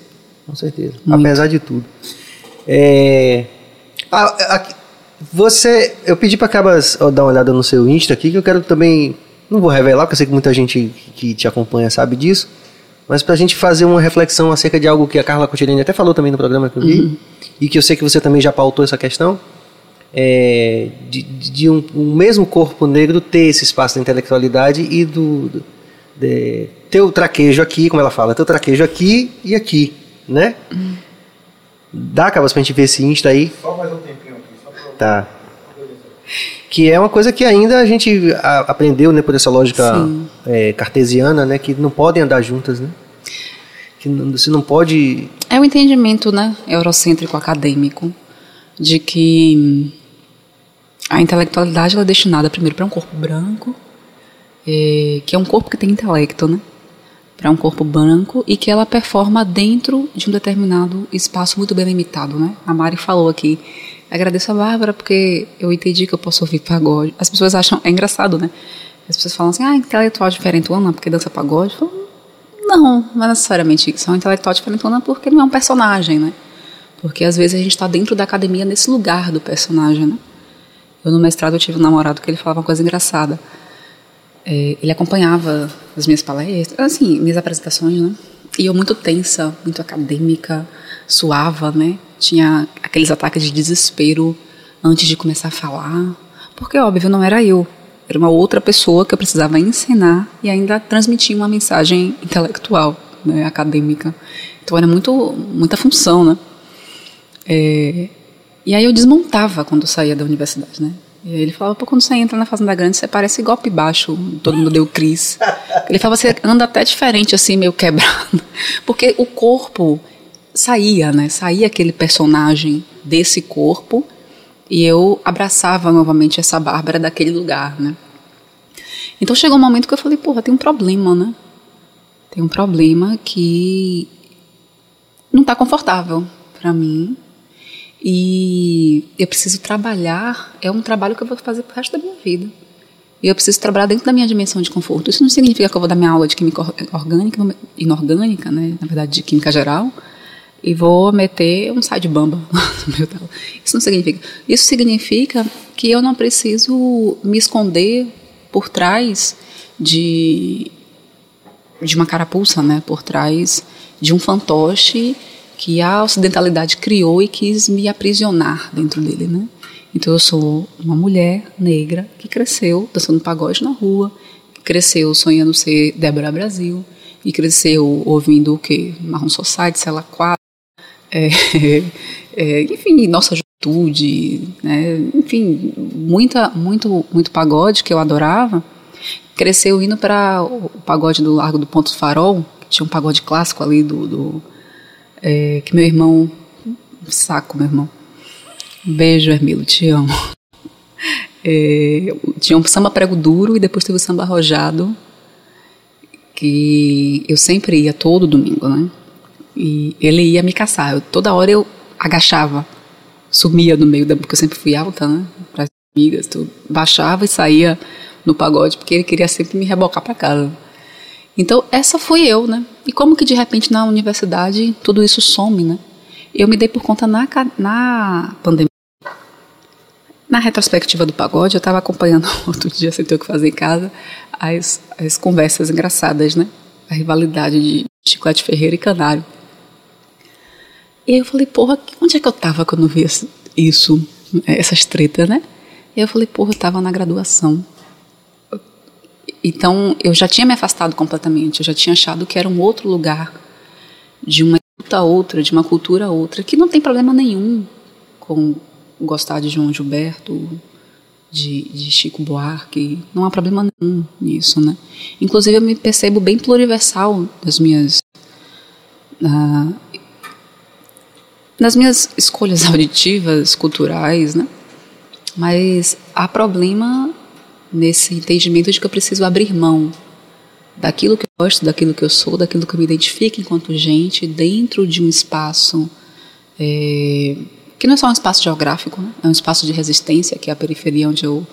Com certeza. Muito. Apesar de tudo. É, a- a- você, eu pedi para Cabas dar uma olhada no seu Insta aqui, que eu quero também, não vou revelar, porque eu sei que muita gente que te acompanha sabe disso, mas para a gente fazer uma reflexão acerca de algo que a Carla Cotirini até falou também no programa que eu vi, e que eu sei que você também já pautou essa questão, é, de, de um, um mesmo corpo negro ter esse espaço da intelectualidade e do, do de, ter o traquejo aqui, como ela fala, ter o traquejo aqui e aqui, né? Dá, Cabas, pra gente ver esse Insta aí? Só mais um tempinho aqui, só pra... Tá. Que é uma coisa que ainda a gente a- aprendeu, né, por essa lógica é, cartesiana, né, que não podem andar juntas, né? Que você não pode... É o entendimento né, eurocêntrico acadêmico de que a intelectualidade é destinada primeiro para um corpo branco, eh, que é um corpo que tem intelecto, né? Para um corpo branco e que ela performa dentro de um determinado espaço muito bem limitado, né? A Mari falou aqui. Agradeço a Bárbara porque eu entendi que eu posso ouvir pagode. As pessoas acham é engraçado, né? As pessoas falam assim: "Ah, intelectual diferentona porque dança pagode". Eu falo, não, não é necessariamente um intelectual diferentona porque não é um personagem, né? Porque às vezes a gente está dentro da academia nesse lugar do personagem, né? Eu no mestrado eu tive um namorado que ele falava uma coisa engraçada. É, ele acompanhava as minhas palestras, assim, minhas apresentações, né? E eu muito tensa, muito acadêmica, suava, né? Tinha aqueles ataques de desespero antes de começar a falar. Porque, óbvio, não era eu. Era uma outra pessoa que eu precisava ensinar e ainda transmitir uma mensagem intelectual, né, acadêmica. Então era muito, muita função, né? É, e aí eu desmontava quando saía da universidade, né? E ele falava, pô, quando você entra na Fazenda Grande, você parece golpe baixo, todo mundo deu cris. Ele falava, você anda até diferente, assim, meio quebrado. <laughs> Porque o corpo saía, né? Saía aquele personagem desse corpo e eu abraçava novamente essa Bárbara daquele lugar, né? Então chegou um momento que eu falei, porra, tem um problema, né? Tem um problema que não está confortável para mim e eu preciso trabalhar. É um trabalho que eu vou fazer pro resto da minha vida. E eu preciso trabalhar dentro da minha dimensão de conforto. Isso não significa que eu vou dar minha aula de química or- orgânica, inorgânica, né? Na verdade, de química geral, e vou meter um side bamba no <laughs> meu tela. Isso não significa. Isso significa que eu não preciso me esconder por trás de de uma carapuça, né, por trás de um fantoche que a ocidentalidade criou e quis me aprisionar dentro dele, né? Então eu sou uma mulher negra que cresceu dançando pagode na rua, cresceu sonhando ser Débora Brasil e cresceu ouvindo o quê? Marrom Society, Cela 4, <laughs> é, é, enfim, nossa juventude, né? enfim, muita, muito, muito pagode que eu adorava. Cresceu indo para o pagode do Largo do Ponto Farol, que tinha um pagode clássico ali do, do é, que meu irmão, saco meu irmão, beijo Hermilo, te amo. <laughs> É, tinha um samba prego duro e depois teve o samba arrojado, que eu sempre ia todo domingo, né? E ele ia me caçar. Eu, toda hora eu agachava, sumia no meio da. Porque eu sempre fui alta, né? Para as amigas, tudo. Baixava e saía no pagode, porque ele queria sempre me rebocar para casa. Então, essa fui eu, né? E como que de repente na universidade tudo isso some, né? Eu me dei por conta na, na pandemia. Na retrospectiva do pagode, eu estava acompanhando <laughs> outro dia, sem ter o que fazer em casa, as, as conversas engraçadas, né? A rivalidade de Chiclete Ferreira e Canário. E aí eu falei, porra, onde é que eu tava quando eu vi isso, essas tretas, né? E eu falei, porra, eu tava na graduação. Então, eu já tinha me afastado completamente, eu já tinha achado que era um outro lugar, de uma cultura outra, de uma cultura outra, que não tem problema nenhum com gostar de João Gilberto, de, de Chico Buarque, não há problema nenhum nisso, né? Inclusive, eu me percebo bem pluriversal nas minhas... Uh, nas minhas escolhas <laughs> auditivas, culturais, né? Mas há problema nesse entendimento de que eu preciso abrir mão daquilo que eu gosto, daquilo que eu sou, daquilo que eu me identifico enquanto gente, dentro de um espaço é, que não é só um espaço geográfico, né? é um espaço de resistência, que é a periferia onde eu,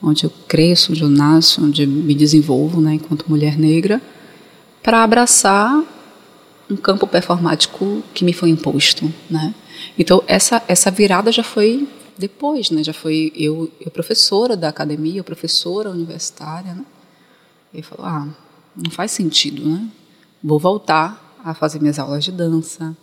onde eu cresço, onde eu nasço, onde me desenvolvo né, enquanto mulher negra, para abraçar um campo performático que me foi imposto. Né? Então, essa, essa virada já foi depois, né? Já foi eu, eu professora da academia, eu professora universitária, né? E falou, ah, não faz sentido, né? Vou voltar a fazer minhas aulas de dança,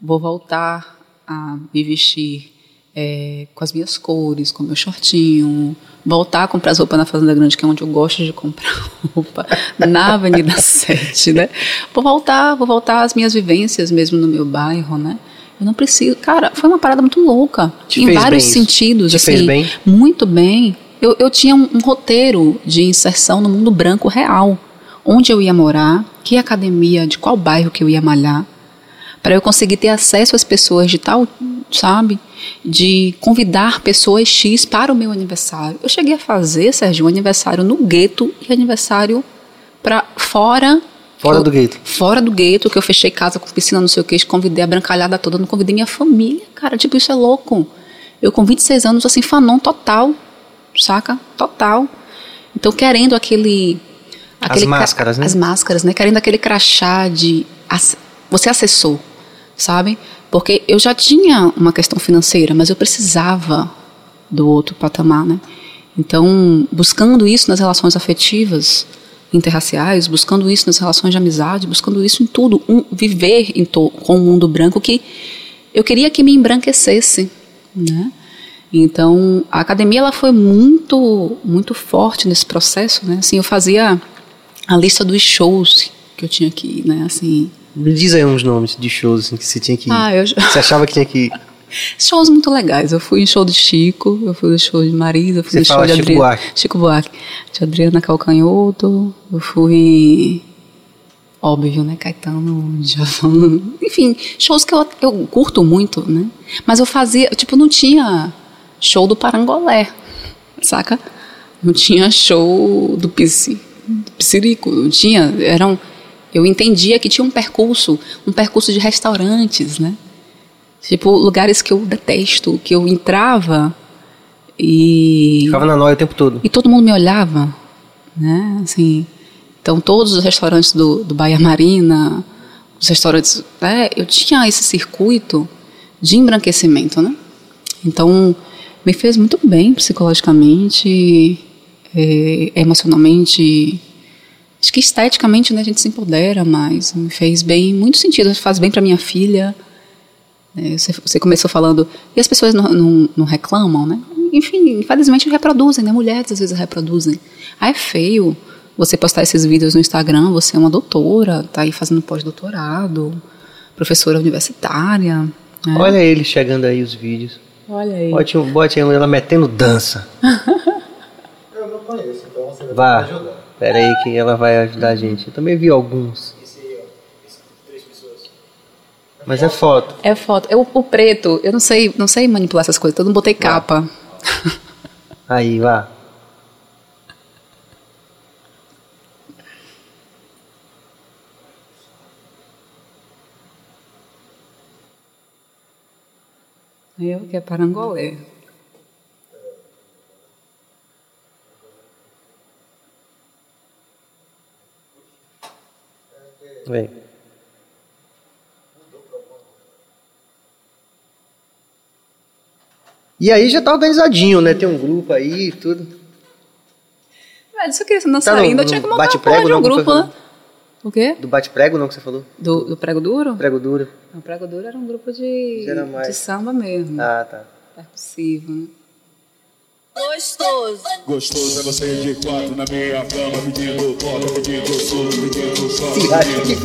vou voltar a me vestir é, com as minhas cores, com meu shortinho, voltar a comprar as roupas na Fazenda Grande, que é onde eu gosto de comprar <laughs> roupa, na Avenida <laughs> 7, né? Vou voltar, vou voltar às minhas vivências mesmo no meu bairro, né? Eu não preciso. Cara, foi uma parada muito louca. Te em vários sentidos. Te assim, fez bem? Muito bem. Eu, eu tinha um, um roteiro de inserção no mundo branco real. Onde eu ia morar, que academia, de qual bairro que eu ia malhar. Para eu conseguir ter acesso às pessoas de tal, sabe? De convidar pessoas X para o meu aniversário. Eu cheguei a fazer, Sérgio, um aniversário no gueto e aniversário para fora Fora eu- do gueto. Fora do gueto, que eu fechei casa com piscina, não sei o que, convidei a brancalhada toda, não convidei minha família, cara. Tipo, isso é louco. Eu com 26 anos, assim, fanon total, saca? Total. Então, querendo aquele. aquele cra- máscaras, né? As máscaras, né? Querendo aquele crachá de. Você acessou, sabe? Porque eu já tinha uma questão financeira, mas eu precisava do outro patamar, né? Então, buscando isso nas relações afetivas interraciais, buscando isso nas relações de amizade, buscando isso em tudo, um, viver em to, com o mundo branco que eu queria que me embranquecesse, né? Então, a academia ela foi muito muito forte nesse processo, né? Assim, eu fazia a lista dos shows que eu tinha ir, né? Assim, Me diz aí uns nomes de shows assim, que você tinha que ir. ah, eu Você achava que tinha que ir. <laughs> Shows muito legais. Eu fui em show de Chico, eu fui no show de Marisa, eu fui Você no show de Chico Adriana. Buarque. Chico Buarque. De Adriana Calcanhoto, eu fui. Óbvio, né? Caetano, Djavan. Enfim, shows que eu, eu curto muito, né? Mas eu fazia. Tipo, não tinha show do Parangolé, saca? Não tinha show do do Psirico, não tinha. Eram. Eu entendia que tinha um percurso, um percurso de restaurantes, né? Tipo, lugares que eu detesto, que eu entrava e. Ficava na noia o tempo todo. E todo mundo me olhava, né? Assim, então todos os restaurantes do, do Bahia Marina, os restaurantes, né? Eu tinha esse circuito de embranquecimento, né? Então me fez muito bem psicologicamente, eh, emocionalmente, acho que esteticamente né, a gente se empodera mais. Me fez bem, muito sentido, faz bem para minha filha. É, você, você começou falando, e as pessoas não, não, não reclamam, né? Enfim, infelizmente reproduzem, né? Mulheres às vezes reproduzem. Ah, é feio você postar esses vídeos no Instagram, você é uma doutora, tá aí fazendo pós-doutorado, professora universitária. né? Olha ele chegando aí os vídeos. Olha aí. Bote, bote aí ela metendo dança. <laughs> Eu não conheço, então você vai Vá. me ajudar. Pera aí que ela vai ajudar a gente. Eu também vi alguns. Esse aí, ó. Três pessoas. Mas é foto. É foto. Eu, o preto, eu não sei, não sei manipular essas coisas, então eu não botei capa. Aí, vá. Eu que é parangolé. Vem. E aí já tá organizadinho, né? Tem um grupo aí e tudo. Velho, se eu queria ser dançarina, eu tinha que montar uma bate-prego, porra de um grupo, né? O quê? Do bate-prego não que você falou? Do, do prego duro? Prego duro. Não, o prego duro era um grupo de, de samba mesmo. Ah, tá. Percussivo, né? Gostoso. Gostoso é você de quatro na minha cama, pedindo cola, pedindo sul, pedindo sol. Que acha que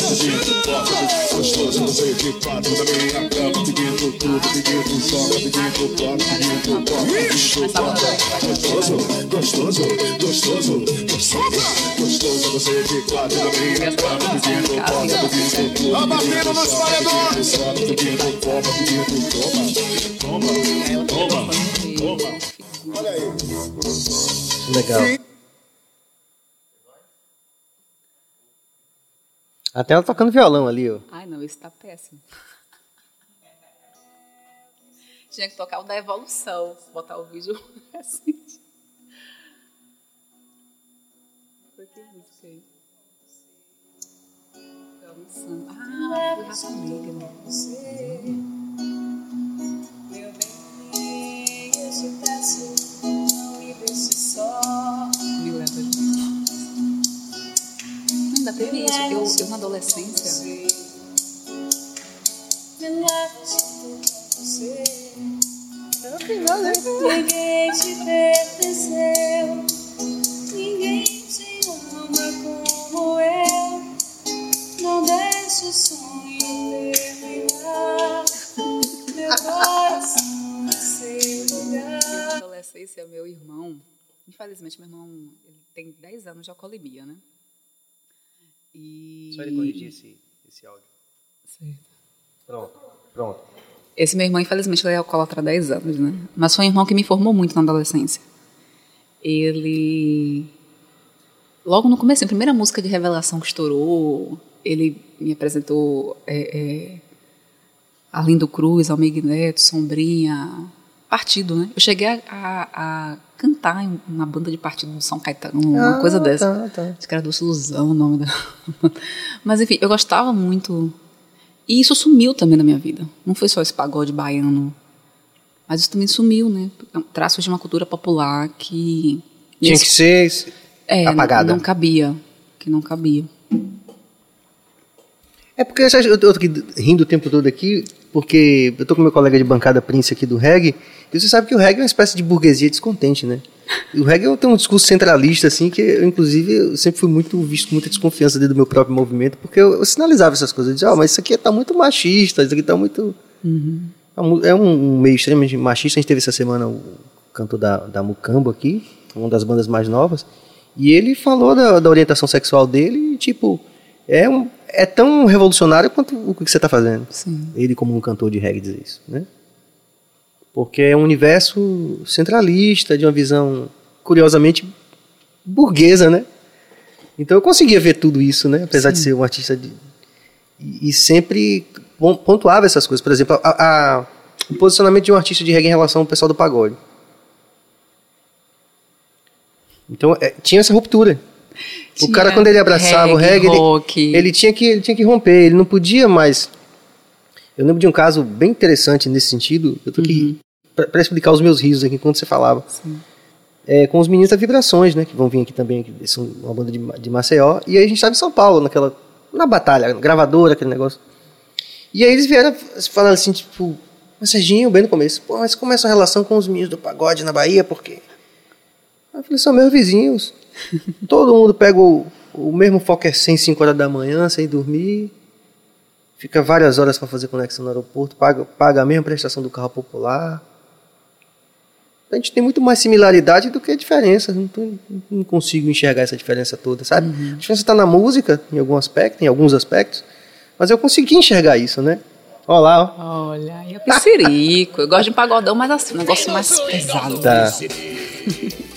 figura, velho. Gostoso é você de quatro na minha cama, pedindo tudo, pedindo sol, pedindo cola, pedindo cola, pedindo cola. Gostoso, gostoso, gostoso, gostoso. É você de quatro na minha cama, pedindo cola, pedindo tudo. A batendo nos paredões. Pedindo cola, pedindo toma, toma, toma, toma. Olha aí. Legal. Até ela tocando violão ali, ó. Ai, não, isso tá péssimo. <laughs> Tinha que tocar o da evolução, botar o vídeo <laughs> assim. Foi que música aí? Evolução. Ah, foi Raça Negra. Meu bem, eu te peço, não me deixe só. Me leva junto. Ainda teve isso. Eu, eu na adolescência. Você. Ninguém te pertenceu. Ninguém te ama como eu. Não deixe o sonho terminar. Meu coração no seu lugar. Na adolescência, meu irmão, infelizmente, meu irmão ele tem 10 anos de alcoolemia, né? E... Só ele corrigir esse, esse áudio. Certo. Pronto, pronto. Esse meu irmão, infelizmente, ele é alcoólatra há 10 anos, né? Mas foi um irmão que me formou muito na adolescência. Ele. Logo no começo, a primeira música de revelação que estourou, ele me apresentou é, é, Arlindo Cruz, Almir Neto, Sombrinha, Partido, né? Eu cheguei a, a- a cantar em uma banda de partido do São Caetano, uma Ah, coisa dessa. tá, tá. Acho que era Dulce Ilusão o nome da. <laughs> Mas enfim, eu gostava muito. E isso sumiu também na minha vida. Não foi só esse pagode baiano. Mas isso também sumiu, né? Traços de uma cultura popular que. Tinha que ser é, apagada. Não, não cabia. Que não cabia. É porque eu tô aqui rindo o tempo todo aqui, porque eu tô com meu colega de bancada Prince aqui do reggae, e você sabe que o reggae é uma espécie de burguesia descontente, né? E o reggae tem um discurso centralista, assim, que eu, inclusive, eu sempre fui muito visto com muita desconfiança dentro do meu próprio movimento, porque eu, eu sinalizava essas coisas, eu dizia, ó, mas isso aqui tá muito machista, isso aqui tá muito... É um- É um, um meio extremamente machista, a gente teve essa semana o cantor da, da Mucambo aqui, uma das bandas mais novas, e ele falou da, da orientação sexual dele e, tipo, é, um, é tão revolucionário quanto o que você está fazendo. Sim. Ele, como um cantor de reggae, dizer isso, né? Porque é um universo centralista, de uma visão, curiosamente, burguesa, né? Então eu conseguia ver tudo isso, né? Apesar de ser um artista de... E, sempre pon- pontuava essas coisas. Por exemplo, a- a- o posicionamento de um artista de reggae em relação ao pessoal do pagode. Então é, tinha essa ruptura. O cara, quando ele abraçava o reggae, reggae, ele- ele, tinha que, ele tinha que romper, ele não podia mais. Eu lembro de um caso bem interessante nesse sentido. Eu tô aqui Uhum. para explicar os meus risos aqui enquanto você falava. é, com os meninos da Vibrações, né? Que vão vir aqui também, que são uma banda de, de Maceió. E aí a gente estava em São Paulo, naquela. Na batalha, gravadora, aquele negócio. E aí eles vieram falando assim, tipo, mas Serginho, bem no começo, pô, mas como é a sua relação com os meninos do pagode na Bahia? Por quê? Eu falei, são meus vizinhos. <laughs> Todo mundo pega o, o mesmo Fokker 100, 5 horas da manhã, sem dormir. Fica várias horas para fazer conexão no aeroporto, paga, paga a mesma prestação do carro popular. A gente tem muito mais similaridade do que diferença. Não, tô- não consigo enxergar essa diferença toda, sabe? A diferença está na música, em algum aspecto, em alguns aspectos. Mas eu consegui enxergar isso, né? Olha lá, ó. Olha, e o Piscirico. Eu gosto de um pagodão, mas assim, um negócio mais pesado. Tá. <laughs>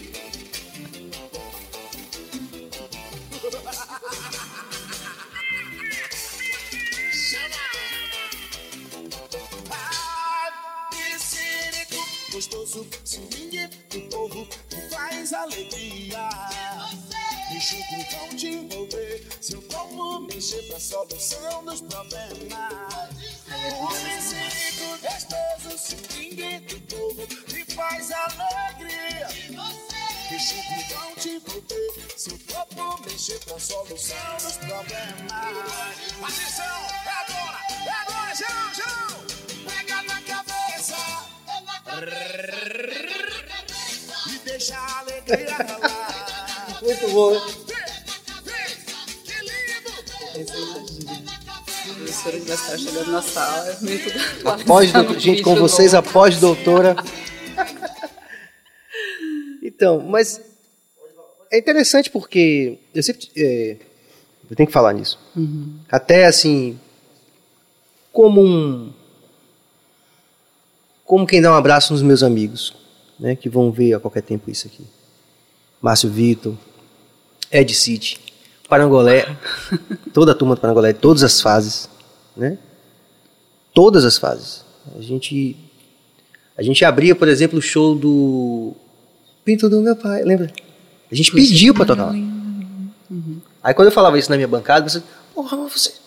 mexer pra solução dos problemas. O piscirico gostoso, swing do povo que faz alegria. O grupão te envolver, seu corpo mexer pra solução dos problemas. Atenção, é agora, é agora, geral, geral. Pega na cabeça. E deixa a alegria rolar. Muito bom? O professor estar chegando na sala. é <laughs> Após, doutor- gente, com vocês, após doutora. Então, mas é interessante porque eu sempre é, eu tenho que falar nisso. Até assim, como um como quem dá um abraço nos meus amigos, né, que vão ver a qualquer tempo isso aqui. Márcio Vitor, Ed City, Parangolé, <laughs> toda a turma do Parangolé, todas as fases, né? Todas as fases. A gente a gente abria, por exemplo, o show do Pinto do meu pai, lembra? A gente pediu pra tocar lá. Aí quando eu falava isso na minha bancada, você, porra, mas você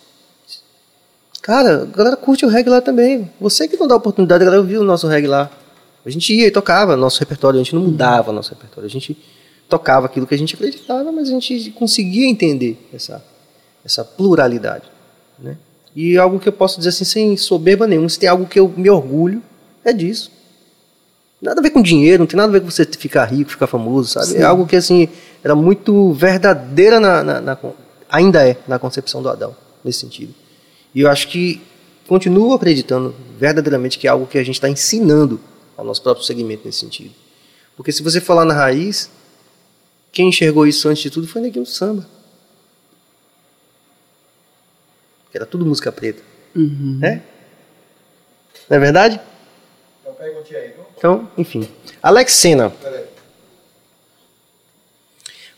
Cara, a galera curte o reggae lá também. Você que não dá oportunidade, a galera ouvir o nosso reggae lá. A gente ia e tocava nosso repertório, a gente não mudava nosso repertório. A gente tocava aquilo que a gente acreditava, mas a gente conseguia entender essa, essa pluralidade. Né? E algo que eu posso dizer assim, sem soberba nenhuma, se tem algo que eu me orgulho, é disso. Nada a ver com dinheiro, não tem nada a ver com você ficar rico, ficar famoso, sabe? Sim. É algo que, assim, era muito verdadeira, na, na- na ainda é, na concepção do Adão, nesse sentido. E eu acho que continuo acreditando verdadeiramente que é algo que a gente está ensinando ao nosso próprio segmento nesse sentido. Porque se você falar na raiz, quem enxergou isso antes de tudo foi Neguinho do Samba. Era tudo música preta. Uhum. Né? Não é verdade? Então pergunte aí, viu? Então, enfim. Alex Sena. Peraí.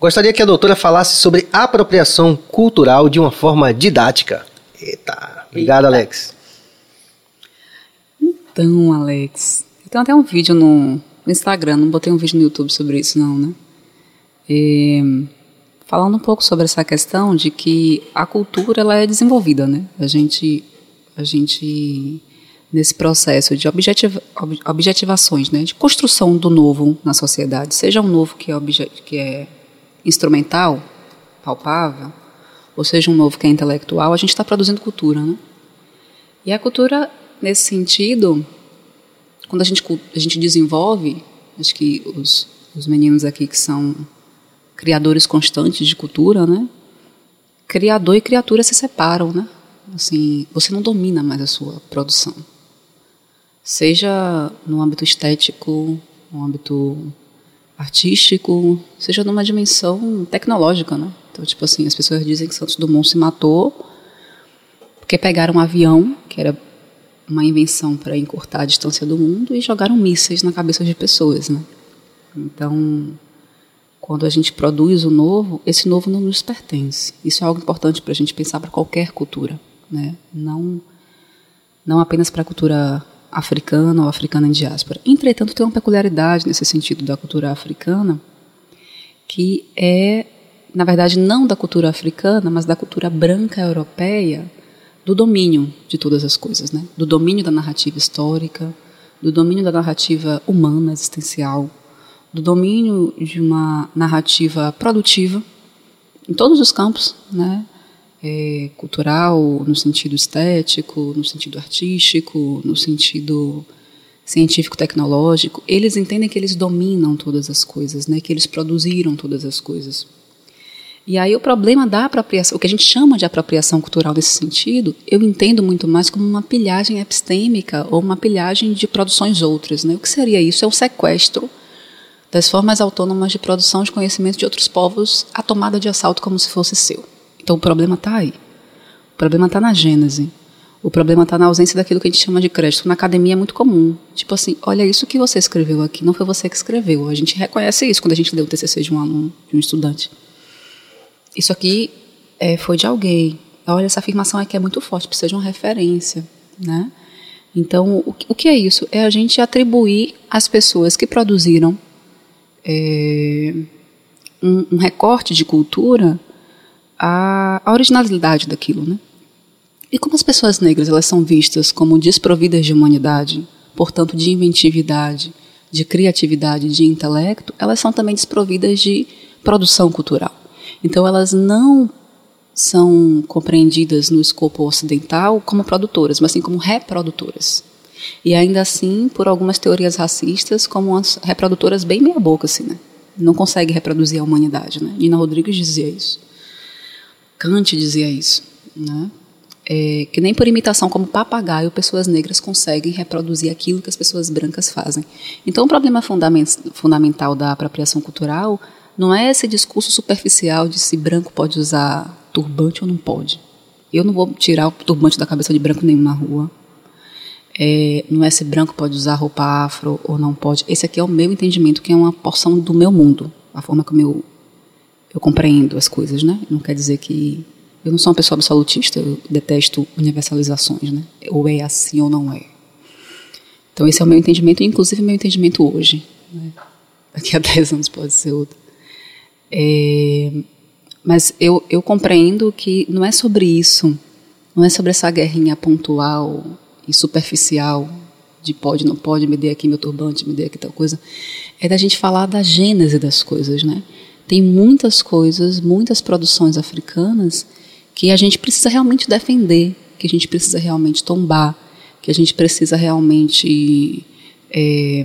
Gostaria que a doutora falasse sobre apropriação cultural de uma forma didática. Eita. Obrigado, Alex. Então, Alex, eu tenho até um vídeo no, no Instagram, não botei um vídeo no YouTube sobre isso, não, né? É, falando um pouco sobre essa questão de que a cultura ela é desenvolvida, né? A gente, a gente nesse processo de objetiva, ob- objetivações, né? De construção do novo na sociedade, seja um novo que é, obje, que é instrumental, palpável, ou seja um novo que é intelectual, a gente está produzindo cultura, né? E a cultura, nesse sentido, quando a gente, a gente desenvolve, acho que os, os meninos aqui que são criadores constantes de cultura, né? Criador e criatura se separam, né? Assim, você não domina mais a sua produção. Seja no âmbito estético, no âmbito artístico, seja numa dimensão tecnológica, né? Então, tipo assim, as pessoas dizem que Santos Dumont se matou porque pegaram um avião, que era uma invenção para encurtar a distância do mundo, e jogaram mísseis na cabeça de pessoas. Né? Então, quando a gente produz o novo, esse novo não nos pertence. Isso é algo importante para a gente pensar para qualquer cultura. Né? Não, não apenas para a cultura africana ou africana em diáspora. Entretanto, tem uma peculiaridade nesse sentido da cultura africana, que é, na verdade, não da cultura africana, mas da cultura branca europeia, do domínio de todas as coisas, né? do domínio da narrativa histórica, do domínio da narrativa humana, existencial, do domínio de uma narrativa produtiva em todos os campos, né? É, cultural, no sentido estético, no sentido artístico, no sentido científico-tecnológico, eles entendem que eles dominam todas as coisas, né? que eles produziram todas as coisas. E aí o problema da apropriação, o que a gente chama de apropriação cultural nesse sentido, eu entendo muito mais como uma pilhagem epistêmica ou uma pilhagem de produções outras. Né? O que seria isso? É o sequestro das formas autônomas de produção de conhecimento de outros povos, a tomada de assalto como se fosse seu. Então o problema está aí. O problema está na gênese. O problema está na ausência daquilo que a gente chama de crédito. Na academia é muito comum. Tipo assim, olha isso que você escreveu aqui, não foi você que escreveu. A gente reconhece isso quando a gente lê o TCC de um aluno, de um estudante. Isso aqui é, foi de alguém. Olha, essa afirmação aqui é muito forte, precisa de uma referência, né? Então, o, que é isso? É a gente atribuir às pessoas que produziram é, um, um recorte de cultura a originalidade daquilo, né? E como as pessoas negras elas são vistas como desprovidas de humanidade, portanto de inventividade, de criatividade, de intelecto, elas são também desprovidas de produção cultural. Então elas não são compreendidas no escopo ocidental como produtoras, mas sim como reprodutoras. E ainda assim, por algumas teorias racistas, como as reprodutoras bem meia boca, assim, né? Não consegue reproduzir a humanidade, né? Nina Rodrigues dizia isso. Kant dizia isso, né? É, que nem por imitação como papagaio pessoas negras conseguem reproduzir aquilo que as pessoas brancas fazem. Então o problema fundament, fundamental da apropriação cultural não é esse discurso superficial de se branco pode usar turbante ou não pode. Eu não vou tirar o turbante da cabeça de branco nenhum na rua. É, não é se branco pode usar roupa afro ou não pode. Esse aqui é o meu entendimento, que é uma porção do meu mundo, a forma como eu, eu compreendo as coisas, né? Não quer dizer que eu não sou uma pessoa absolutista, eu detesto universalizações, né? Ou é assim ou não é. Então esse é o meu entendimento, inclusive meu entendimento hoje. Né? Daqui a <laughs> 10 anos pode ser outro. É, mas eu, eu compreendo que não é sobre isso, não é sobre essa guerrinha pontual e superficial de pode, não pode, me dê aqui meu turbante, me dê aqui tal coisa. É da gente falar da gênese das coisas, né? Tem muitas coisas, muitas produções africanas que a gente precisa realmente defender, que a gente precisa realmente tombar, que a gente precisa realmente. É,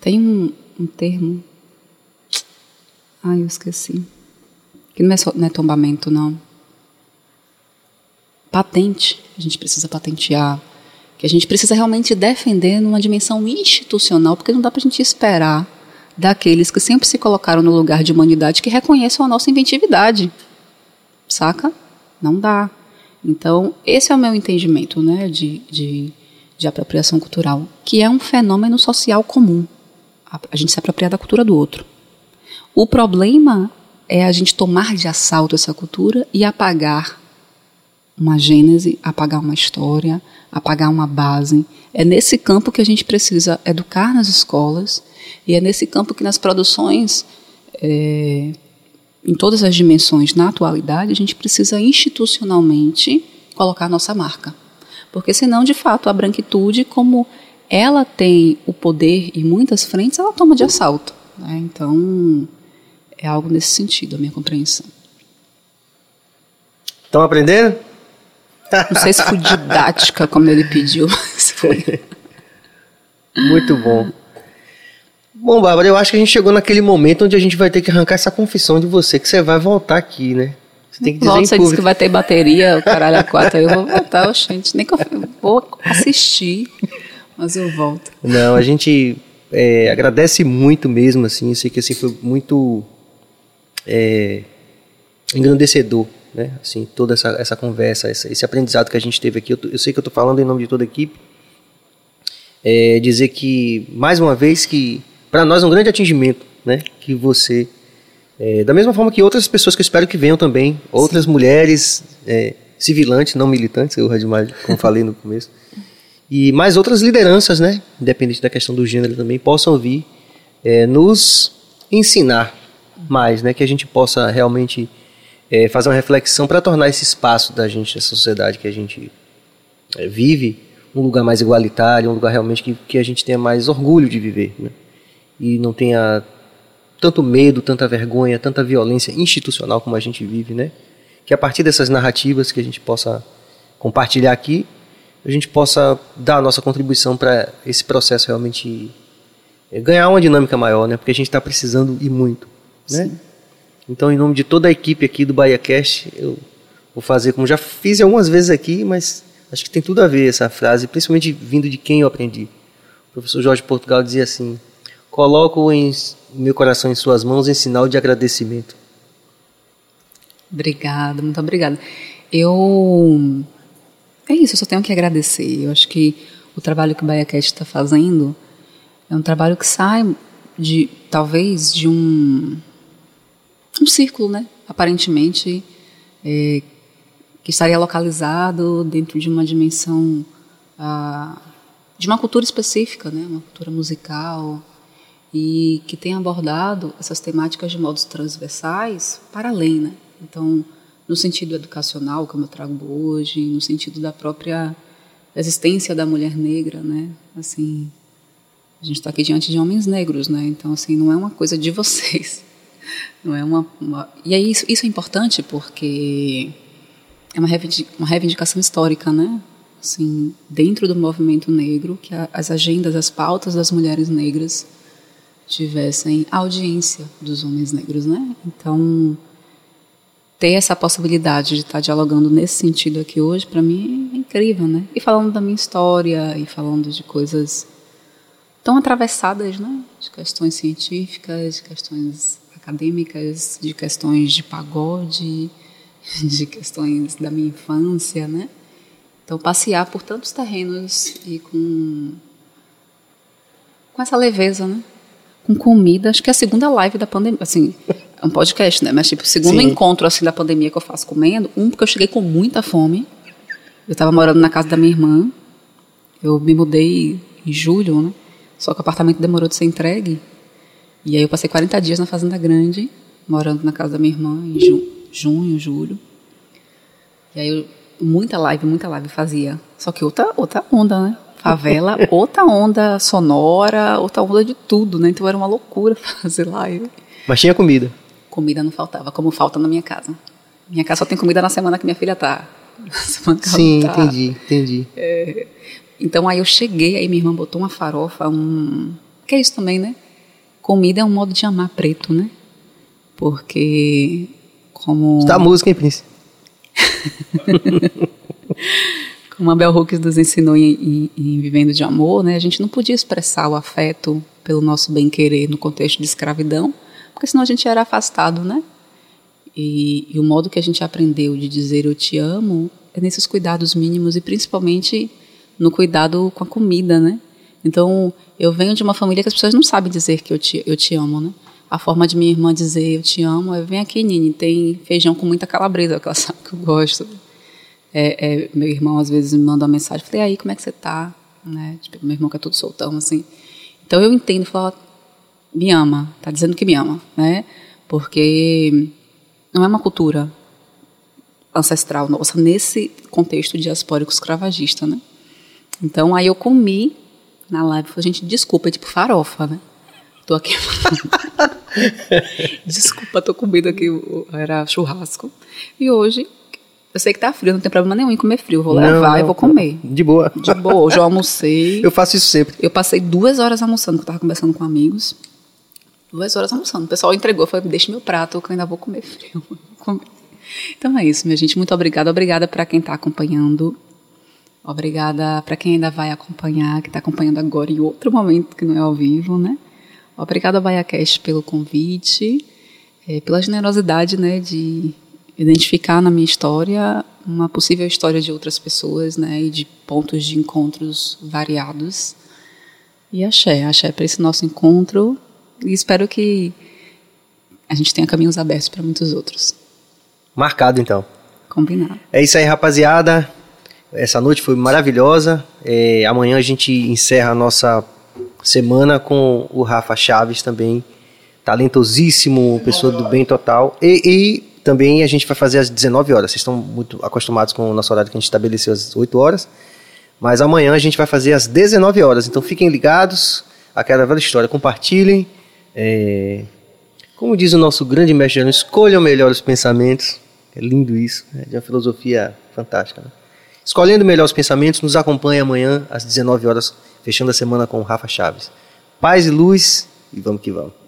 tem um, um, termo. Ai, eu esqueci. Que não é, só, não é tombamento, não. Patente. A gente precisa patentear. Que a gente precisa realmente defender numa dimensão institucional, porque não dá para a gente esperar daqueles que sempre se colocaram no lugar de humanidade que reconheçam a nossa inventividade saca? Não dá. Então, esse é o meu entendimento né, de, de, de apropriação cultural, que é um fenômeno social comum. A, a gente se apropria da cultura do outro. O problema é a gente tomar de assalto essa cultura e apagar uma gênese, apagar uma história, apagar uma base. É nesse campo que a gente precisa educar nas escolas e é nesse campo que nas produções é, em todas as dimensões na atualidade, a gente precisa institucionalmente colocar nossa marca. Porque senão, de fato, a branquitude, como ela tem o poder em muitas frentes, ela toma de assalto. Né? Então, é algo nesse sentido, a minha compreensão. Estão aprendendo? Não sei se foi didática, como ele pediu, mas foi. Muito bom. Bom, Bárbara, eu acho que a gente chegou naquele momento onde a gente vai ter que arrancar essa confissão de você, que você vai voltar aqui, né? Você tem que dizer Volta, você disse que vai ter bateria, o caralho a quatro, aí eu vou voltar, gente, nem que eu vou assistir, mas eu volto. Não, a gente é, agradece muito mesmo, assim, eu sei que assim, foi muito é, engrandecedor, né? Assim, toda essa, essa conversa, essa, esse aprendizado que a gente teve aqui, eu, eu sei que eu estou falando em nome de toda a equipe, é, dizer que, mais uma vez, que para nós é um grande atingimento, né? Que você, é, da mesma forma que outras pessoas que eu espero que venham também, outras Sim. mulheres é, civilantes, não militantes, eu como falei no começo, e mais outras lideranças, né? Independente da questão do gênero também, possam vir é, nos ensinar mais, né? Que a gente possa realmente é, fazer uma reflexão para tornar esse espaço da gente, essa sociedade que a gente é, vive, um lugar mais igualitário, um lugar realmente que, que a gente tenha mais orgulho de viver, né? e não tenha tanto medo, tanta vergonha, tanta violência institucional como a gente vive, né? Que a partir dessas narrativas que a gente possa compartilhar aqui, a gente possa dar a nossa contribuição para esse processo realmente eh, ganhar uma dinâmica maior, né? Porque a gente está precisando e muito, né? Então, em nome de toda a equipe aqui do BahiaCast, eu vou fazer como já fiz algumas vezes aqui, mas acho que tem tudo a ver essa frase, principalmente vindo de quem eu aprendi. O professor Jorge Portugal dizia assim: Coloco em meu coração em suas mãos em sinal de agradecimento. Obrigada, muito obrigada. Eu. É isso, eu só tenho que agradecer. Eu acho que o trabalho que o BaiaCast está fazendo é um trabalho que sai de, talvez, de um. Um círculo, né? Aparentemente, é, que estaria localizado dentro de uma dimensão. ah, de uma cultura específica, né? Uma cultura musical. E que tem abordado essas temáticas de modos transversais para além, né? Então, no sentido educacional, como eu trago hoje, no sentido da própria existência da mulher negra, né? Assim, a gente está aqui diante de homens negros, né? Então, assim, não é uma coisa de <laughs> vocês. Não é uma, uma... E aí isso, isso é importante porque é uma, reivindi- uma reivindicação histórica, né? Assim, dentro do movimento negro, que a, as agendas, as pautas das mulheres negras tivessem audiência dos homens negros, né? Então, ter essa possibilidade de estar dialogando nesse sentido aqui hoje, para mim é incrível, né? E falando da minha história e falando de coisas tão atravessadas, né? De questões científicas, de questões acadêmicas, de questões de pagode, <laughs> de questões da minha infância, né? Então passear por tantos terrenos e com com essa leveza, né? Com comida, acho que é a segunda live da pandemia, assim, é um podcast, né? Mas tipo, o segundo Sim. encontro assim da pandemia que eu faço comendo, um porque eu cheguei com muita fome. Eu estava morando na casa da minha irmã. Eu me mudei em julho, né? Só que o apartamento demorou de ser entregue. E aí eu passei 40 dias na Fazenda Grande, morando na casa da minha irmã em ju junho, julho. E aí eu, muita live, muita live fazia. Só que outra, outra onda, né? Favela, <laughs> outra onda sonora, outra onda de tudo, né? Então era uma loucura <laughs> fazer live. Mas tinha comida. Comida não faltava, como falta na minha casa. Minha casa só tem comida na semana que minha filha tá. <laughs> Sim, tá. entendi, entendi. É, então aí eu cheguei, aí minha irmã botou uma farofa, um. Que é isso também, né? Comida é um modo de amar preto, né? Porque. Como. Tá a música, hein, Prince? <laughs> Como a Bell Hooks nos ensinou em, em- em Vivendo de Amor, né? A gente não podia expressar o afeto pelo nosso bem-querer no contexto de escravidão, porque senão a gente era afastado, né? E, e o modo que a gente aprendeu de dizer eu te amo é nesses cuidados mínimos e principalmente no cuidado com a comida, né? Então, eu venho de uma família que as pessoas não sabem dizer que eu te, eu te amo, né? A forma de minha irmã dizer eu te amo é vem aqui, Nini, tem feijão com muita calabresa, que ela <laughs> sabe que eu gosto. É, é, meu irmão às vezes me manda uma mensagem, falei, aí, como é que você tá? Né? Tipo, meu irmão que é todo soltão, assim. Então eu entendo, falo, me ama, tá dizendo que me ama, né? Porque não é uma cultura ancestral nossa nesse contexto diaspórico escravagista, né? Então aí eu comi na live, falei, gente, desculpa, é tipo farofa, né? Tô aqui. <laughs> desculpa, tô comendo aqui, era churrasco. E hoje, eu sei que tá frio, não tem problema nenhum em comer frio, vou Não, levar e vou comer. De boa. De boa, hoje eu almocei. <laughs> Eu faço isso sempre. Eu passei duas horas almoçando, que eu tava conversando com amigos. Duas horas almoçando. O pessoal entregou, falou, deixa meu prato, que eu ainda vou comer frio. Vou comer. Então é isso, minha gente. Muito obrigada. Obrigada para quem está acompanhando. Obrigada para quem ainda vai acompanhar, que está acompanhando agora em outro momento que não é ao vivo, né? Obrigada, BaiaCast, pelo convite, eh, pela generosidade, né, de identificar na minha história uma possível história de outras pessoas, né, e de pontos de encontros variados. E axé, axé para esse nosso encontro. E espero que a gente tenha caminhos abertos para muitos outros. Marcado, então. Combinado. É isso aí, rapaziada. Essa noite foi maravilhosa. É, amanhã a gente encerra a nossa semana com o Rafa Chaves também. Talentosíssimo, pessoa do bem total. E, e também a gente vai fazer às 19 horas. Vocês estão muito acostumados com o nosso horário que a gente estabeleceu às 8 horas. Mas amanhã a gente vai fazer às 19 horas. Então fiquem ligados. aquela velha história, compartilhem. é, como diz o nosso grande mestre, escolham melhor os pensamentos. É lindo isso, é de uma filosofia fantástica. Né? Escolhendo melhor os pensamentos, nos acompanhe amanhã às 19 horas, fechando a semana com o Rafa Chaves. Paz e luz e vamos que vamos.